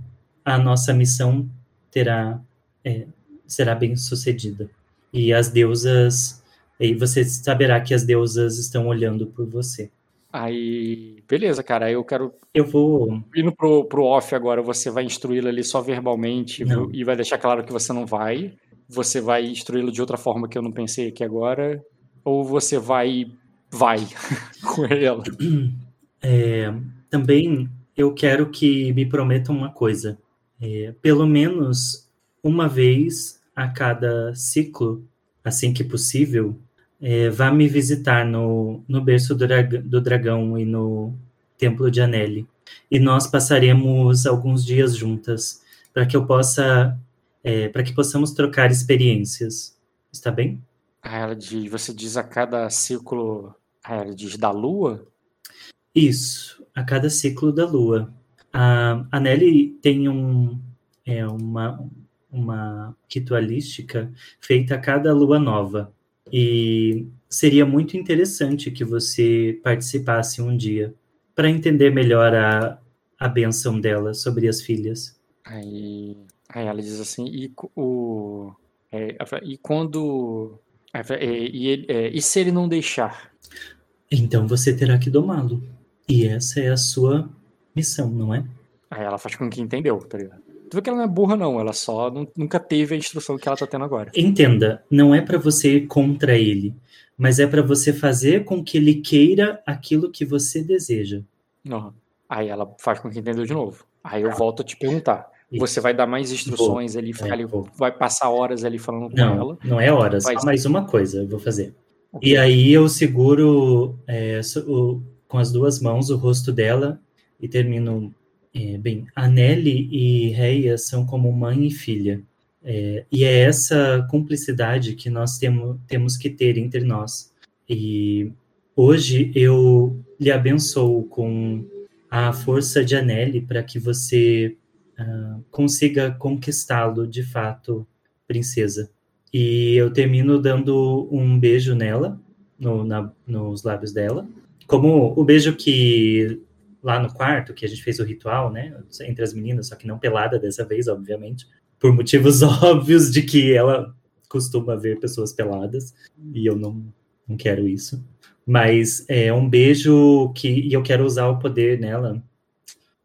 a nossa missão terá é, será bem sucedida. E as deusas, e você saberá que as deusas estão olhando por você. Aí, beleza, cara. Aí eu quero. Eu vou. Indo pro, pro off agora, você vai instruí-lo ali só verbalmente Não. e vai deixar claro que você não vai. Você vai instruí-lo de outra forma que eu não pensei aqui agora. Ou você vai. Vai [LAUGHS] com ela. [CLEARS THROAT] É, também eu quero que me prometam uma coisa. É, pelo menos uma vez a cada ciclo, assim que possível, é, vá me visitar no, no berço do, do dragão e no templo de Aneli. E nós passaremos alguns dias juntas para que eu possa, para que possamos trocar experiências. Está bem? Aí ela diz, você diz a cada ciclo. Aí ela diz da lua? Isso, a cada ciclo da Lua. A, a Nelly tem um, é, uma, uma ritualística feita a cada lua nova. E seria muito interessante que você participasse um dia para entender melhor a, a benção dela sobre as filhas. Aí, aí ela diz assim, e o. é, e quando. é, e, ele- é, e se ele não deixar? Então você terá que domá-lo. E essa é a sua missão, não é? Aí ela faz com que entendeu, tá ligado? Tu vê que ela não é burra, não, ela só não- nunca teve a instrução que ela tá tendo agora. Entenda, não é para você ir contra ele, mas é para você fazer com que ele queira aquilo que você deseja. Não. Aí ela faz com que entendeu de novo. Aí eu volto a te perguntar. Isso. Você vai dar mais instruções ali, ficar É, ali, vou. vai passar horas ali falando com Não, ela. não é hora, só Vai. mais uma coisa eu vou fazer. Ok. E aí eu seguro é, o- com as duas mãos o rosto dela e termino é, bem. Nelly e Reia são como mãe e filha. É, e é essa cumplicidade que nós temo, temos que ter entre nós. E hoje eu lhe abençoo com a força de Anelli para que você ah, consiga conquistá-lo de fato, princesa. E eu termino dando um beijo nela, no- na- nos lábios dela. Como o beijo que lá no quarto, que a gente fez o ritual, né? Entre as meninas, só que não pelada dessa vez, obviamente. Por motivos [LAUGHS] óbvios de que ela costuma ver pessoas peladas. E eu não, não quero isso. Mas é um beijo que. E eu quero usar o poder nela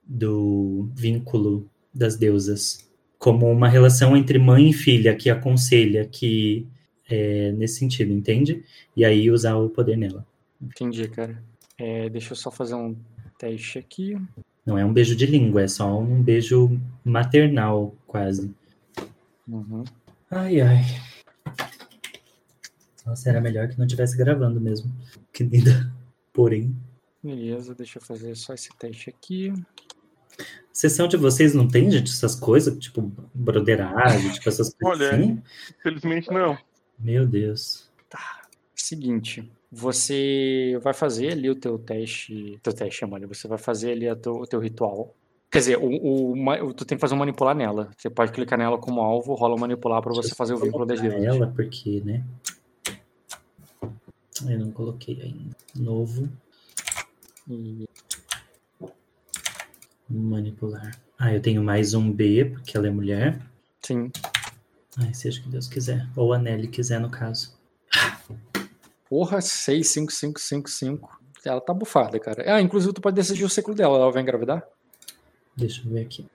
do vínculo das deusas como uma relação entre mãe e filha que aconselha que é nesse sentido, entende? E aí usar o poder nela. Entendi, cara. É, deixa eu só fazer um teste aqui. Não é um beijo de língua, é só um beijo maternal, quase. Uhum. Ai, ai. Nossa, era melhor que não tivesse gravando mesmo. Que linda. Porém, Beleza, deixa eu fazer só esse teste aqui. sessão de vocês não tem, gente, essas coisas, tipo, broderagem, tipo, essas coisas Olha, assim? Infelizmente não. Meu Deus. Seguinte, você vai fazer ali o teu teste. Teu teste, mano. Você vai fazer ali teu- o teu ritual. Quer dizer, o, o tu tem que fazer um manipular nela. Você pode clicar nela como alvo, rola um manipular pra você fazer o vínculo das deusas. ela, porque, né? Eu não coloquei ainda. Novo, E- manipular. Ah, eu tenho mais um B, porque ela é mulher. sim. Ai, seja o que Deus quiser. Ou a Nelly quiser, no caso. Porra, 6, 5, 5, 5, 5. Ela tá bufada, cara. Ah, inclusive tu pode decidir o ciclo dela. Ela vai engravidar? Deixa eu ver aqui.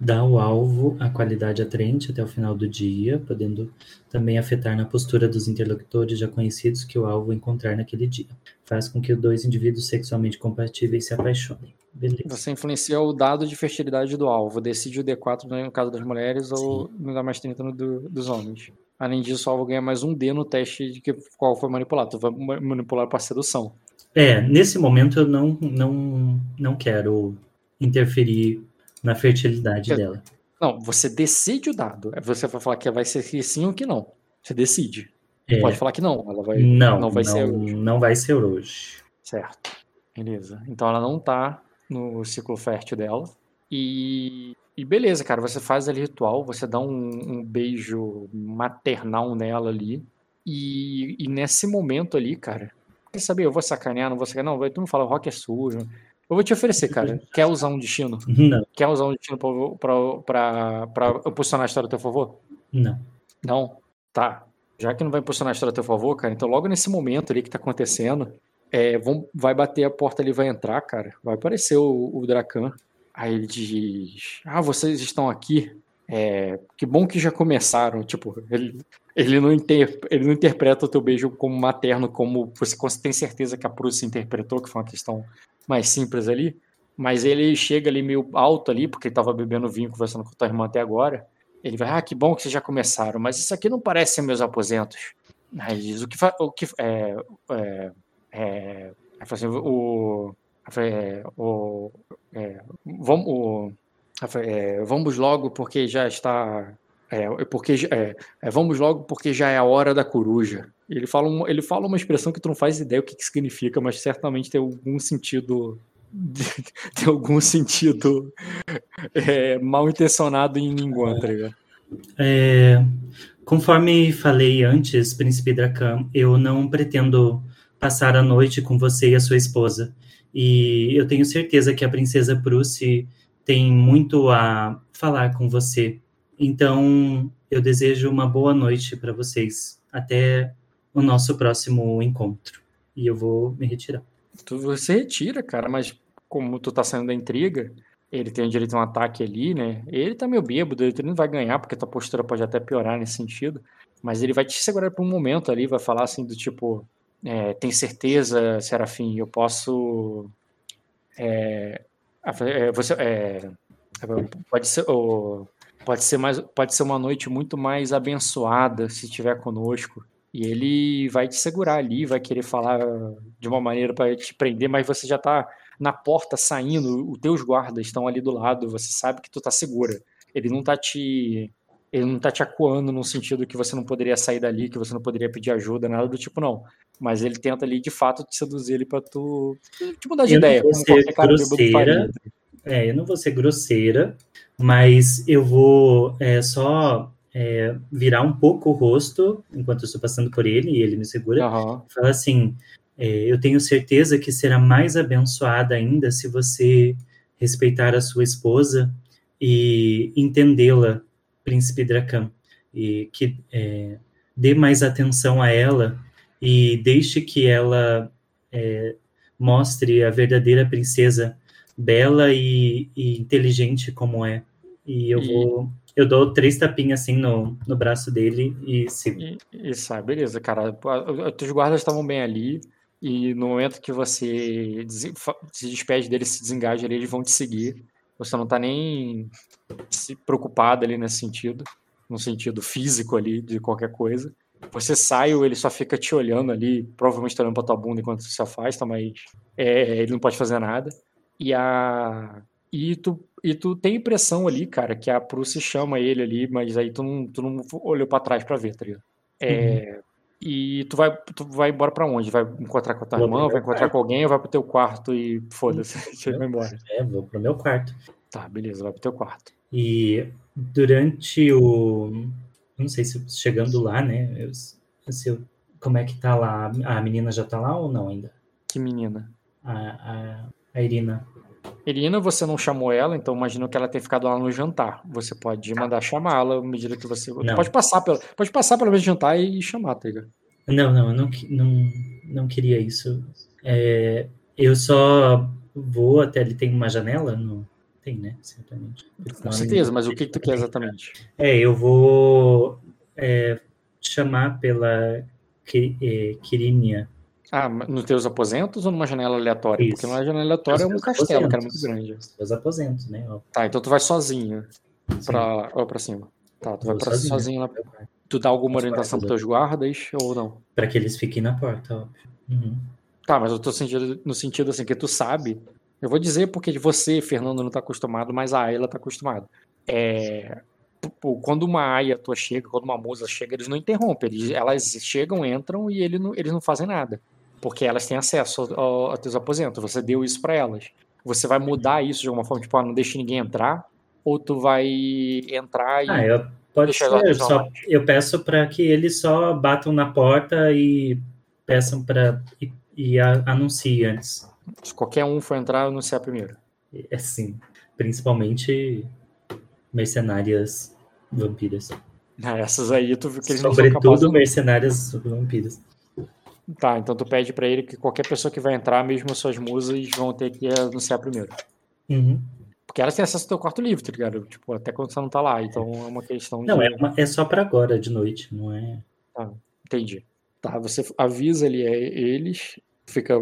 Dá ao alvo a qualidade atraente até o final do dia, podendo também afetar na postura dos interlocutores já conhecidos que o alvo encontrar naquele dia. Faz com que dois indivíduos sexualmente compatíveis se apaixonem. Beleza. Você influencia o dado de fertilidade do alvo. Decide o D4 no caso das mulheres ou não dá mais 30 no do- dos homens. Além disso, o alvo ganha mais um D no teste de que, qual foi manipulado. Tu vai ma- manipular para sedução. É, nesse momento eu não, não, não quero interferir na fertilidade Eu- dela. Não, você decide o dado. É Você vai falar que vai ser que sim ou que não. Você decide. É, Pode falar que não. Ela vai. não, não vai não, ser hoje. não vai ser hoje. Certo. Beleza. Então ela não tá no ciclo fértil dela. E, e beleza, cara. Você faz ali ritual, você dá um, um beijo maternal nela ali. E, e nesse momento ali, cara. Quer saber? Eu vou sacanear, não vou sacanear. Não, vai- tu não fala, o rock é sujo. Eu vou te oferecer, cara. Quer usar um destino? [LAUGHS] Não, Quer usar um destino pra, pra, pra, pra eu posicionar a história a teu favor? não. Não. Tá. Já que não vai posicionar a história a teu favor, cara, então logo nesse momento ali que tá acontecendo, é, vão, vai bater a porta ali, vai entrar, cara. Vai aparecer o, o Dracan. Aí ele diz: Ah, vocês estão aqui. É, que bom que já começaram. Tipo, ele, ele, não ele não interpreta o teu beijo como materno, como você tem certeza que a Prússia interpretou, que foi uma questão mais simples ali. Mas ele chega ali meio alto ali, porque ele tava bebendo vinho, conversando com tua irmã até agora. Ele vai, ah, que bom que vocês já começaram, mas isso aqui não parece meus aposentos. Aí diz, o que, o que é, é, é, assim, o, é, o, é, vamos, o, é, vamos logo porque já está é, porque é, é, vamos logo porque já é a hora da coruja. Ele fala, um, ele fala uma expressão que tu não faz ideia o que, que significa, mas certamente tem algum sentido [LAUGHS] tem algum sentido é, mal intencionado em Ninguan, tá? É, conforme falei antes, Príncipe Dracan, eu não pretendo passar a noite com você e a sua esposa. E eu tenho certeza que a Princesa Prusse tem muito a falar com você. Então, eu desejo uma boa noite para vocês. Até o nosso próximo encontro. E eu vou me retirar. Tu, você retira, cara, mas como tu tá saindo da intriga, ele tem o direito a um ataque ali, né? Ele tá meio bêbado, ele não vai ganhar, porque tua postura pode até piorar nesse sentido. Mas ele vai te segurar por um momento ali, vai falar assim do tipo, é, tem certeza, Serafim, eu posso. É, é você, é, pode ser, pode ser mais, pode ser uma noite muito mais abençoada se estiver conosco. E ele vai te segurar ali, vai querer falar de uma maneira para te prender, mas você já tá na porta saindo, os teus guardas estão ali do lado, você sabe que tu tá segura. Ele não tá te ele não tá te acuando no sentido que você não poderia sair dali, que você não poderia pedir ajuda, nada do tipo não. Mas ele tenta ali de fato te seduzir ele para tu te mudar de eu ideia, como qualquer cara grosseira, É, eu não vou ser grosseira, mas eu vou é, só é, virar um pouco o rosto enquanto eu estou passando por ele e ele me segura. Uhum. Fala assim: é, eu tenho certeza que será mais abençoada ainda se você respeitar a sua esposa e entendê-la, príncipe Dracan, e que é, dê mais atenção a ela e deixe que ela é, mostre a verdadeira princesa bela e, e, inteligente como é. E eu e... vou. Eu dou três tapinhas assim no, no braço dele e sigo. E, e beleza, cara. Os guardas estavam bem ali. E no momento que você se despede deles, se desengaja ali, eles vão te seguir. Você não está nem se preocupado ali nesse sentido, no sentido físico ali de qualquer coisa. Você sai ou ele só fica te olhando ali, provavelmente olhando pra tua bunda enquanto você se afasta, mas é, ele não pode fazer nada. E a. E tu, e tu tem impressão ali, cara, que a Prússia chama ele ali, mas aí tu não, tu não olhou para trás para ver, tá ligado? É, uhum. E tu vai, tu vai embora para onde? Vai encontrar com a tua vou irmã, vai encontrar quarto. com alguém ou vai pro teu quarto e foda-se, [LAUGHS] você vai embora? É, vou pro meu quarto. Tá, beleza, vai pro teu quarto. E durante o. Não sei se chegando lá, né? Eu, se eu, como é que tá lá? A menina já tá lá ou não ainda? Que menina? A, a, a Irina. Irina, você não chamou ela, então imagino que ela tenha ficado lá no jantar. Você pode mandar chamá-la à medida que você. Não. Pode passar pelo, pode passar pelo mesmo jantar e chamar, tá ligado? Não, não, eu não, não, não queria isso. É, eu só vou até ali. Tem uma janela? No, tem, né? Certamente. Com certeza, mas o que, que tu quer exatamente? É, eu vou é, chamar pela Quirinia ah, nos teus aposentos ou numa janela aleatória? Isso. Porque numa janela aleatória é um castelo, que era muito grande. Os aposentos, né? Tá, então tu vai sozinho pra, ou pra cima. Tá, tu vai pra sozinho, sozinho lá. Tu dá alguma orientação pros teus guardas ou não? Pra que eles fiquem na porta, óbvio. Uhum. Tá, mas eu tô sentindo, no sentido assim, que tu sabe. Eu vou dizer porque você, Fernando, não tá acostumado, mas a Ayla tá acostumado. É, quando uma aia tua chega, quando uma musa chega, eles não interrompem. Eles, elas chegam, entram e ele não, eles não fazem nada porque elas têm acesso aos teus aposentos. Você deu isso para elas. Você vai mudar isso de alguma forma, tipo, ah, não deixe ninguém entrar, ou tu vai entrar e ah, eu, pode ser. Só, eu peço para que eles só batam na porta e peçam para e, e anunciem antes. Se qualquer um for entrar, anunciar primeiro. É sim, principalmente mercenárias vampiras. Ah, essas aí tu viu que eles Sobretudo mercenárias vampiras. Tá, então tu pede pra ele que qualquer pessoa que vai entrar, mesmo as suas musas, vão ter que anunciar primeiro. Uhum. Porque elas têm acesso ao teu quarto livre, tá ligado? Tipo, até quando você não tá lá. Então é uma questão Não, de. é, uma- é só pra agora, de noite, não é? Entendi. Tá, você avisa ali é, eles, fica,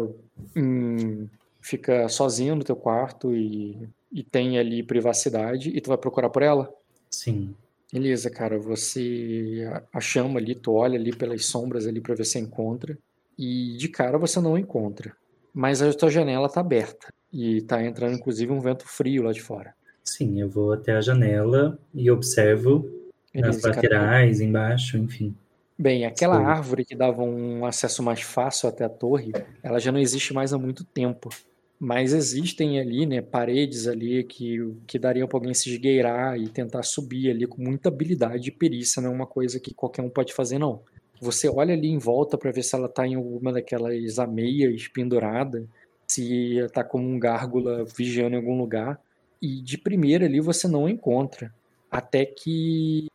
hum, fica sozinho no teu quarto e, e tem ali privacidade e tu vai procurar por ela? Sim. Beleza, cara, você a- chama ali, tu olha ali pelas sombras ali pra ver se encontra e de cara você não encontra. Mas a tua janela tá aberta e tá entrando inclusive um vento frio lá de fora. Sim, eu vou até a janela e observo nas Beleza, cara. laterais, embaixo, enfim. Bem, aquela Sim. árvore que dava um acesso mais fácil até a torre, ela já não existe mais há muito tempo. Mas existem ali, né, paredes ali que, que dariam para alguém se esgueirar e tentar subir ali com muita habilidade e perícia, não é uma coisa que qualquer um pode fazer, não. Você olha ali em volta para ver se ela tá em alguma daquelas ameias pendurada, se tá como um gárgula vigiando em algum lugar, e de primeira ali você não encontra. Até que.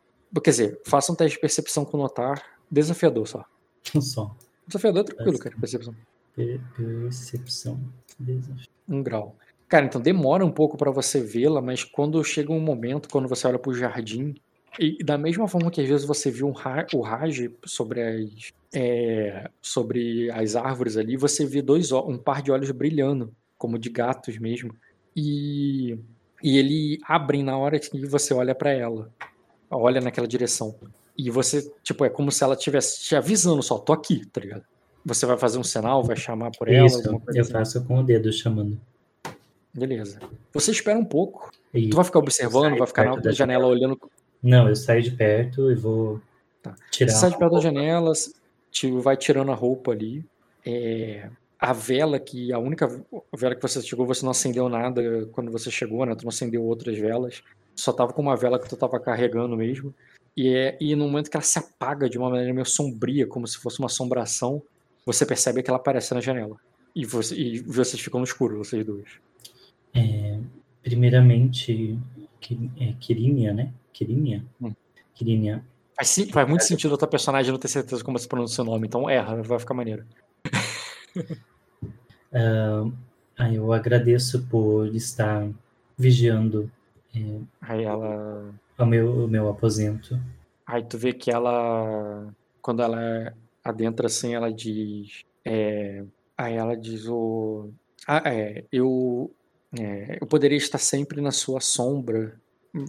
Quer dizer, faça um teste de percepção com notar. Desafiador só. [LAUGHS] Só. Desafiador é tranquilo, cara, percepção. Per- Percepção. Desafio. Um grau. Cara, então demora um pouco pra você vê-la, mas quando chega um momento, quando você olha pro jardim, e da mesma forma que às vezes você viu um ra o Raj sobre as, é, sobre as árvores ali, você vê dois, um par de olhos brilhando, como de gatos mesmo. E, e ele abrem na hora que você olha pra ela. Olha naquela direção. E você, tipo, é como se ela estivesse te avisando só, tô aqui, tá ligado? Você vai fazer um sinal, vai chamar por ela, Isso, eu assim. faço com o dedo chamando. Beleza. Você espera um pouco. E Tu vai ficar observando, vai ficar na janela olhando. Não, eu saio de perto e vou Tá. tirar. Você sai de perto da janela, te vai tirando a roupa ali. É, a vela que a única vela que você chegou, você não acendeu nada quando você chegou, né? Tu não acendeu outras velas. Só tava com uma vela que tu tava carregando mesmo. E, é, e no momento que ela se apaga de uma maneira meio sombria, como se fosse uma assombração, você percebe que ela aparece na janela. E, você, e vocês ficam no escuro, vocês dois. É, primeiramente, é, Kirinha, né? Kirinha? Hum. Kirinha. Faz, sim- faz muito sentido a tua personagem não ter certeza como se pronuncia o nome, então erra, vai ficar maneiro. [LAUGHS] Ah, eu agradeço por estar vigiando Aí ela. O meu, meu aposento. Aí tu vê que ela. Quando ela adentra assim, ela diz. É, aí ela diz o. Ah, é, eu. é, eu poderia estar sempre na sua sombra,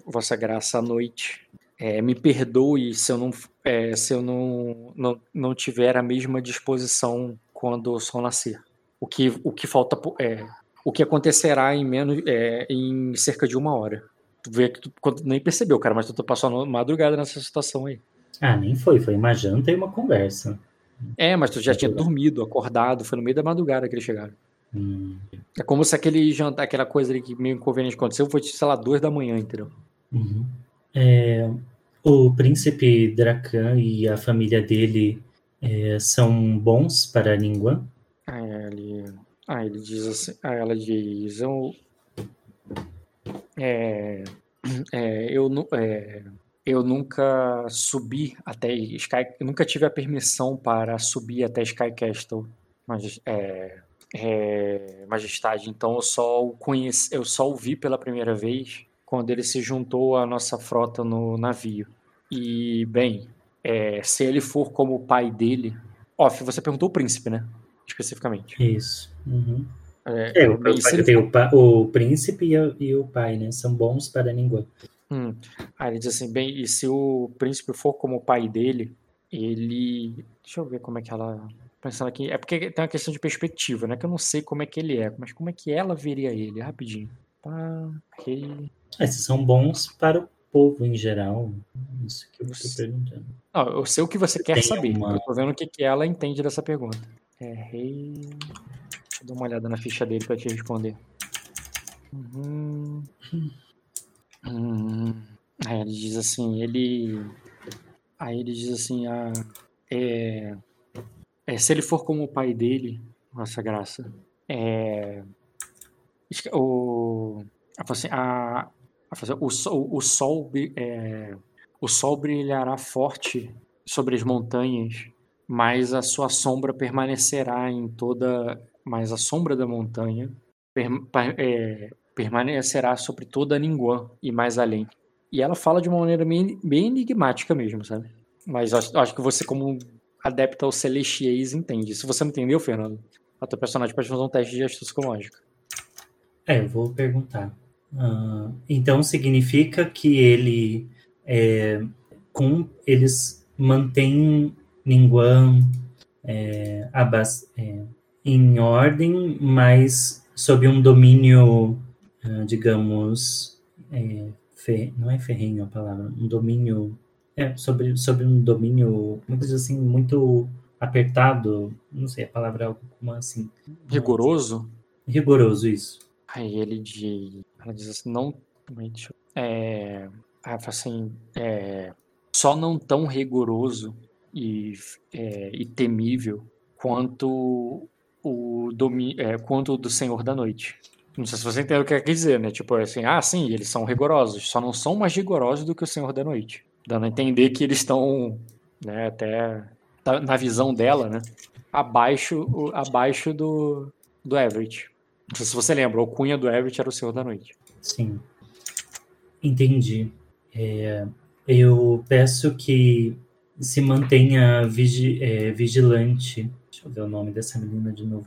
Vossa Graça, à noite. É, me perdoe se eu não, é, se eu não, não, não tiver a mesma disposição quando o sol nascer. O que, o que falta. É, o que acontecerá em menos. É, em cerca de uma hora. Tu vê que tu nem percebeu, cara, mas tu, tu passou a madrugada nessa situação aí. Ah, nem foi, foi uma janta e uma conversa. É, mas tu já tinha dormido, acordado, foi no meio da madrugada que eles chegaram. Hum, É como se aquele jantar, aquela coisa ali que meio inconveniente aconteceu, foi, sei lá, duas da manhã, entendeu? uhum. É, o príncipe Dracan e a família dele é, são bons para a língua. Aí ele, aí ele diz assim, aí ela diz, eu, é, é, eu, é, eu nunca subi até Sky, eu nunca tive a permissão para subir até Sky Castle, mas, é, é, Majestade, então eu só o conheci, eu só o vi pela primeira vez quando ele se juntou à nossa frota no navio. E, bem, é, se ele for como o pai dele. Off, você perguntou o príncipe, né? Especificamente. Isso. Uhum. É, É, o, ele tem o, pa- o príncipe e, o- e o pai, né? São bons para a língua. Hum. Aí ele diz assim, bem, e se o príncipe for como o pai dele, ele. Deixa eu ver como é que ela. Pensando aqui. É porque tem uma questão de perspectiva, né? Que eu não sei como é que ele é, mas como é que ela veria ele? Rapidinho. Pá, rei. Esses são bons para o povo em geral. Isso que eu estou perguntando. Não, eu sei o que você quer Tem saber. uma- Eu tô vendo o que, que ela entende dessa pergunta. É rei. Deixa eu dar uma olhada na ficha dele pra te responder. Uhum. Hum. Aí ele diz assim, ele. Aí ele diz assim, ah, é, é, se ele for como o pai dele, nossa graça, é, o, assim, a, falou assim, o o sol, é, o sol brilhará forte sobre as montanhas mas a sua sombra permanecerá em toda. Mas a sombra da montanha é, permanecerá sobre toda a Ninguan e mais além. E ela fala de uma maneira bem, bem enigmática mesmo, sabe? Mas acho, acho, que você, como adepto ao Celestiais, entende. Se você não entendeu, Fernando, a tua personagem pode fazer um teste de astúcia lógica. É, eu vou perguntar. Uh, então significa que ele é, com eles mantêm Ninguan é, é, em ordem, mas sob um domínio, uh, digamos, é, fer, não é ferrenho a palavra, um domínio, é, sobre, sobre um domínio, como diz assim, muito apertado, não sei a palavra, algo como assim. Rigoroso? Rigoroso, isso. Aí ele de, ela diz assim, não, é, assim, é, só não tão rigoroso e, é, e temível quanto o domi é, quanto do Senhor da Noite. Não sei se você entende o que quer dizer, né? Tipo assim, ah, sim, eles são rigorosos, só não são mais rigorosos do que o Senhor da Noite. Dando a entender que eles estão, né, até na visão dela, né, abaixo, abaixo do, do Everett. Não sei se você lembra, o cunha do Everett era o Senhor da Noite. Sim. Entendi. É, eu peço que se mantenha vigi, é, vigilante. Deixa eu ver o nome dessa menina de novo.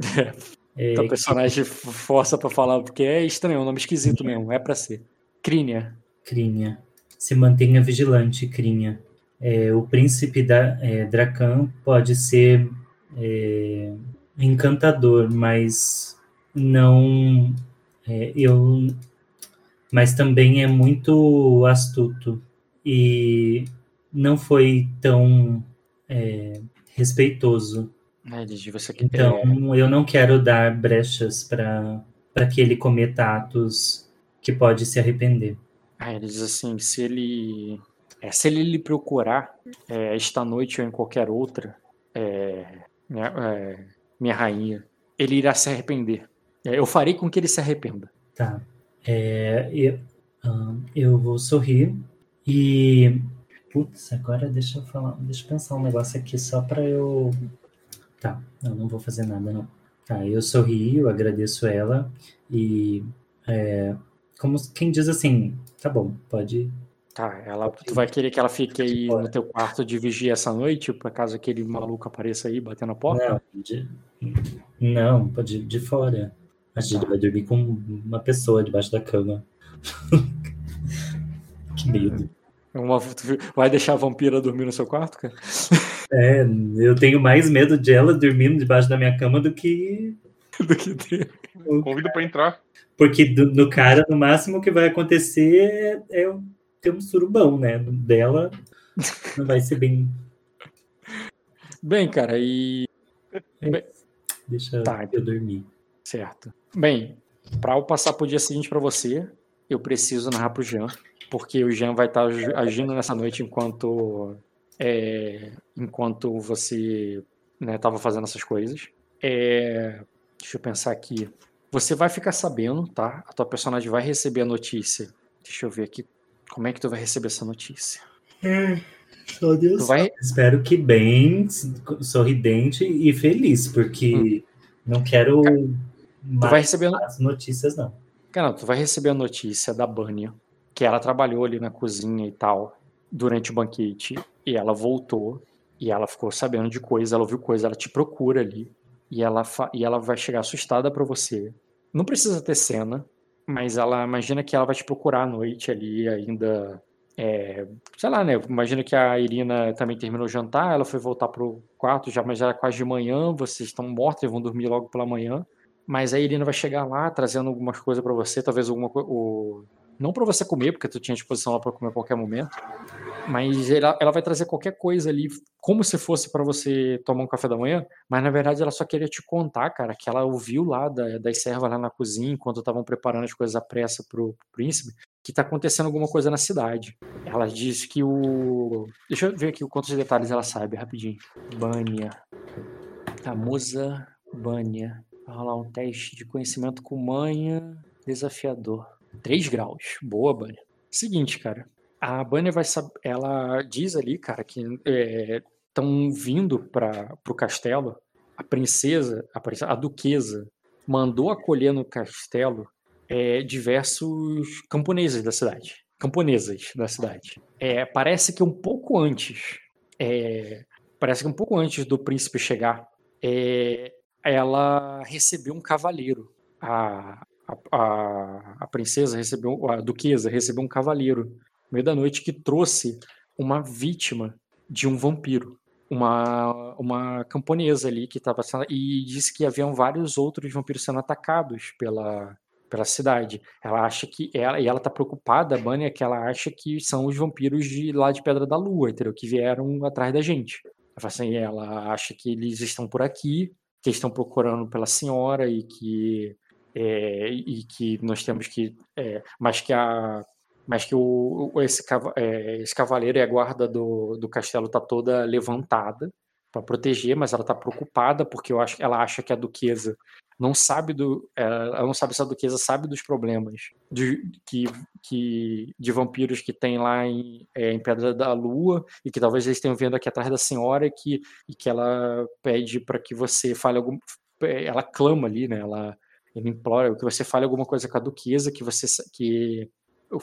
[LAUGHS] É, o personagem que... força para falar, porque é estranho, é um nome esquisito mesmo, é para ser. Crínia. Crínia. Se mantenha vigilante, Crínia. É, o príncipe da é, Dracan pode ser é, encantador, mas não. É, eu mas também é muito astuto e não foi tão é, respeitoso. É. Então, eu não quero dar brechas para que ele cometa atos que pode se arrepender. Ah, ele diz assim, se ele é, se ele lhe procurar é, esta noite ou em qualquer outra, é, minha, é, minha rainha, ele irá se arrepender. É, eu farei com que ele se arrependa. Tá. Eu, eu vou sorrir e. Putz, agora deixa eu falar. Deixa eu pensar um negócio aqui só para eu. Tá, não, não vou fazer nada, não. Tá, eu sorri, eu agradeço ela e. É, como quem diz assim, tá bom, pode. Tá, ela, tu vai querer que ela fique aí no teu quarto de vigia essa noite, por caso aquele maluco apareça aí batendo na porta? Não, de, não pode de fora. A gente vai dormir com uma pessoa debaixo da cama. [LAUGHS] que medo. Uma, vai deixar a vampira dormir no seu quarto, cara? É, eu tenho mais medo de ela dormindo debaixo da minha cama do que. [LAUGHS] do que ter. Convido pra entrar. Porque do, no cara, no máximo que vai acontecer é, é ter um surubão, né? Dela não vai ser bem. Bem, cara, e. É, bem... Deixa tá, eu dormir. Certo. Bem, para eu passar para o dia seguinte para você, eu preciso narrar para o Jean, porque o Jean vai estar tá agindo nessa noite enquanto é, enquanto você estava né, fazendo essas coisas. É, deixa eu pensar aqui. Você vai ficar sabendo, tá? A tua personagem vai receber a notícia. Deixa eu ver aqui como é que tu vai receber essa notícia. Hum, só Deus. Vai... Espero que bem, sorridente e feliz, porque hum. não quero tu vai receber as notícias não. Cara, tu vai receber a notícia da Bânia, que ela trabalhou ali na cozinha e tal durante o banquete e ela voltou e ela ficou sabendo de coisa, ela ouviu coisa, ela te procura ali e ela e ela vai chegar assustada para você. Não precisa ter cena, mas ela imagina que ela vai te procurar à noite ali ainda é, sei lá, né? Imagina que a Irina também terminou o jantar, ela foi voltar pro quarto já, mas já era quase de manhã, vocês estão mortos e vão dormir logo pela manhã. Mas a Irina vai chegar lá trazendo algumas coisas para você, talvez alguma coisa. Não para você comer, porque tu tinha disposição lá para comer a qualquer momento. Mas ela, ela vai trazer qualquer coisa ali, como se fosse para você tomar um café da manhã. Mas na verdade ela só queria te contar, cara, que ela ouviu lá da, das servas lá na cozinha, enquanto estavam preparando as coisas à pressa pro, príncipe, que tá acontecendo alguma coisa na cidade. Ela disse que o. Deixa eu ver aqui quantos detalhes ela sabe, rapidinho. Bânia. A musa Bânia. Vai rolar um teste de conhecimento com manha desafiador. 3 graus. Boa, Bunny. Seguinte, cara. A Bunny vai saber. Ela diz ali, cara, que é, estão vindo para o castelo, a princesa, a, princesa, a duquesa, mandou acolher no castelo é, diversos camponeses da cidade. Camponesas da cidade. É, parece que um pouco antes. É, parece que um pouco antes do príncipe chegar, é, ela recebeu um cavaleiro. A, a, a, princesa recebeu, a duquesa recebeu um cavaleiro no meio da noite que trouxe uma vítima de um vampiro. Uma, uma camponesa ali que estava e disse que haviam vários outros vampiros sendo atacados pela, pela cidade. Ela acha que ela e ela tá preocupada, a Bunny, é que ela acha que são os vampiros de lá de Pedra da Lua, entendeu? Que vieram atrás da gente. Ela, assim, ela acha que eles estão por aqui, que estão procurando pela senhora e que é, e que nós temos que é, mas que a mas que o, esse, é, esse cavaleiro e a guarda do, do castelo tá toda levantada para proteger, mas ela tá preocupada porque eu acho ela acha que a duquesa não sabe do é, ela não sabe se a duquesa sabe dos problemas de, que, que de vampiros que tem lá em, é, em Pedra da Lua e que talvez eles tenham vendo aqui atrás da senhora e que, e que ela pede para que você fale algum ela clama ali né ela, ela implora que você fale alguma coisa com a duquesa que você que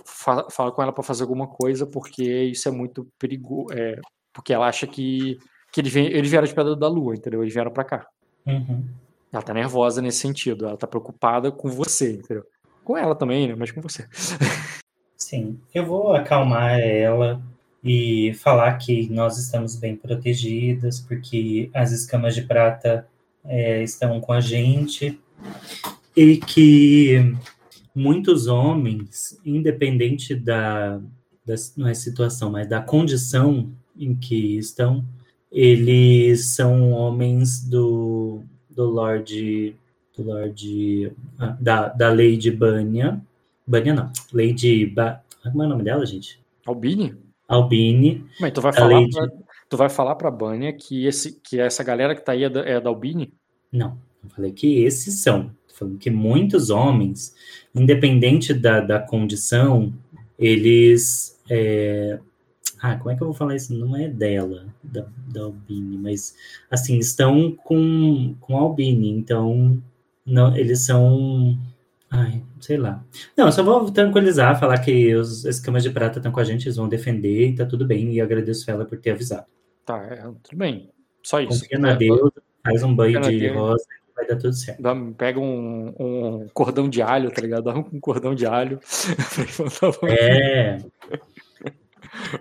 fala com ela para fazer alguma coisa porque isso é muito perigoso é, porque ela acha que que eles, eles vieram de Pedra da Lua entendeu eles vieram para cá uhum. Ela tá nervosa nesse sentido. Ela tá preocupada com você, entendeu? Com ela também, né? Mas com você. [LAUGHS] Sim. Eu vou acalmar ela e falar que nós estamos bem protegidas, porque as escamas de prata é, estão com a gente e que muitos homens, independente da, da não é situação, mas da condição em que estão, eles são homens do do Lorde do Lorde ah, da, da Lady Banya. Banya não, Lady ba, como é o nome dela, gente? Albini? Albini. Mas tu vai falar Lady... pra, tu vai falar para Banya que esse que essa galera que tá aí é da, é da Albini? Não, eu falei que esses são. Que muitos homens, independente da, da condição, eles é, ah, como é que eu vou falar isso? Não é dela, da, da Albini, mas assim, estão com, com a Albini, então não, eles são. Ai, sei lá. Não, eu só vou tranquilizar, falar que os escamas de prata estão com a gente, eles vão defender e tá tudo bem, e agradeço ela por ter avisado. Tá, é, tudo bem. Só isso. Confia na é, Deus, faz um banho de Deus. rosa vai dar tudo certo. Dá, pega um, um, cordão de alho, tá ligado? Dá um cordão de alho. [LAUGHS] é. [LAUGHS]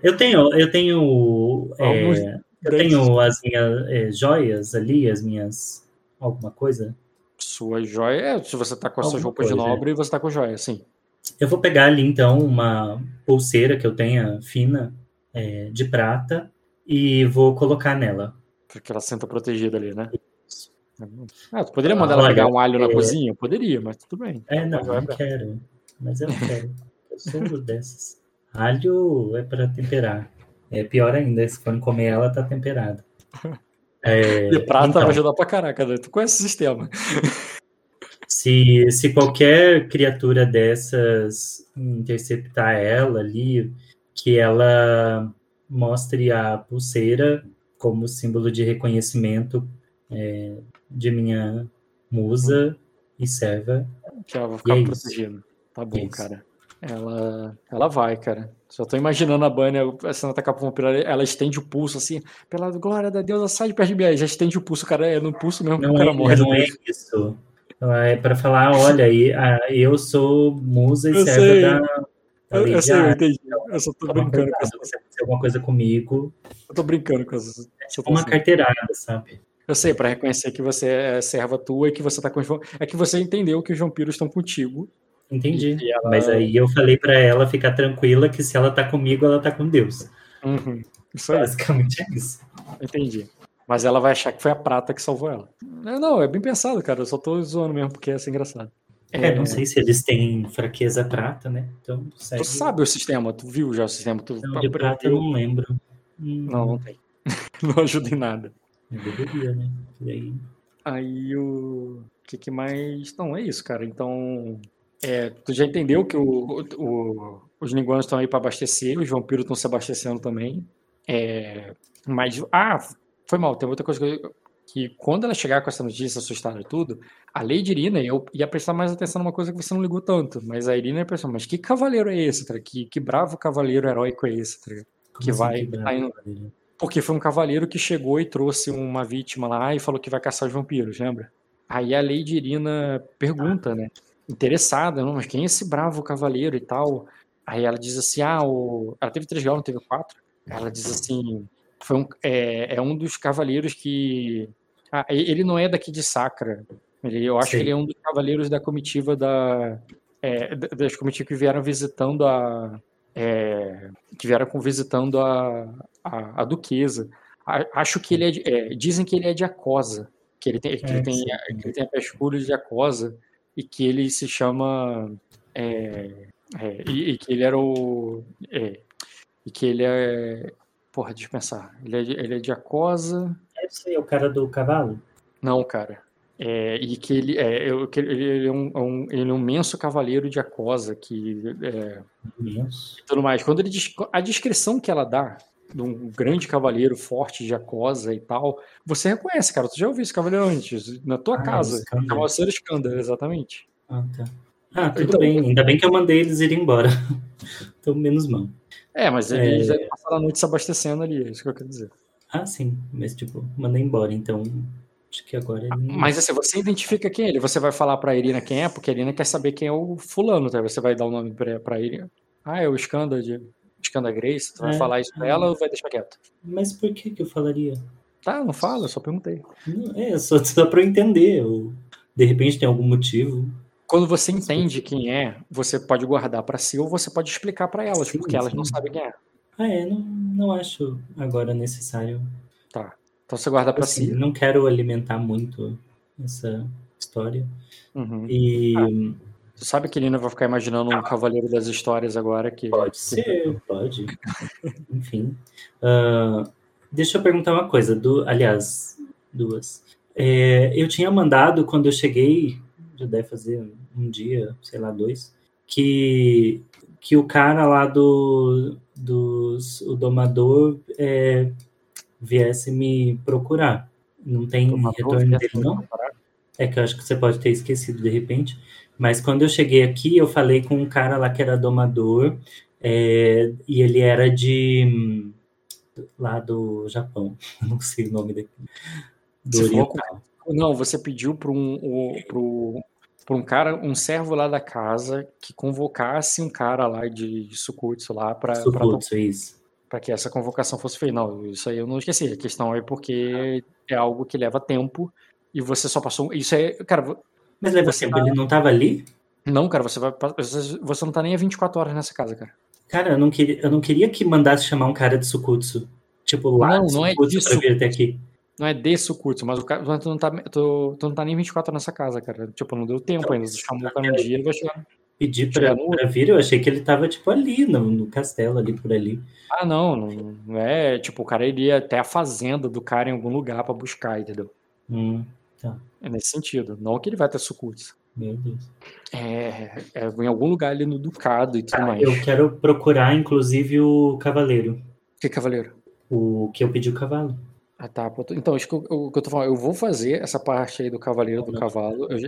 Eu tenho, eu tenho, é, eu tenho as minhas é, joias ali, as minhas alguma coisa. Sua joia, é, se você tá com as suas roupas de nobre, você tá com joia, sim. Eu vou pegar ali então uma pulseira que eu tenha fina é, de prata e vou colocar nela. Porque ela senta protegida ali, né? Ah, tu poderia mandar ah, ela pegar um alho na é. cozinha? Poderia, mas tudo bem. É, não, não quero. Mas eu não quero. Eu sou dessas. Alho é para temperar. É pior ainda, se for comer ela, tá temperada. É, de prata então, vai ajudar pra caraca, né? Tu conhece o sistema. Se, se qualquer criatura dessas interceptar ela ali, que ela mostre a pulseira como símbolo de reconhecimento é, de minha musa e serva. Que ela vai ficar é protegida. Tá bom, isso. cara. Ela, ela vai, cara. Só tô imaginando a Bunny, a cena tá com ela estende o pulso assim, pela glória da Deus, sai de perto de mim, já estende o pulso, cara, é no pulso mesmo não o cara é, morre. Não é isso. É para falar, olha, eu sou musa e eu serva sei. da. Eu, eu sei, eu entendi. Eu só tô brincando com essa. Se alguma coisa comigo. Eu tô brincando com essa. É tipo uma carteirada, sabe? Eu sei, para reconhecer que você é serva tua e que você tá com os É que você entendeu que os vampiros estão contigo Entendi. Ela... Mas aí eu falei para ela ficar tranquila que se ela tá comigo, ela tá com Deus. Uhum. Isso aí. Basicamente é isso. Entendi. Mas ela vai achar que foi a prata que salvou ela. Não, é bem pensado, cara. Eu só tô zoando mesmo porque é assim engraçado. É, é, não sei se eles têm fraqueza prata, né? Então, segue... Tu sabe o sistema, tu viu já o sistema. Tu... Não, de prata eu não lembro. Não, não tem. [LAUGHS] não ajuda em nada. Eu deveria, né? E aí... Aí o... O que, que mais... Não, é isso, cara. Então, é, tu já entendeu que o, o, os linguanos estão aí para abastecer, os vampiros estão se abastecendo também. É, mas, ah, foi mal, tem outra coisa que, eu- que quando ela chegar com essa notícia assustada e tudo, a Lady Irina, eu ia prestar mais atenção numa coisa que você não ligou tanto, mas a Irina ia pensar, mas que cavaleiro é esse, tá? que, que bravo cavaleiro heróico é esse, tá? Como que assim, vai- bravo, tá Cavaleiro? Porque foi um cavaleiro que chegou e trouxe uma vítima lá e falou que vai caçar os vampiros, lembra? Aí a Lady Irina pergunta, né? Interessada, não, mas quem é esse bravo cavaleiro e tal? Aí ela diz assim: ah, o... ela teve três graus, não teve quatro. Ela diz assim: foi um, é, é um dos cavaleiros que. Ah, ele não é daqui de Sacra. Ele, eu acho Sei. que ele é um dos cavaleiros da comitiva da. é, da- das comitivas que vieram visitando a. é, que vieram com- visitando a, a, a duquesa. A- Acho que ele é, é, Dizem que ele é de Acosa. Que ele tem, que ele É, tem, que ele tem a pescura de Acosa. E que ele se chama. é, é, e, e que ele era o. é, e que ele é. Porra, deixa eu pensar. Ele é de, ele é de Acosa. Ser o cara do cavalo. Não, cara. É, e que ele é, eu- que ele, é um, é um- ele é um imenso cavaleiro de Acosa que é, e tudo mais. Quando ele a descrição que ela dá de um grande cavaleiro forte de Acosa e tal, você reconhece, cara. Tu já ouviu esse cavaleiro antes na tua Ah, casa? Cavaleiro Skander, exatamente. Ah, tá. Ah, tudo Então- bem. Ainda bem que eu mandei eles irem embora. [LAUGHS] Então, menos mal. É, mas eles É. devem passar a noite se abastecendo ali, é isso que eu quero dizer. Ah, sim. Mas, tipo, mandei embora. Então, acho que agora ele... Mas assim, você identifica quem é ele. Você vai falar pra Irina quem é, porque a Irina quer saber quem é o fulano, tá? Você vai dar o nome pra, pra Irina. Ah, é o Skanda de Skanda Grace. Tu vai É. falar isso pra ela ou vai deixar quieto? Mas por que que eu falaria? Tá, não fala, eu só perguntei. Não, é, só, só pra eu entender. Ou, de repente tem algum motivo. Quando você entende quem é, você pode guardar pra si ou você pode explicar pra elas, Sim, porque elas não sim. sabem quem é. Ah, é, não, não acho agora necessário. Tá. Então você guarda pra Assim, si. não quero alimentar muito essa história. Uhum. E Tu sabe que a Irina vai ficar imaginando um cavaleiro das histórias agora que. pode ser, pode. [LAUGHS] Enfim. Ah, deixa eu perguntar uma coisa. Du, aliás, duas. É, eu tinha mandado, quando eu cheguei, já deve fazer um dia, sei lá, dois, que, que o cara lá do, dos, o domador é, viesse me procurar. Não tem Tomador, retorno dele, não? É que eu acho que você pode ter esquecido de repente. Mas quando eu cheguei aqui, eu falei com um cara lá que era domador, é, e ele era de. hum, lá do Japão. [LAUGHS] Não sei o nome dele. Do. Não, você pediu para um, o- pro, pra um cara, um servo lá da casa, que convocasse um cara lá de, de Sukutsu lá para Sukutsu, isso. Que essa convocação fosse feita. Não, isso aí eu não esqueci. A questão é porque é algo que leva tempo e você só passou. Isso é. Cara, Mas leva Você tempo, ele não tava ali? não, cara, você vai. Você você não tá nem há 24 horas nessa casa, cara. Cara, eu não queria, eu não queria que mandasse chamar um cara de Sukutsu. Tipo, lá Não, não é de pra vir até aqui. Não é de Sukutsu, mas o cara. Tu não, tá, tu, tu não tá nem 24 horas nessa casa, cara. Tipo, não deu tempo ainda. Tu chamou o cara um dia, ele vai chegar. Pedir pra vir, eu achei que ele tava, tipo, ali, no, no castelo, ali por ali. Ah, não, não, não é. Tipo, o cara iria até a fazenda do cara em algum lugar pra buscar, entendeu? Hum, É nesse sentido. Não que ele vai até Sukutsu. meu Deus. É, é em algum lugar ali no Ducado e tudo mais. Eu quero procurar, inclusive, o cavaleiro. Que cavaleiro? O que eu pedi o cavalo. Ah, tá. Então, isso que eu, o que eu tô falando, eu vou fazer essa parte aí do cavaleiro do cavalo. Eu,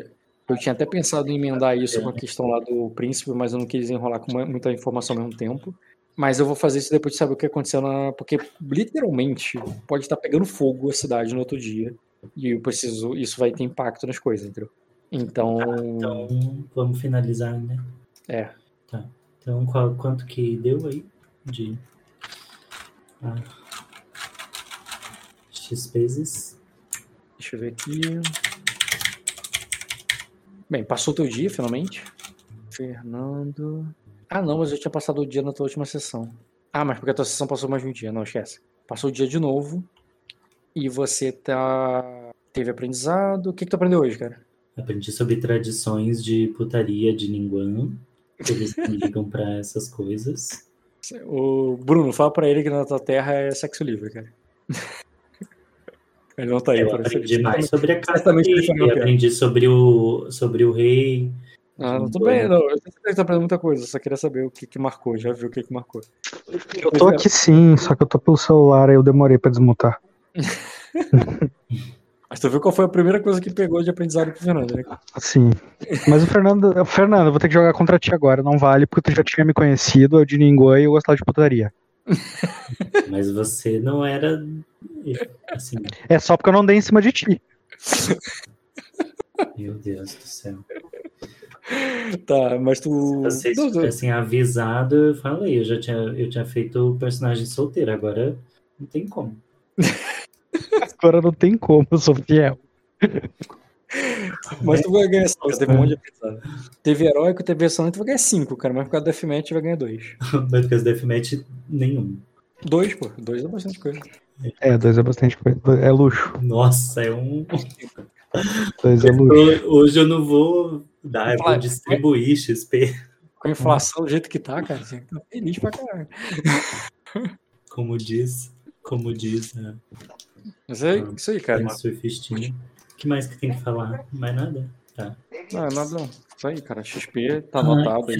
eu tinha até pensado em emendar isso com a questão lá do príncipe, mas eu não quis enrolar com mu- muita informação ao mesmo tempo. Mas eu vou fazer isso depois de saber o que aconteceu na. Porque literalmente pode estar pegando fogo a cidade no outro dia. E eu preciso. Isso vai ter impacto nas coisas, entendeu? Então. Então, vamos finalizar, né? É. Tá. Então, qual, quanto que deu aí? De. Ah. X vezes. Deixa eu ver aqui. Bem, passou o teu dia, finalmente. Fernando. Ah, não, mas eu tinha passado o dia na tua última sessão. Ah, mas porque a tua sessão passou mais de um dia, não esquece. Passou o dia de novo. E você tá. Teve aprendizado. O que, que tu aprendeu hoje, cara? Aprendi sobre tradições de putaria de Ninguan. Eles ligam pra essas coisas. [LAUGHS] O Bruno, fala pra ele que na tua terra é sexo livre, cara. Ele não tá aí, Eu aprendi mais sobre a casa dele, aprendi sobre o, sobre o rei. Ah, não, tudo bem, não. Eu sei que tu tá aprendendo muita coisa, eu só queria saber o que, que marcou, já viu o que, que marcou. Eu tô aqui sim, só que eu tô pelo celular, aí eu demorei pra desmutar. [LAUGHS] Mas tu viu qual foi a primeira coisa que pegou de aprendizado pro Fernando, né? Sim. Mas o Fernando. Fernando, eu vou ter que jogar contra ti agora. Não vale, porque tu já tinha me conhecido, eu de ninguém e eu gostava de putaria. [LAUGHS] Mas você não era. Assim, É só porque eu não dei em cima de ti. meu Deus do céu. Tá, mas tu. Se vocês tivessem avisado, eu falei, eu já tinha, eu tinha feito o personagem solteiro, agora não tem como. [LAUGHS] Agora não tem como, eu sou fiel. [LAUGHS] Mas tu vai ganhar 5, teve um monte de aprendizado. Teve heróico, teve excelente, tu vai ganhar 5, cara. Mas por causa do Deathmatch, vai ganhar 2. [LAUGHS] Mas por causa do Deathmatch, nenhum. 2, pô. 2 é bastante coisa. É, dois é bastante coisa. É luxo. Nossa, é um. Dois é [LAUGHS] luxo. Ho- Hoje eu não vou dar, eu vou distribuir XP. Com a inflação do jeito que tá, cara, você tá feliz pra caralho. Como diz, como diz a Mas é isso aí, cara. O que mais que tem que falar? Mais nada? Tá. Não, nada não. Isso aí, cara. XP tá anotado aí.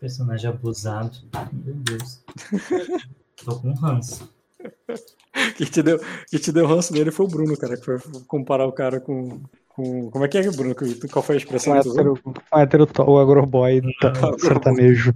Personagem abusado. Meu Deus. [LAUGHS] Tô com ranço. que te deu, que te deu ranço dele foi o Bruno, cara, que foi comparar o cara com. com como é que é, Bruno? Qual foi a expressão Um hétero, um hétero o agroboy tá sertanejo.